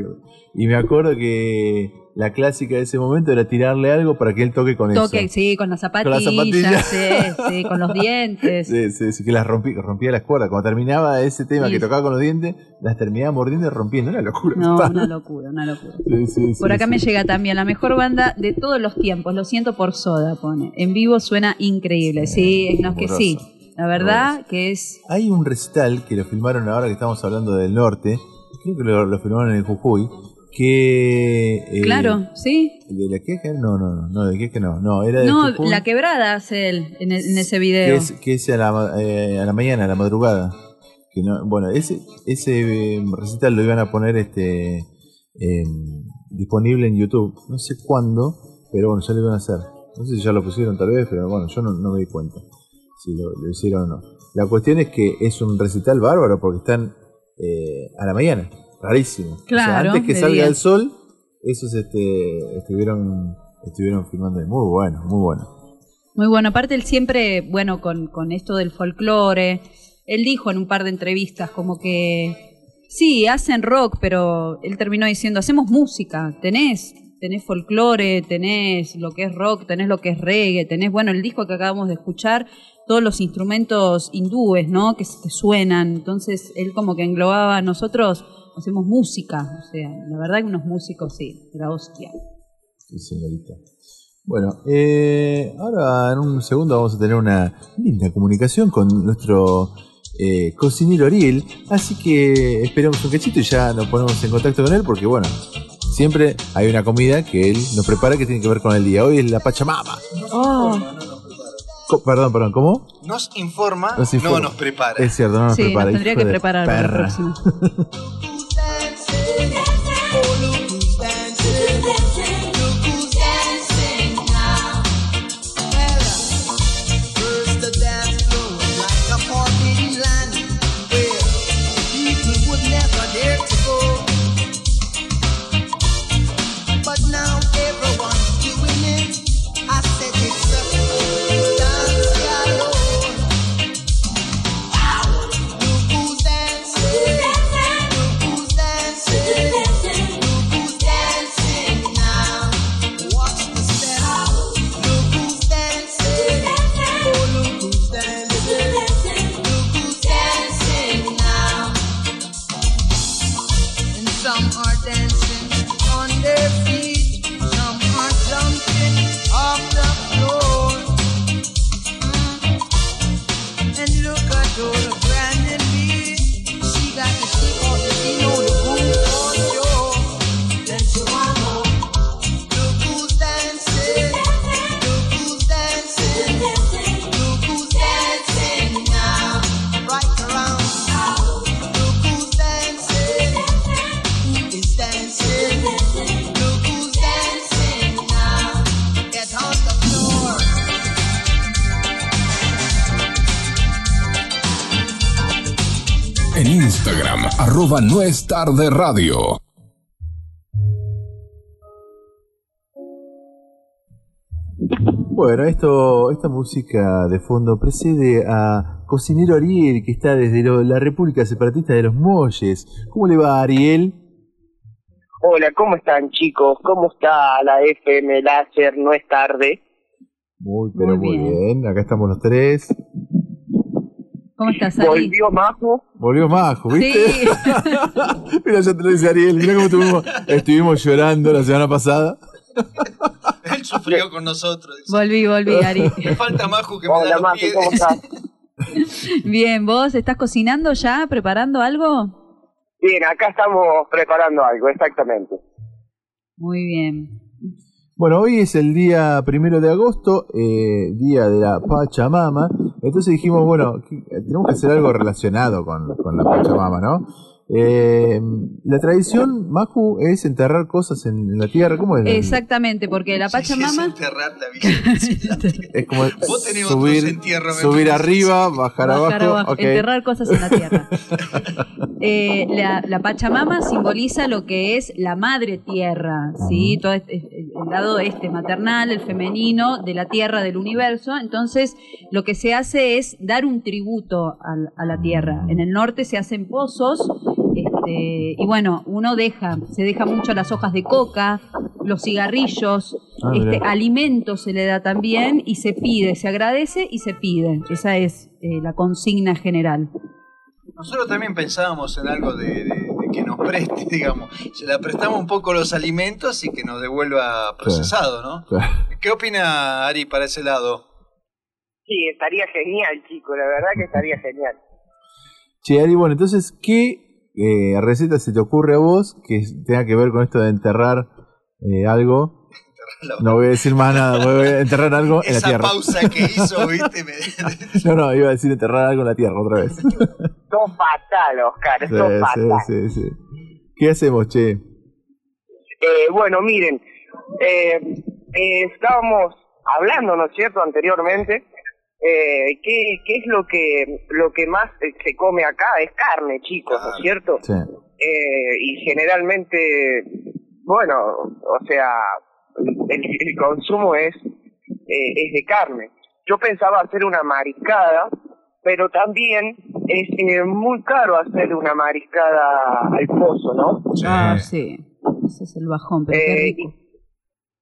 Y me acuerdo que la clásica de ese momento era tirarle algo para que él toque con toque, eso. sí, con las Con las zapatillas, zapatillas. sí, sí, con los dientes. Sí, sí, sí, que las rompía, rompía las cuerdas. Cuando terminaba ese tema Sí. que tocaba con los dientes, las terminaba mordiendo y rompiendo. Una locura. No, una locura, una locura. Sí, Por acá me llega también la mejor banda de todos los tiempos. Lo siento por Soda, pone. En vivo suena increíble. Sí, no, es que sí. La verdad que es. Hay un recital que lo filmaron ahora que estamos hablando del norte. Creo que lo, lo filmaron en el Jujuy. Que. eh, Claro, sí. ¿De la queja? No, no, no, no, de queja no. No, era de No, Jujuy, la quebrada hace él en, en ese que video. es, que es a, la, ma- eh, a la mañana, a la madrugada. Que no, bueno, ese, ese eh, recital lo iban a poner este eh, disponible en YouTube. No sé cuándo, pero bueno, ya lo iban a hacer. No sé si ya lo pusieron tal vez, pero bueno, yo no, no me di cuenta si lo, lo hicieron o no. La cuestión es que es un recital bárbaro porque están eh, a la mañana. Rarísimo. O sea, Claro, antes que salga día. el sol, esos este, estuvieron, estuvieron filmando. Muy bueno, muy bueno. Muy bueno. Aparte, él siempre, bueno, con, con esto del folclore, él dijo en un par de entrevistas como que sí, hacen rock, pero él terminó diciendo, hacemos música, tenés, tenés folclore, tenés lo que es rock, tenés lo que es reggae, tenés, bueno, el disco que acabamos de escuchar, todos los instrumentos hindúes, ¿no? Que, que suenan. Entonces, él como que englobaba nosotros, hacemos música. O sea, la verdad que unos músicos, sí, de la hostia. Sí, señorita. Bueno, eh, ahora en un segundo vamos a tener una linda comunicación con nuestro eh, cocinero Ariel. Así que esperamos un cachito y ya nos ponemos en contacto con él porque, bueno, siempre hay una comida que él nos prepara que tiene que ver con el día. Hoy es la Pachamama. Oh, perdón, perdón, ¿cómo? Nos informa, Nos informa. no nos prepara. Es cierto, no nos sí, prepara. nos tendría que preparar para la perra. próxima. [LAUGHS] some are dancing on their feet. Arroba no es tarde radio. Bueno, esto, esta música de fondo precede a Cocinero Ariel, que está desde lo- la República Separatista de los Molles. ¿Cómo le va, Ariel? Hola, ¿cómo están chicos? ¿Cómo está la FM Láser? No es tarde. Muy, pero muy, Muy bien. Acá estamos los tres. ¿Cómo estás, Ari? Volvió Majo. Volvió Majo, ¿viste? Sí. [LAUGHS] Mira, ya te lo dice Ariel. Mira cómo estuvimos, estuvimos llorando la semana pasada. [LAUGHS] Él sufrió con nosotros. dice. Volví, volví, Ari. [LAUGHS] Me falta Maju que me Hola da los Majo, pies. ¿cómo estás? Bien, ¿vos estás cocinando ya? ¿Preparando algo? Bien, acá estamos preparando algo, exactamente. Muy bien. Bueno, hoy es el día primero de agosto, eh, día de la Pachamama. Entonces dijimos, bueno, que- tenemos que hacer algo relacionado con, con la Pachamama, ¿no? Eh, la tradición, Maju, es enterrar cosas en, en la tierra. ¿Cómo es? Exactamente, porque la Pachamama. enterrar la Virgen. [LAUGHS] Es como Vos tenés subir, arriba, bajar, Bajar abajo. enterrar cosas en la tierra. [LAUGHS] Eh, la, la Pachamama simboliza lo que es la madre tierra, ¿sí? Todo este- el lado este maternal, el femenino de la tierra, del universo. Entonces, lo que se hace es dar un tributo a, la tierra. En el norte se hacen pozos. Este, y bueno, uno deja, se deja mucho las hojas de coca, los cigarrillos, Ah, este, alimento se le da también y se pide, se agradece y se pide. Esa es eh, la consigna general. Nosotros también pensábamos en algo de, de- de que nos preste, [LAUGHS] digamos. Se la prestamos un poco los alimentos y que nos devuelva procesado, ¿no? ¿Qué opina Ari para ese lado? Sí, estaría genial, chico, la verdad que estaría genial. Che, Ari, bueno, entonces, ¿qué eh, receta se te ocurre a vos que tenga que ver con esto de enterrar eh, algo? No voy a decir más nada, voy a enterrar algo en la Esa tierra. pausa que hizo, viste, me- [LAUGHS] No, no, iba a decir enterrar algo en la tierra otra vez. Sos fatal, Oscar, Sí, sos fatal. sí, sí, sí. ¿Qué hacemos, che? Eh, bueno, miren, eh, eh, estábamos hablando, ¿no es cierto?, anteriormente, eh, ¿qué, qué es lo que lo que más eh, se come acá? Es carne, chicos, ¿no es cierto? Sí. Eh, y generalmente, bueno, o sea, el, el consumo es, eh, es de carne. Yo pensaba hacer una mariscada, pero también es eh, muy caro hacer una mariscada al pozo, ¿no? Ah, sí. Ese es el bajón, pero qué rico.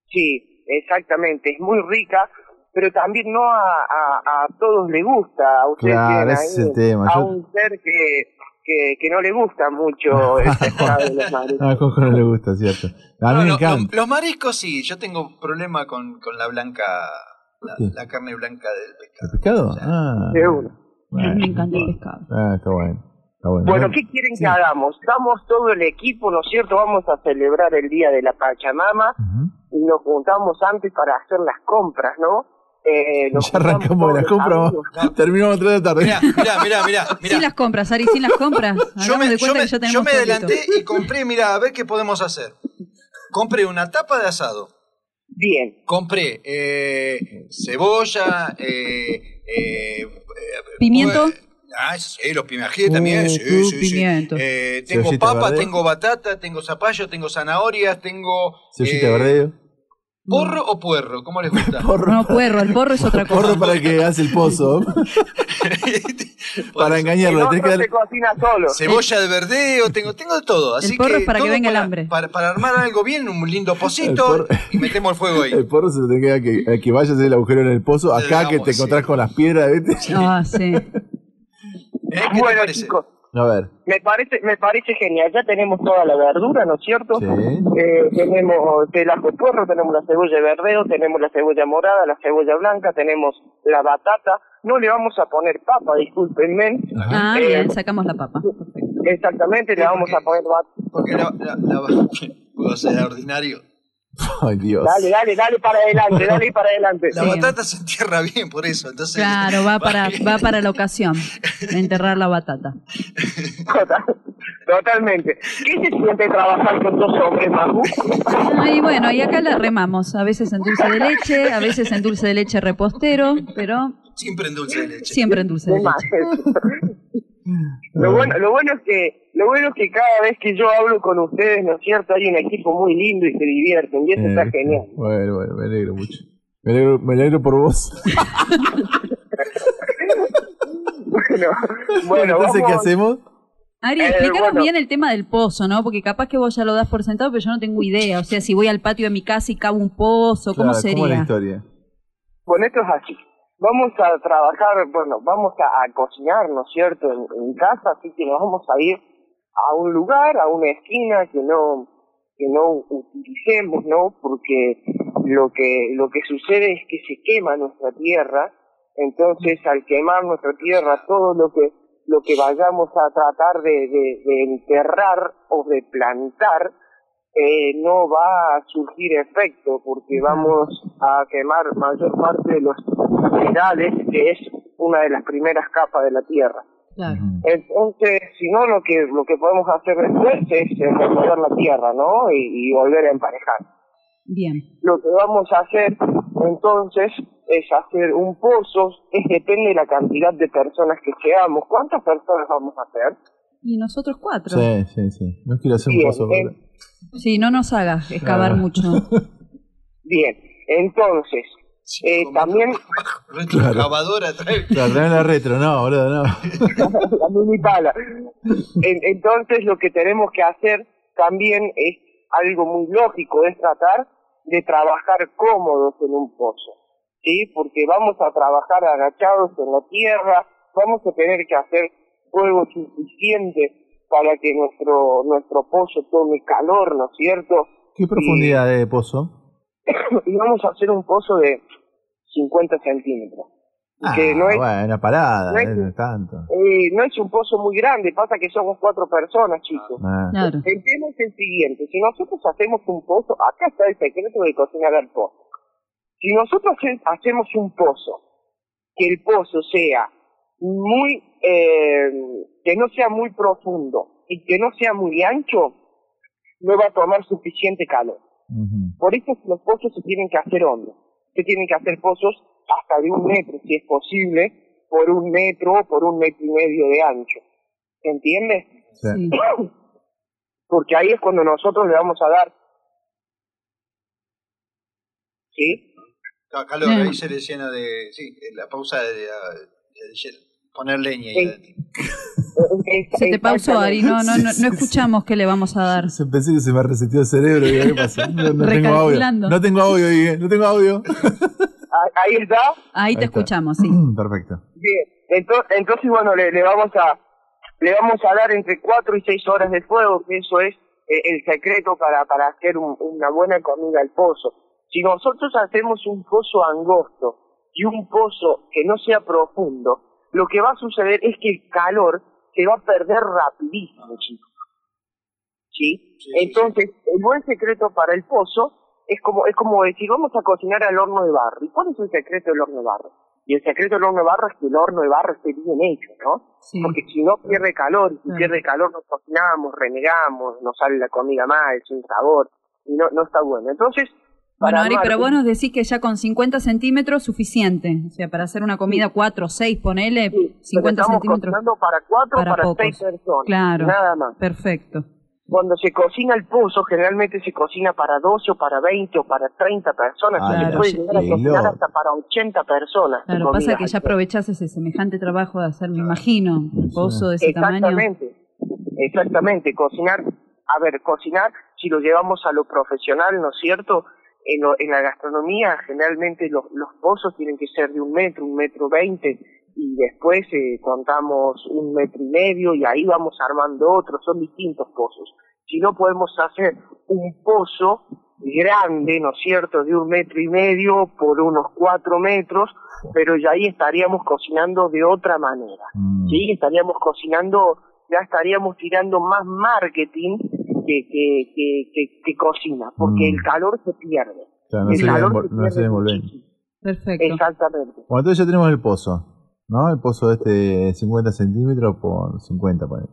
Sí, exactamente, es muy rica, pero también no a, a, a todos le gusta. A ustedes Claro, ese es ahí el tema. A Yo- un ser que, que, que no le gusta mucho el [LAUGHS] pescado de los mariscos. A Coco no le gusta, ¿cierto? A mí No, me encanta. los mariscos sí, yo tengo problema con, con la blanca, la, carne blanca del pescado. ¿El pescado? Ah, De uno. bueno. Me encanta el pescado. Ah, está bueno. Está bueno. Bueno, ¿no? ¿qué quieren que hagamos? Vamos todo el equipo, ¿no es cierto? Vamos a celebrar el Día de la Pachamama y nos juntamos antes para hacer las compras, ¿no? Eh, Ya arrancamos juntamos de la todos los compra, amigos. vamos- terminamos a las 3 de tarde. Mirá, mirá, mirá, mirá. mirá. Sin las compras, Ari, sin las compras. [LAUGHS] Yo me, de yo, cuenta me, que ya yo tenemos me todo adelanté y compré, mira, a ver qué podemos hacer. Compré una tapa de asado. Bien. Compré eh, cebolla, eh, eh, ¿Pimiento? Ah, sí, los pimientos también, Uh, sí, uh, sí, pimiento. Eh, tengo papa, tengo batata, tengo zapallo, tengo zanahorias, tengo... Cebollita eh, verdeo. ¿Porro o puerro? ¿Cómo les gusta? [LAUGHS] No, puerro, el porro es otra cosa. Porro para el que hace el pozo. [LAUGHS] para engañarlo. El tenés que otro darle- se cocina solo. Cebolla de verdeo, tengo, tengo de todo. Así El porro que es para que venga el hambre. Para, para armar algo bien, un lindo pocito porro- y metemos el fuego ahí. El porro se lo tenés que dar que, al que vaya a hacer el agujero en el pozo. Acá que te sí. encontrás con las piedras, ¿viste? Ah, sí. [LAUGHS] ¿Eh? ¿Qué te Bueno, parece? chicos, A ver. me parece, me parece genial. Ya tenemos toda la verdura, ¿no es cierto? Sí. Eh, tenemos el ajo porro, tenemos la cebolla de verdeo, tenemos la cebolla morada, la cebolla blanca, tenemos la batata. No le vamos a poner papa, discúlpenme. Ah, Eh, bien, sacamos la papa. Exactamente, le vamos a poner batata. Porque la, la, la- [LAUGHS] ser ordinario. [LAUGHS] Ay, Dios. Dale, dale, dale para adelante, dale [LAUGHS] para adelante. La batata se entierra bien por eso, entonces... Claro, va para, va para la ocasión de [LAUGHS] enterrar la batata. Total- Totalmente. ¿Qué se siente trabajar con dos hombres, Magu? Y bueno, y acá la remamos, a veces en dulce de leche, a veces en dulce de leche repostero, pero Siempre en dulce de leche. siempre en dulce de leche. Lo bueno, lo bueno es que lo bueno es que cada vez que yo hablo con ustedes, ¿no es cierto? Hay un equipo muy lindo y se divierten y eso está Eh, genial. Bueno, bueno, me alegro mucho. Me alegro, me alegro por vos. [LAUGHS] Bueno, bueno, entonces, ¿qué vamos- hacemos? Ari, Eh, explícanos bueno. bien el tema del pozo, ¿no? Porque capaz que vos ya lo das por sentado, pero yo no tengo idea. O sea, si voy al patio de mi casa y cavo un pozo, ¿cómo Claro, sería? ¿Cómo es la historia? Bueno, esto es así. Vamos a trabajar, bueno, vamos a, a cocinar, ¿no es cierto?, en, en casa, así que nos vamos a ir a un lugar, a una esquina que no que no utilicemos, ¿no? Porque lo que lo que sucede es que se quema nuestra tierra, entonces al quemar nuestra tierra todo lo que lo que vayamos a tratar de, de, de enterrar o de plantar eh, no va a surgir efecto porque vamos a quemar mayor parte de los minerales, que es una de las primeras capas de la Tierra. Entonces, si no, lo que lo que podemos hacer después es eh, remover la Tierra, ¿no? Y, y volver a emparejar. Bien. Lo que vamos a hacer entonces es hacer un pozo, es depende de la cantidad de personas que seamos. ¿Cuántas personas vamos a hacer? Y nosotros cuatro. Sí, sí, sí. No quiero hacer un pozo. eh, Sí, no nos hagas excavar Claro. mucho. [LAUGHS] Bien, entonces, eh, también. [LAUGHS] Excavadora trae. Claro, la retro, no, boludo, no. [LAUGHS] la mini pala. En- entonces lo que tenemos que hacer también es algo muy lógico, es tratar de trabajar cómodos en un pozo, ¿sí? Porque vamos a trabajar agachados en la tierra, vamos a tener que hacer fuego suficiente para que nuestro nuestro pozo tome calor, ¿no es cierto? ¿Qué profundidad de pozo? [COUGHS] Y vamos a hacer un pozo de 50 centímetros. Ah, que no es, bueno, parada, no es- eh, no es tanto. eh, no es un pozo muy grande, pasa que somos cuatro personas, chicos. Ah. Claro. El tema es el siguiente, si nosotros hacemos un pozo, acá está el secreto de cocinar al pozo. Si nosotros hace- hacemos un pozo, que el pozo sea muy, eh, que no sea muy profundo y que no sea muy ancho, no va a tomar suficiente calor. Por eso los pozos se tienen que hacer hondos. Se tienen que hacer pozos hasta de un metro, si es posible, por un metro o por un metro y medio de ancho. ¿Se entiende? Sí. [COUGHS] Porque ahí es cuando nosotros le vamos a dar. ¿Sí? Ca- Calor, ahí se le llena de. Sí, la pausa de, de- de poner leña. ahí adentro. [LAUGHS] Se te pausó, Ari. No, no, no, no escuchamos qué le vamos a dar. Se- Pensé que se me reseteó el cerebro. ¿Qué pasa? No, no tengo audio. No tengo audio, no tengo audio. Ahí, ahí está. Ahí te está. escuchamos, sí. Perfecto. Bien. Entonces, entonces bueno, le, le vamos a le vamos a dar entre 4 y 6 horas de fuego, que eso es eh, el secreto para, para hacer un- una buena comida al pozo. Si nosotros hacemos un pozo angosto y un pozo que no sea profundo, lo que va a suceder es que el calor se va a perder rapidísimo, chicos. ¿Sí? Entonces, el buen secreto para el pozo es como, es como decir, vamos a cocinar al horno de barro. ¿Y cuál es el secreto del horno de barro? Y el secreto del horno de barro es que el horno de barro esté bien hecho, ¿no? Porque si no pierde calor, y si pierde calor nos cocinamos, renegamos, nos sale la comida mal, sin sabor, y no, no está bueno. Entonces, Bueno, Ari, pero vos nos decís que ya con 50 centímetros suficiente. O sea, para hacer una comida 4 o 6, ponele pero 50 estamos centímetros. para cuatro para para, pocos. seis personas, Claro. nada más. Perfecto. Cuando se cocina el pozo, generalmente se cocina para 12 o para 20 o para 30 personas, Ah, y se claro. puede llegar a Sí, cocinar hasta para 80 personas. Claro, pasa que ya aprovechás ese semejante trabajo de hacer, me imagino, un pozo de ese tamaño. Exactamente, exactamente. Cocinar, a ver, cocinar, si lo llevamos a lo profesional, ¿no es cierto? En, lo- en la gastronomía, generalmente los, los pozos tienen que ser de un metro, un metro veinte, y después eh, contamos un metro y medio, y ahí vamos armando otros, son distintos pozos. Si no podemos hacer un pozo grande, ¿no es cierto?, de un metro y medio por unos cuatro metros, pero ya ahí estaríamos cocinando de otra manera. Sí, estaríamos cocinando, ya estaríamos tirando más marketing que, que, que, que, que cocina, porque Mm. el calor se pierde. No el se calor se no se. Perfecto. Exactamente. Bueno, entonces ya tenemos el pozo, ¿no? El pozo este de 50 centímetros por 50, ponele.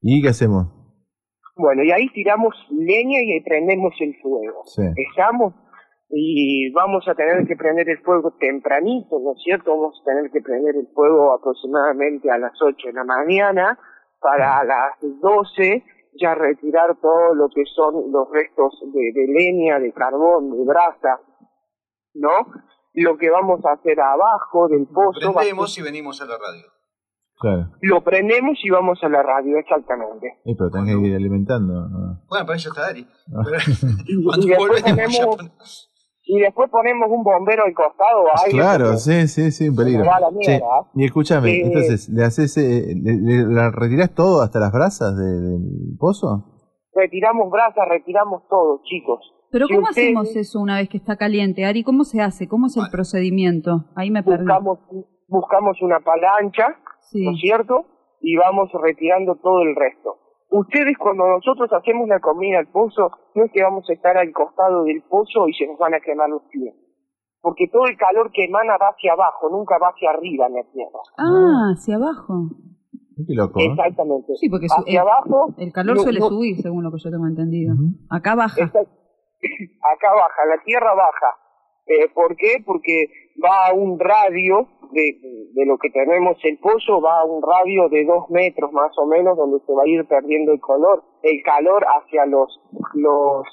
¿Y qué hacemos? Bueno, y ahí tiramos leña y ahí prendemos el fuego. Sí. Estamos y vamos a tener que prender el fuego tempranito, ¿no es cierto? Vamos a tener que prender el fuego aproximadamente a las 8 de la mañana para a las 12 ya retirar todo lo que son los restos de, de leña, de carbón, de brasa, ¿no? Lo que vamos a hacer abajo del pozo ser- Prendemos y venimos a la radio. Claro. lo prendemos y vamos a la radio, exactamente. Eh, pero tenés que ir alimentando. ¿no? Bueno, para eso está Ari. No. Pero- Y, [LAUGHS] Cuando y volvemos ya ponemos, y después ponemos un bombero al costado o algo. Claro, sí, sí, sí, un peligro. Sí. mierda. Y escúchame, Eh, entonces, ¿le haces, eh, le, le- retirás todo hasta las brasas de- del pozo? Retiramos brasas, retiramos todo, chicos. Pero Si ¿cómo hacemos eso una vez que está caliente, Ari? ¿Cómo se hace? ¿Cómo es el procedimiento? Ahí me perdí. Buscamos, buscamos una palancha, Sí. ¿no es cierto? Y vamos retirando todo el resto. Ustedes cuando nosotros hacemos la comida al pozo, no es que vamos a estar al costado del pozo y se nos van a quemar los pies. Porque todo el calor que emana va hacia abajo, nunca va hacia arriba en la tierra. Ah, hacia abajo. Qué loco. ¿eh? Exactamente. Sí, porque hacia el, abajo. el calor no- suele no- subir, según lo que yo tengo entendido. Acá baja. [LAUGHS] acá baja, la tierra baja. Eh, ¿Por qué? Porque va a un radio de, de lo que tenemos el pozo, va a un radio de dos metros más o menos, donde se va a ir perdiendo el color, el calor hacia los, los,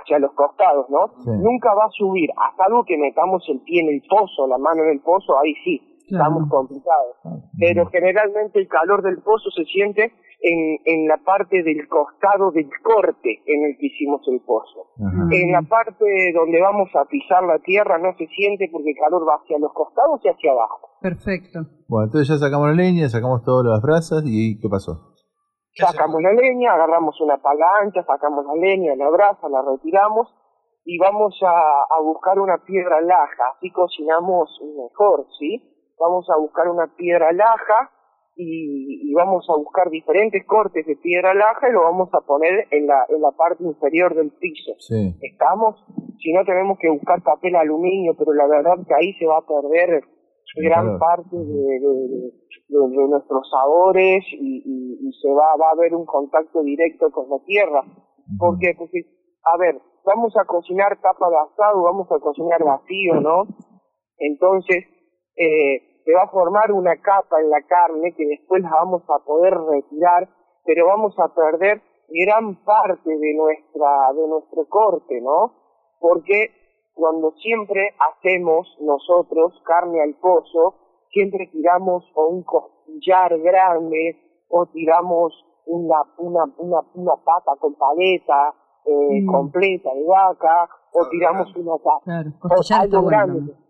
hacia los costados, ¿no? Sí. Nunca va a subir, hasta algo que metamos el pie en el pozo, la mano en el pozo, ahí sí, estamos complicados. Pero generalmente el calor del pozo se siente en, en la parte del costado del corte en el que hicimos el pozo. En la parte donde vamos a pisar la tierra no se siente porque el calor va hacia los costados y hacia abajo. Perfecto. Bueno, entonces ya sacamos la leña, sacamos todas las brasas y ¿qué pasó? Sacamos la leña, agarramos una pala ancha, sacamos la leña, la brasa, la retiramos y vamos a, a buscar una piedra laja, así cocinamos mejor, ¿sí? Vamos a buscar una piedra laja y, y vamos a buscar diferentes cortes de piedra laja y lo vamos a poner en la, en la parte inferior del piso. Sí. ¿Estamos? Si no tenemos que buscar papel aluminio, pero la verdad que ahí se va a perder gran parte de, de- de- de- de nuestros sabores y, y- y se va, va a haber un contacto directo con la tierra. Porque, a ver, vamos a cocinar tapa de asado, vamos a cocinar vacío, ¿no? Entonces, eh, se va a formar una capa en la carne que después la vamos a poder retirar, pero vamos a perder gran parte de nuestra de nuestro corte, ¿no? Porque cuando siempre hacemos nosotros carne al pozo, siempre tiramos o un costillar grande o tiramos una una una, una pata con paleta eh, Mm. completa de vaca o tiramos una Claro, o costillar algo bueno.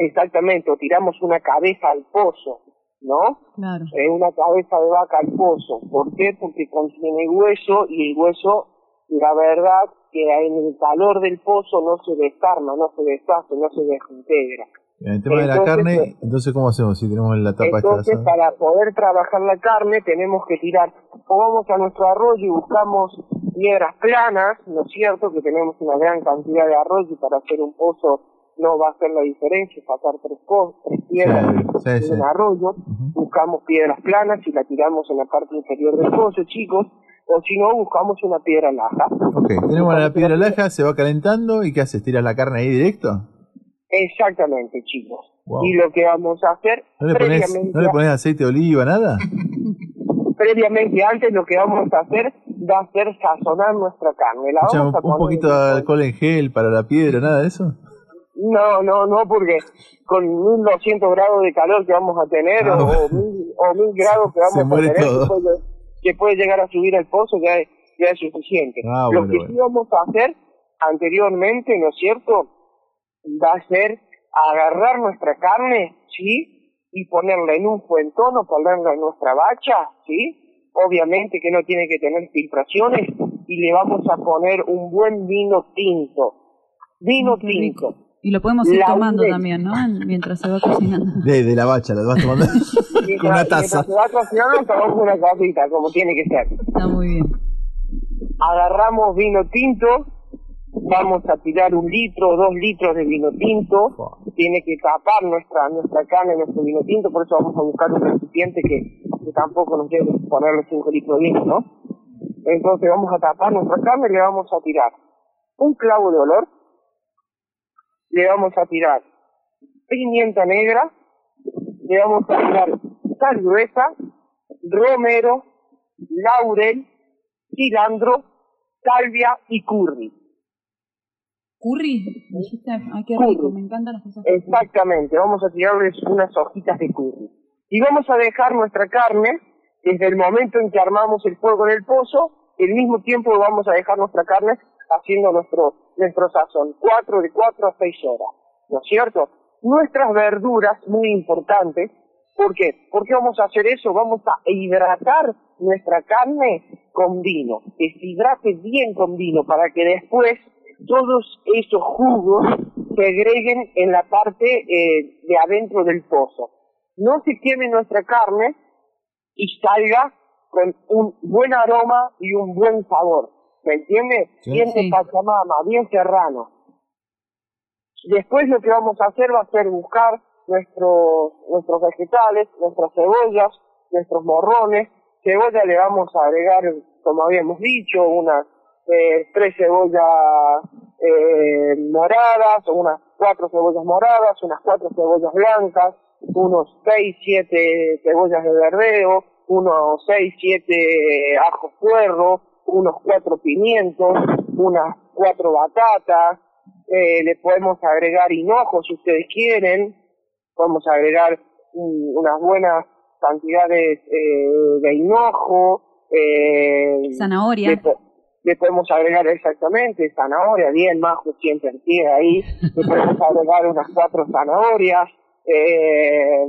Exactamente, o tiramos una cabeza al pozo, ¿no? Claro. Eh, una cabeza de vaca al pozo. ¿Por qué? Porque contiene hueso y el hueso, la verdad, que en el calor del pozo no se desarma, no se deshace, no se desintegra. En el tema de la Entonces, carne, eh, entonces ¿cómo hacemos si tenemos la tapa Entonces, para poder trabajar la carne, tenemos que tirar, o vamos a nuestro arroyo y buscamos piedras planas, ¿no es cierto? Que tenemos una gran cantidad de arroyo y para hacer un pozo no va a hacer la diferencia sacar tres, piedras Sí, sí, de un arroyo, buscamos piedras planas y la tiramos en la parte inferior del pozo, chicos, o si no, buscamos una piedra laja. Ok, tenemos la piedra laja, se va calentando y ¿qué haces? ¿Tiras la carne ahí directo? Exactamente, chicos. Wow. Y lo que vamos a hacer ¿No le pones, previamente ¿no le pones aceite de oliva, nada? [LAUGHS] previamente antes lo que vamos a hacer va a ser sazonar nuestra carne. La O sea, un, vamos a un poquito de alcohol en gel para la piedra, nada de eso. No, no, no, porque con 1200 grados de calor que vamos a tener Ah, o, bueno. o, mil, o mil grados que vamos a tener. Que, puede, que puede llegar a subir al pozo ya es, ya es suficiente. Ah, Lo que bueno. sí vamos a hacer anteriormente, ¿no es cierto? Va a ser agarrar nuestra carne, ¿sí? Y ponerla en un fuentón o ponerla en nuestra bacha, ¿sí? Obviamente que no tiene que tener filtraciones y le vamos a poner un buen vino tinto. Vino tinto. Y lo podemos ir La tomando leche. también, ¿no? Mientras se va [LAUGHS] cocinando. De, de la bacha, la vas tomando [LAUGHS] [LAUGHS] con una taza. Mientras se va cocinando, tomamos una cosita, como tiene que ser. Está muy bien. Agarramos vino tinto, vamos a tirar un litro o dos litros de vino tinto, tiene que tapar nuestra nuestra carne, nuestro vino tinto, por eso vamos a buscar un recipiente que, que tampoco nos lleve ponerle 5 litros de vino, ¿no? Entonces vamos a tapar nuestra carne y le vamos a tirar un clavo de olor, le vamos a tirar pimienta negra, le vamos a tirar sal gruesa, romero, laurel, cilantro, salvia y curry. ¿Curry? Dijiste, qué Curry. rico, me encantan las cosas. Exactamente, vamos a tirarles unas hojitas de curry. Y vamos a dejar nuestra carne, desde el momento en que armamos el fuego en el pozo, el mismo tiempo vamos a dejar nuestra carne haciendo nuestro, nuestro sazón, cuatro, de cuatro a seis horas, ¿no es cierto? Nuestras verduras, muy importantes, ¿por qué? ¿Por qué vamos a hacer eso? Vamos a hidratar nuestra carne con vino, que se hidrate bien con vino, para que después todos esos jugos se agreguen en la parte eh, de adentro del pozo. No se queme nuestra carne y salga con un buen aroma y un buen sabor. ¿Me entiende? Sí. Bien de Sí. Pachamama, bien serrano. Después lo que vamos a hacer va a ser buscar nuestros, nuestros vegetales, nuestras cebollas, nuestros morrones. Cebolla le vamos a agregar, como habíamos dicho, unas eh, tres cebollas eh, moradas, o unas cuatro cebollas moradas, unas cuatro cebollas blancas, unos seis, siete cebollas de verdeo, unos seis, siete ajos puerro, unos cuatro pimientos, unas cuatro batatas, eh, le podemos agregar hinojo si ustedes quieren, podemos agregar mm, unas buenas cantidades eh, de hinojo, eh, Zanahoria. le, po- le podemos agregar exactamente zanahoria, bien majo siempre pie ahí, le podemos [LAUGHS] agregar unas cuatro zanahorias, eh,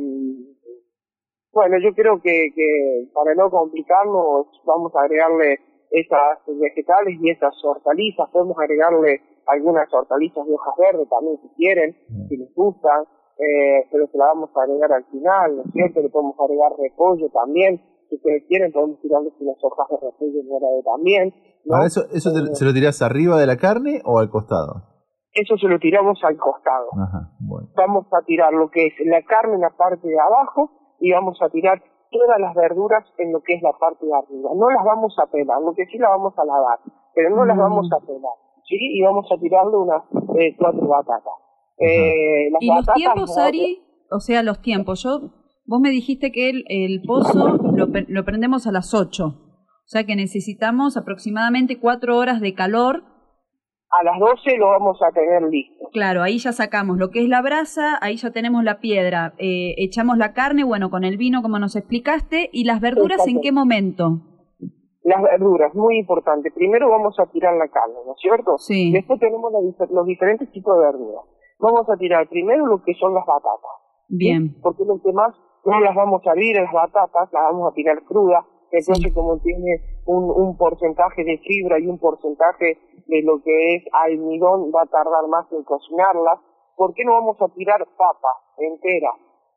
bueno, yo creo que, que para no complicarnos vamos a agregarle esas vegetales y esas hortalizas, podemos agregarle algunas hortalizas de hojas verdes también si quieren, si les gustan, eh, pero se la vamos a agregar al final, ¿no es cierto? Le podemos agregar repollo también, si ustedes quieren podemos tirarles unas hojas de repollo verde también, ¿no? ¿eso, eso te- se lo tirás arriba de la carne o al costado? Eso se lo tiramos al costado. Ajá, bueno. vamos a tirar lo que es la carne en la parte de abajo y vamos a tirar todas las verduras en lo que es la parte de arriba. No las vamos a pelar, lo que sí las vamos a lavar, pero no las vamos a pelar, ¿sí? Y vamos a tirarle unas eh, cuatro batatas. Eh, las Y los tiempos, Ari, o sea, los tiempos. Yo, vos me dijiste que el, el pozo lo prendemos a las 8. O sea que necesitamos aproximadamente cuatro horas de calor. A las 12 lo vamos a tener listo. Claro, ahí ya sacamos lo que es la brasa, ahí ya tenemos la piedra, eh, echamos la carne, bueno, con el vino como nos explicaste, y las verduras en qué momento. Las verduras, muy importante. Primero vamos a tirar la carne, ¿no es cierto? Sí. Después tenemos los diferentes tipos de verduras. Vamos a tirar primero lo que son las batatas. Bien. porque los demás no las vamos a hervir, las batatas las vamos a tirar crudas, entonces como tiene un, un porcentaje de fibra y un porcentaje de lo que es almidón, va a tardar más en cocinarlas. ¿Por qué no vamos a tirar papa entera?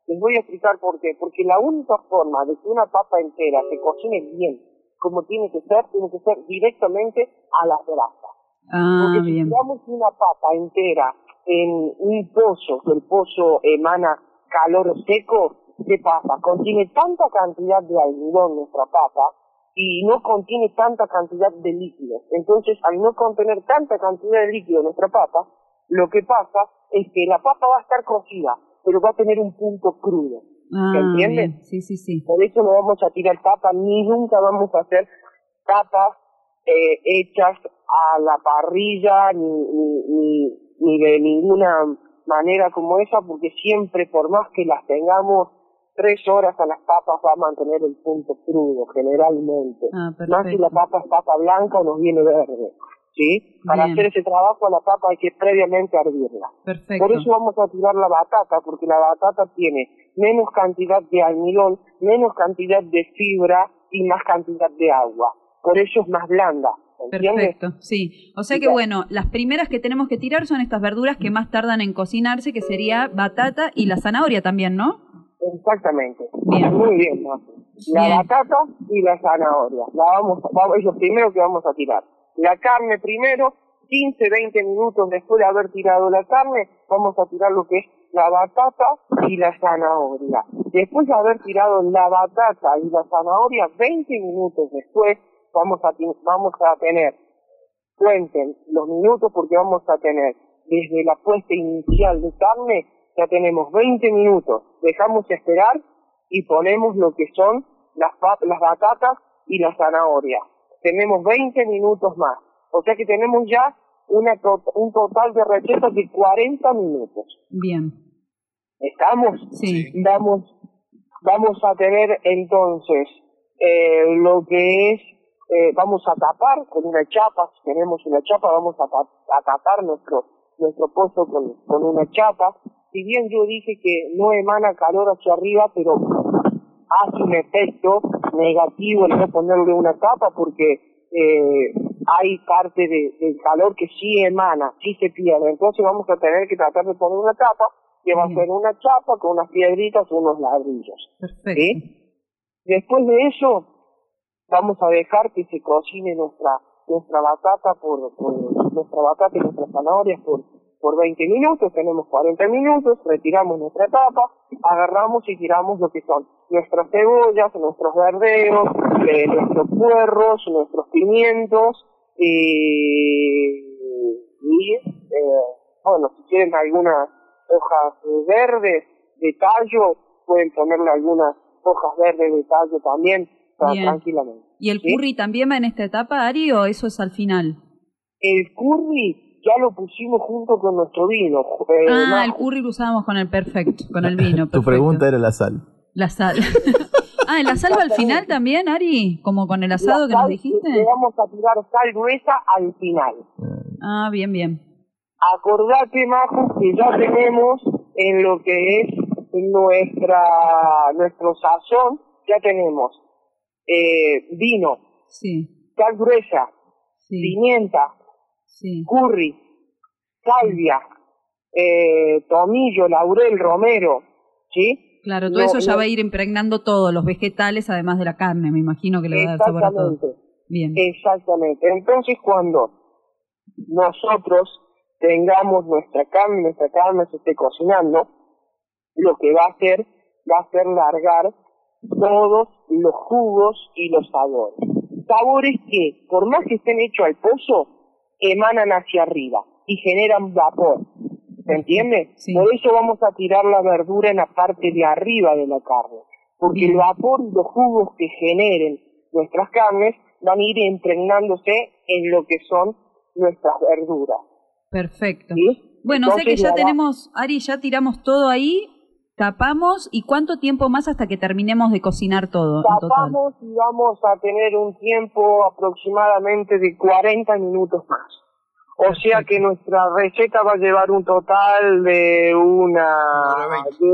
Les voy a explicar por qué. Porque la única forma de que una papa entera se cocine bien, como tiene que ser, tiene que ser directamente a las brasas. Ah, Porque si tiramos una papa entera en un pozo, que el pozo emana calor seco, ¿qué pasa? Contiene tanta cantidad de almidón nuestra papa y no contiene tanta cantidad de líquido. Entonces, al no contener tanta cantidad de líquido nuestra papa, lo que pasa es que la papa va a estar cocida, pero va a tener un punto crudo. Ah, ¿Se entiende? Sí, sí, sí. Por eso no vamos a tirar papas, ni nunca vamos a hacer papas eh, hechas a la parrilla, ni, ni, ni, ni de ninguna manera como esa, porque siempre, por más que las tengamos tres horas a las papas, va a mantener el punto crudo, generalmente. Ah, más si la papa es papa blanca o nos viene verde. ¿Sí? Para Bien. hacer ese trabajo, a la papa hay que previamente hervirla. Perfecto. Por eso vamos a tirar la batata, porque la batata tiene menos cantidad de almidón, menos cantidad de fibra y más cantidad de agua. Por eso es más blanda. ¿Entiendes? Perfecto, sí. O sea que bueno, las primeras que tenemos que tirar son estas verduras que más tardan en cocinarse, que sería batata y la zanahoria también, ¿no? Exactamente. Bien. Muy bien, Mafe. La Bien. batata y la zanahoria. La vamos, vamos, es lo primero que vamos a tirar. La carne primero, 15, 20 minutos después de haber tirado la carne, vamos a tirar lo que es la batata y la zanahoria. Después de haber tirado la batata y la zanahoria, 20 minutos después, vamos a, vamos a tener, cuenten los minutos porque vamos a tener desde la puesta inicial de carne, ya tenemos 20 minutos, dejamos esperar y ponemos lo que son las, las batatas y la zanahoria. Tenemos 20 minutos más, o sea que tenemos ya una to- un total de recetas de 40 minutos. Bien. ¿Estamos? Sí. Vamos, vamos a tener entonces eh, lo que es, eh, vamos a tapar con una chapa, si tenemos una chapa, vamos a, ta- a tapar nuestro, nuestro pozo con, con una chapa. Si bien yo dije que no emana calor hacia arriba, pero hace un efecto negativo el no ponerle una tapa porque eh, hay parte de- del calor que sí emana, sí se pierde. Entonces vamos a tener que tratar de poner una tapa que va a ser una chapa con unas piedritas o unos ladrillos. Perfecto. ¿sí? Después de eso, vamos a dejar que se cocine nuestra nuestra batata por, por nuestra batata y nuestras zanahorias por por 20 minutos, tenemos 40 minutos, retiramos nuestra tapa, agarramos y tiramos lo que son nuestras cebollas, nuestros verdeos, eh, nuestros puerros, nuestros pimientos, eh, y eh, bueno, si quieren algunas hojas verdes de tallo, pueden ponerle algunas hojas verdes de tallo también, tranquilamente. ¿Y el ¿sí? curry también va en esta etapa, Ari, o eso es al final? El curry ya lo pusimos junto con nuestro vino. eh, ah, más- el curry lo usábamos con el perfecto, con el vino. [LAUGHS] Tu perfecto. pregunta era la sal. La sal. [LAUGHS] ah, ¿el sal va al final también, Ari? Como con el asado la que nos dijiste. Le vamos a tirar sal gruesa al final. Ah, bien, bien. Acordate, Majo, que ya tenemos en lo que es nuestra nuestro sazón, ya tenemos eh, vino, Sí, sal gruesa, sí, pimienta, sí. curry, salvia, eh, tomillo, laurel, romero, ¿sí? Claro, todo No, eso ya no- va a ir impregnando todos los vegetales, además de la carne, me imagino que le va a dar sabor a todo. Exactamente. Bien. Exactamente. Entonces, cuando nosotros tengamos nuestra carne, nuestra carne se esté cocinando, lo que va a hacer, va a ser largar todos los jugos y los sabores. Sabores que, por más que estén hechos al pozo, emanan hacia arriba y generan vapor. ¿Se entiende? Por eso vamos a tirar la verdura en la parte de arriba de la carne. Porque el vapor y los jugos que generen nuestras carnes van a ir impregnándose en lo que son nuestras verduras. Perfecto. ¿sí? Bueno, sea que ya tenemos, Ari, ya tiramos todo ahí, tapamos, ¿y cuánto tiempo más hasta que terminemos de cocinar todo en total? Tapamos y vamos a tener un tiempo aproximadamente de 40 minutos más. O sea que nuestra receta va a llevar un total de una, de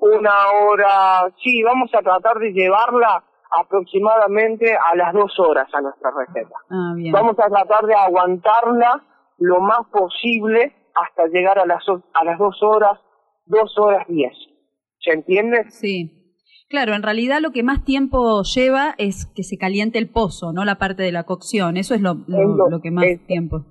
una hora, sí, vamos a tratar de llevarla aproximadamente a las dos horas a nuestra receta. Ah, bien. Vamos a tratar de aguantarla lo más posible hasta llegar a las, a las dos horas, dos horas diez. ¿Se entiende? Sí. Claro, en realidad lo que más tiempo lleva es que se caliente el pozo, no la parte de la cocción. Eso es lo, lo- Es lo- lo que más es- tiempo.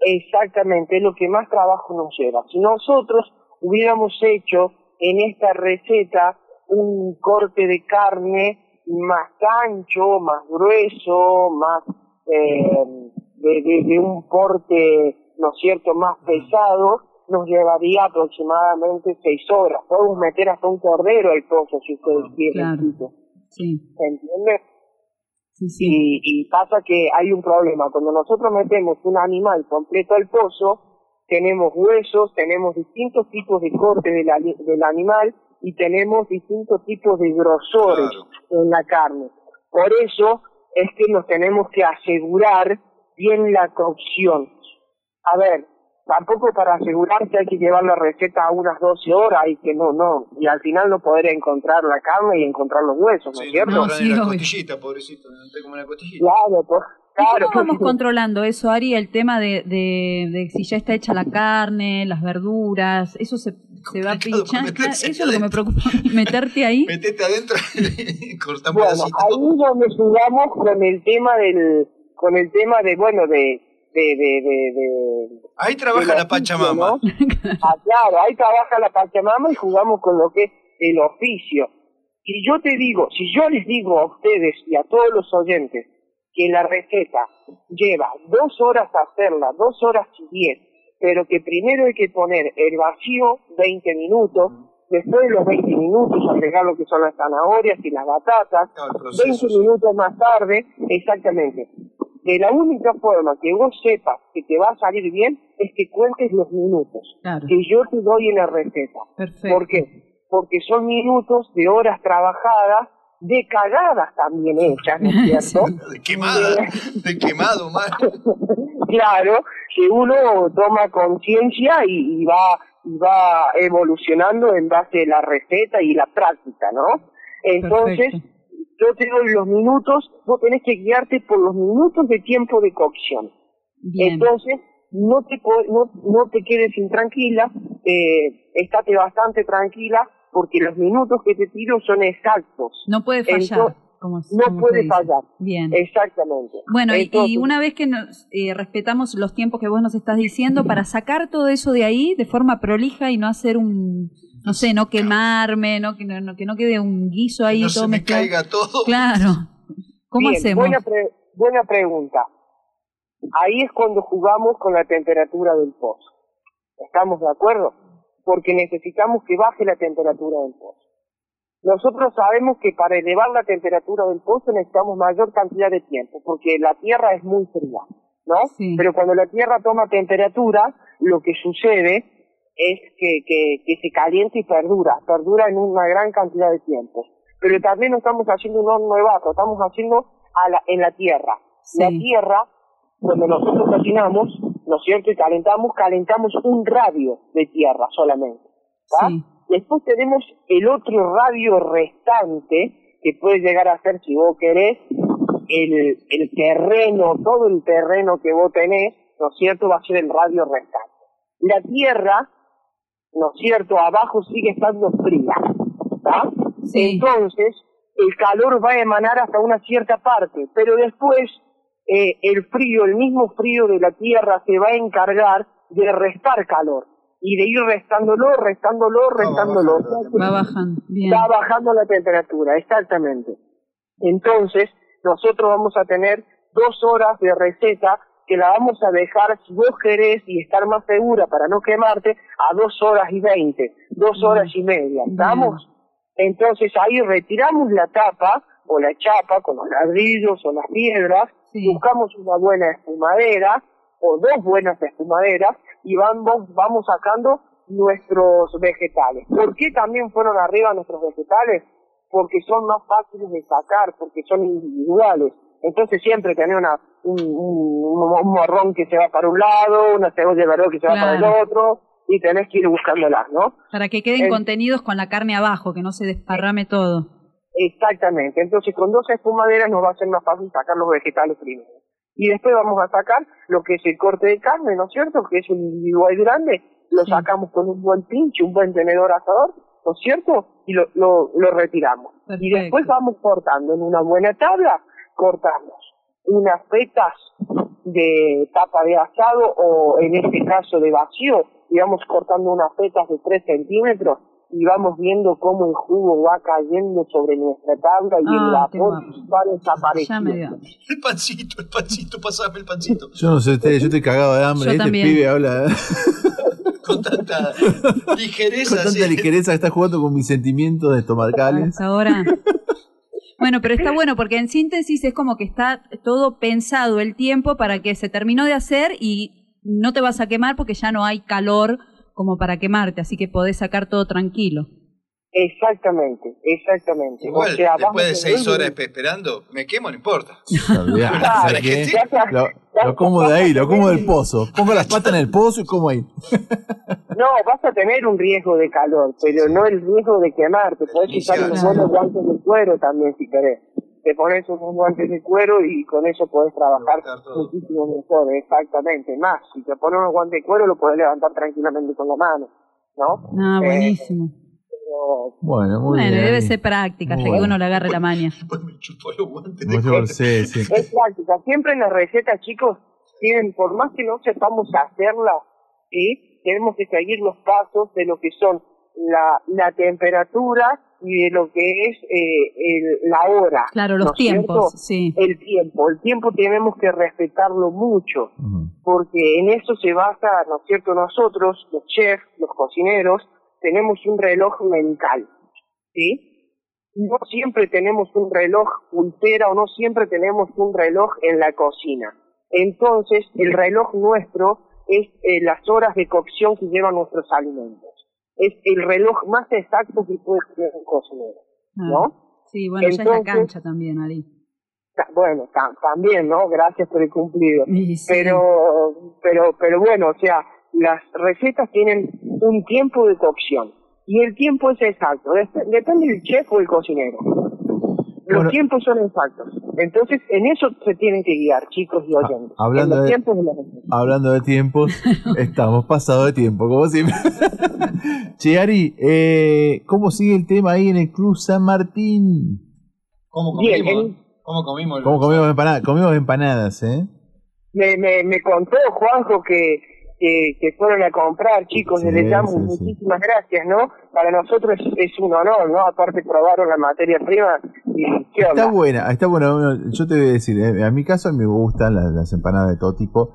Exactamente, es lo que más trabajo nos lleva. Si nosotros hubiéramos hecho en esta receta un corte de carne más ancho, más grueso, más eh, de, de- de un corte, ¿no es cierto?, más pesado, nos llevaría aproximadamente seis horas. Podemos meter hasta un cordero al pozo si ustedes quieren. Claro. Sí. ¿Se entiende? Sí, sí. Y, y pasa que hay un problema. Cuando nosotros metemos un animal completo al pozo, tenemos huesos, tenemos distintos tipos de corte del animal y tenemos distintos tipos de grosores en la carne. Por eso es que nos tenemos que asegurar bien la cocción. A ver, tampoco para asegurarse hay que llevar la receta a unas 12 horas y que no, no. Y al final no poder encontrar la carne y encontrar los huesos, ¿no es cierto? No, sí, la costillita, pobrecito, no como una costillita. Claro, pues, claro. ¿Cómo vamos [LAUGHS] controlando eso, Ari? El tema de, de, de si ya está hecha la carne, las verduras, eso se, se va pinchando. Eso es lo que me preocupa, [LAUGHS] meterte ahí. Metete adentro y [LAUGHS] corta un Bueno, ahí donde jugamos con el tema del, con el tema de, bueno, de, de, de, de, de- Ahí trabaja la oficio, Pachamama. ¿no? [LAUGHS] Ah, claro, ahí trabaja la Pachamama y jugamos con lo que es el oficio. Si yo te digo, si yo les digo a ustedes y a todos los oyentes que la receta lleva dos horas hacerla, dos horas y diez, pero que primero hay que poner el vacío 20 minutos, después de los 20 minutos agregar lo que son las zanahorias y las batatas, 20 minutos más tarde, exactamente. De la única forma que vos sepas que te va a salir bien es que cuentes los minutos Claro. que yo te doy en la receta. Perfecto. ¿Por qué? Porque son minutos de horas trabajadas, de cagadas también hechas, ¿no es [LAUGHS] cierto? De quemada, de quemado, mal. [LAUGHS] claro, que uno toma conciencia y, y va y va evolucionando en base a la receta y la práctica, ¿no? Entonces, yo te doy los minutos, vos tenés que guiarte por los minutos de tiempo de cocción. Bien. Entonces, no te, no, no te quedes intranquila, eh, estate bastante tranquila, porque los minutos que te tiro son exactos. No puede fallar. Como- no como puede fallar. Bien. Exactamente. Bueno, Entonces, y una vez que nos eh, respetamos los tiempos que vos nos estás diciendo, para sacar todo eso de ahí de forma prolija y no hacer un, no sé, no quemarme, no que no, no- que no quede un guiso ahí no todo se me mezclado. caiga todo. Claro. ¿Cómo bien, hacemos? Buena, pre- buena pregunta. Ahí es cuando jugamos con la temperatura del pozo. ¿Estamos de acuerdo? Porque necesitamos que baje la temperatura del pozo. Nosotros sabemos que para elevar la temperatura del pozo necesitamos mayor cantidad de tiempo, porque la tierra es muy fría, ¿no? Pero cuando la tierra toma temperatura, lo que sucede es que, que, que se calienta y perdura, perdura en una gran cantidad de tiempo. Pero también no estamos haciendo un horno de barro, estamos haciendo a la, en la tierra. La tierra, cuando nosotros cocinamos, ¿no es cierto? Y calentamos, calentamos un radio de tierra solamente. ¿va? Después tenemos el otro radio restante, que puede llegar a ser, si vos querés, el, el terreno, todo el terreno que vos tenés, ¿no es cierto? Va a ser el radio restante. La tierra, ¿no es cierto? Abajo sigue estando fría, ¿está? Entonces, el calor va a emanar hasta una cierta parte, pero después eh, el frío, el mismo frío de la tierra se va a encargar de restar calor y de ir restándolo, restándolo, restándolo. Va bajando. Bien. Va bajando la temperatura, exactamente. Entonces, nosotros vamos a tener dos horas de receta que la vamos a dejar, si vos querés y estar más segura para no quemarte, a dos horas y veinte, dos horas y media, ¿estamos? Entonces ahí retiramos la tapa o la chapa con los ladrillos o las piedras, buscamos una buena espumadera o dos buenas espumaderas y vamos, vamos sacando nuestros vegetales. ¿Por qué también fueron arriba nuestros vegetales? Porque son más fáciles de sacar, porque son individuales. Entonces siempre tenés una, un, un, un morrón que se va para un lado, una cebolla verde que se va para el otro, y tenés que ir buscándolas, ¿no? Para que queden El- contenidos con la carne abajo, que no se desparrame todo. Exactamente. Entonces, con dos espumaderas nos va a ser más fácil sacar los vegetales primero. Y después vamos a sacar lo que es el corte de carne, ¿no es cierto? Que es un individual grande. Lo sacamos con un buen pinche, un buen tenedor asador, ¿no es cierto? Y lo, lo, lo retiramos. Y después vamos cortando en una buena tabla, cortamos unas fetas de tapa de asado o en este caso de vacío, y vamos cortando unas fetas de 3 centímetros y vamos viendo cómo el jugo va cayendo sobre nuestra tabla y el Ah, qué vapor va desapareciendo. El pancito, el pancito, pasame el pancito. Yo no sé ustedes, yo estoy cagado de hambre. Yo este también. pibe habla [LAUGHS] Con tanta ligereza. con tanta sí. ligereza que está jugando con mis sentimientos estomacales. Hasta ahora. Bueno, pero está [LAUGHS] bueno porque en síntesis es como que está todo pensado el tiempo para que se terminó de hacer y no te vas a quemar porque ya no hay calor como para quemarte, así que podés sacar todo tranquilo. Exactamente, exactamente. Igual, O sea, después de seis horas espe- esperando, me quemo, no importa. [LAUGHS] Olvidate, Claro, ¿sabes qué? ya sea- [LAUGHS] Lo, lo como de ahí, lo como del pozo. Pongo las patas en el pozo y como ahí. [LAUGHS] No, vas a tener un riesgo de calor, pero no el riesgo de quemarte. Podés usar unos buenos guantes de cuero también si querés. Te pones unos guantes de cuero y con eso podés trabajar muchísimo mejor, exactamente. Más, si te pones unos guantes de cuero lo podés levantar tranquilamente con la mano, ¿no? Ah, Eh, Bueno, muy Bueno, bien. debe ser práctica hasta que uno le agarre la maña. [LAUGHS] Sí. Es práctica. Siempre en las recetas, chicos, tienen, por más que no sepamos hacerla, ¿sí? tenemos que seguir los pasos de lo que son la, la temperatura y de lo que es eh, el- la hora. Claro, los tiempos, sí. El tiempo. El tiempo tenemos que respetarlo mucho, porque en eso se basa, ¿no es cierto? Nosotros, los chefs, los cocineros, tenemos un reloj mental, ¿sí? no siempre tenemos un reloj pulsera o no siempre tenemos un reloj en la cocina. Entonces, el reloj nuestro es eh, las horas de cocción que llevan nuestros alimentos. Es el reloj más exacto que puede tener un cocinero, ¿no? Ah, Sí, bueno, ya es la Entonces- cancha también, Ari. Ta- Bueno, ta- también, ¿no? Gracias por el cumplido. Sí, sí. Pero, pero, pero bueno, o sea, las recetas tienen un tiempo de cocción y el tiempo es exacto. Dep- Depende del chef o el cocinero. Los tiempos son exactos. Entonces, en eso se tienen que guiar, chicos y oyentes. hablando en los de- tiempos de. Hablando de tiempos, [LAUGHS] estamos pasados de tiempo, como siempre. [LAUGHS] che, Ari, eh, ¿cómo sigue el tema ahí en el Club San Martín? ¿Cómo Bien, comimos? en- ¿Cómo comimos? el- ¿Cómo comimos empanadas? Comimos empanadas, ¿eh? me, me, me contó Juanjo que, que, que fueron a comprar, chicos, Sí, damos sí, sí. muchísimas gracias, ¿no? Para nosotros es, es un honor, ¿no? Aparte probaron la materia prima y ¿qué onda? Está buena, está buena. Bueno, Yo te voy a decir, eh, a mi caso me gustan las, las empanadas de todo tipo,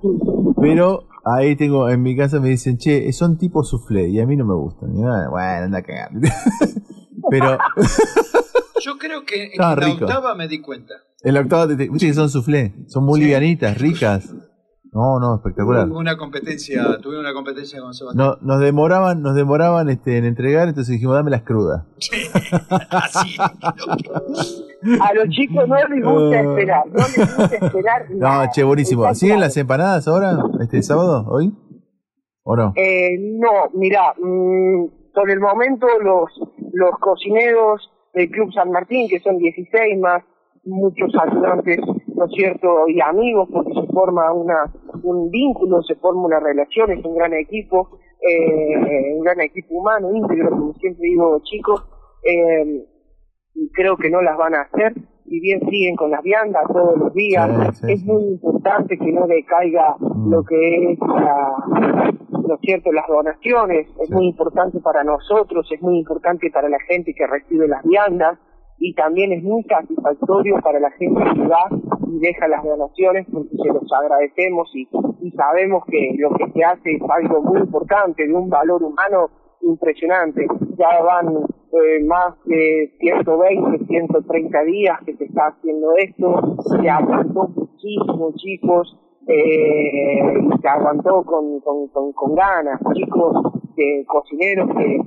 pero ahí tengo, en mi casa me dicen, che, son tipo soufflé, y a mí no me gustan. Y, ah, bueno, anda a cagar. [LAUGHS] pero [LAUGHS] Yo creo que en Estaba la rico. octava me di cuenta. en la octava, te, te- son soufflé, son muy livianitas, ricas. No, no, espectacular. Hubo una competencia, tuve una competencia con Sebastián. No, nos demoraban, nos demoraban este, en entregar, entonces dijimos, dame las crudas. [LAUGHS] A los chicos no les gusta esperar, no les gusta esperar nada. [LAUGHS] No, che, buenísimo. Está ¿Siguen claro. las empanadas ahora, este sábado, hoy? ¿O no? Eh, no, mira, mm, por el momento los, los cocineros del Club San Martín, que son 16 más muchos ayudantes, ¿no es cierto? Y amigos, porque se forma una, un vínculo, se forma una relación, es un gran equipo, eh, un gran equipo humano, íntegro, como siempre digo, chicos, eh, y creo que no las van a hacer, si bien siguen con las viandas todos los días, es muy importante que no decaiga lo que es la, ¿no es cierto?, las donaciones, es muy importante para nosotros, es muy importante para la gente que recibe las viandas, y también es muy satisfactorio para la gente que va y deja las donaciones porque se los agradecemos y, y sabemos que lo que se hace es algo muy importante, de un valor humano impresionante. Ya van eh, más de 120, 130 días que se está haciendo esto, se aguantó muchísimo, chicos, eh, se aguantó con, con, con, con ganas, chicos, de cocineros que,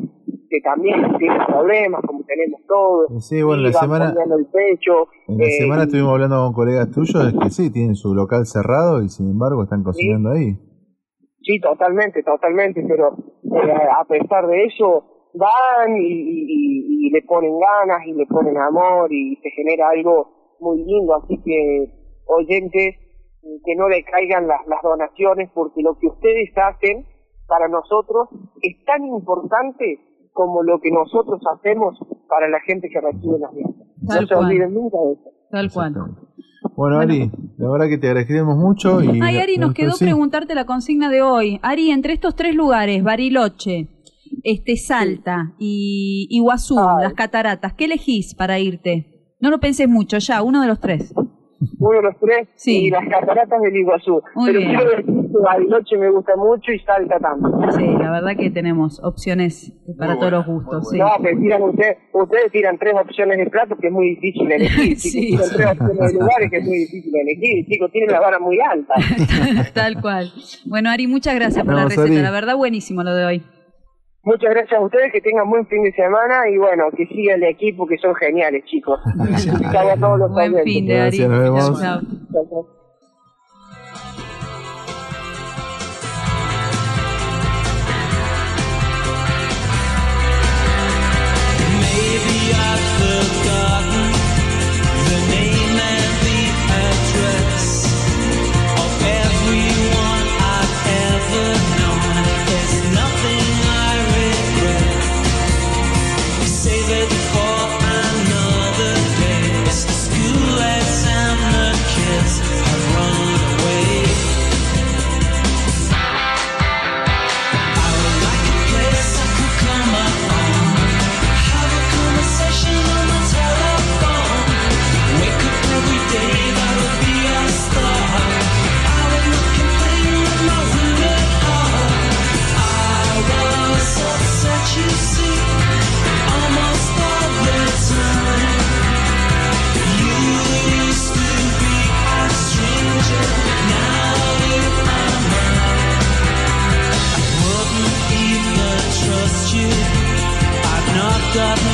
que también tienen problemas, como tenemos todos, Sí, bueno, la semana, el pecho, en la eh, semana estuvimos hablando con colegas tuyos que sí, tienen su local cerrado y sin embargo están cocinando ahí. Sí, totalmente, totalmente, pero eh, a pesar de eso, van y- y le ponen ganas y le ponen amor y se genera algo muy lindo, así que oyentes, que no le caigan las, las donaciones porque lo que ustedes hacen para nosotros es tan importante como lo que nosotros hacemos para la gente que recibe las viandas. No Tal se cual. olviden nunca de eso. Tal cual. Bueno, Ari, la verdad que te agradecemos mucho. Y Ay, Ari, nos quedó sí. preguntarte la consigna de hoy. Ari, entre estos tres lugares, Bariloche, este Salta y Iguazú, las cataratas, ¿qué elegís para irte? No lo penses mucho, ya, uno de los tres. Uno de los tres Sí. y las cataratas del Iguazú. Muy Pero bien. quiero Bariloche me gusta mucho y Salta también. Sí, la verdad que tenemos opciones para todos los gustos. sí. No, que tiran ustedes, ustedes tiran tres opciones de plato que es muy difícil elegir. [LAUGHS] Sí. Tiran tres opciones de lugares que es muy difícil elegir, chicos, tienen la vara muy alta. [LAUGHS] Tal cual. Bueno, Ari, muchas gracias por la receta. Ari. La verdad, buenísimo lo de hoy. Muchas gracias a ustedes, que tengan buen fin de semana y bueno, que siga el equipo que son geniales, chicos. [LAUGHS] Chau a todos los Buen fin de Ari. Gracias, nos vemos. Chao, chao. stop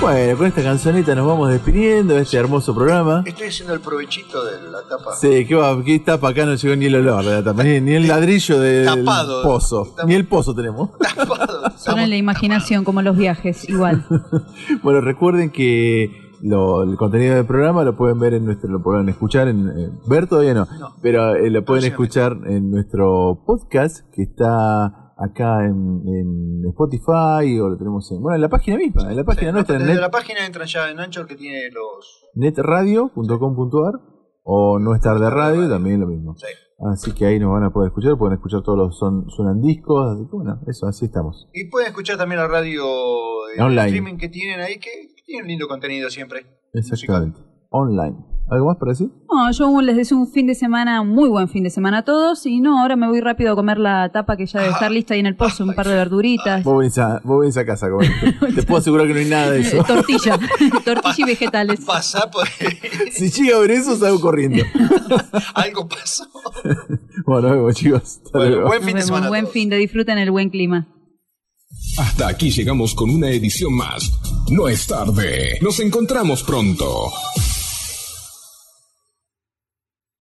Bueno, con esta cancionita nos vamos despidiendo de este hermoso programa. Estoy haciendo el provechito de la tapa. Sí, ¿qué, va? ¿Qué tapa? Acá no llegó ni el olor de la tapa, ni, el ladrillo del pozo. Ni el pozo tenemos. [LAUGHS] Tapado. Son en la imaginación, tapado. como los viajes, igual. [LAUGHS] bueno, recuerden que lo- el contenido del programa lo pueden ver en nuestro, lo pueden escuchar en, eh, ver todavía no, pero eh, lo pueden escuchar en nuestro podcast que está acá en, en Spotify o lo tenemos en, bueno, en la página misma, en la página nuestra, en net- la página entran ya en Anchor que tiene los. netradio.com.ar o no estar de radio, también lo mismo. Así que ahí nos van a poder escuchar, pueden escuchar todos los son, suenan discos, así que bueno, eso, así estamos. Y pueden escuchar también la radio el Online. streaming que tienen ahí, que tienen lindo contenido siempre. Exactamente. Online. ¿Algo más para decir? No, yo les deseo un fin de semana, un muy buen fin de semana a todos. Y no, ahora me voy rápido a comer la tapa que ya debe estar lista ahí en el pozo, un par de verduritas. Vos venís a, vos venís a casa, como- [LAUGHS] Te puedo asegurar que no hay nada de eso. [LAUGHS] Tortilla, [LAUGHS] tortilla y vegetales. Pasa por si llega a ver eso, salgo corriendo. algo pasó. Bueno, nos vemos, chicos. Hasta luego. Nos vemos, buen fin de disfruten el buen clima. Hasta aquí llegamos con una edición más. No es tarde. Nos encontramos pronto.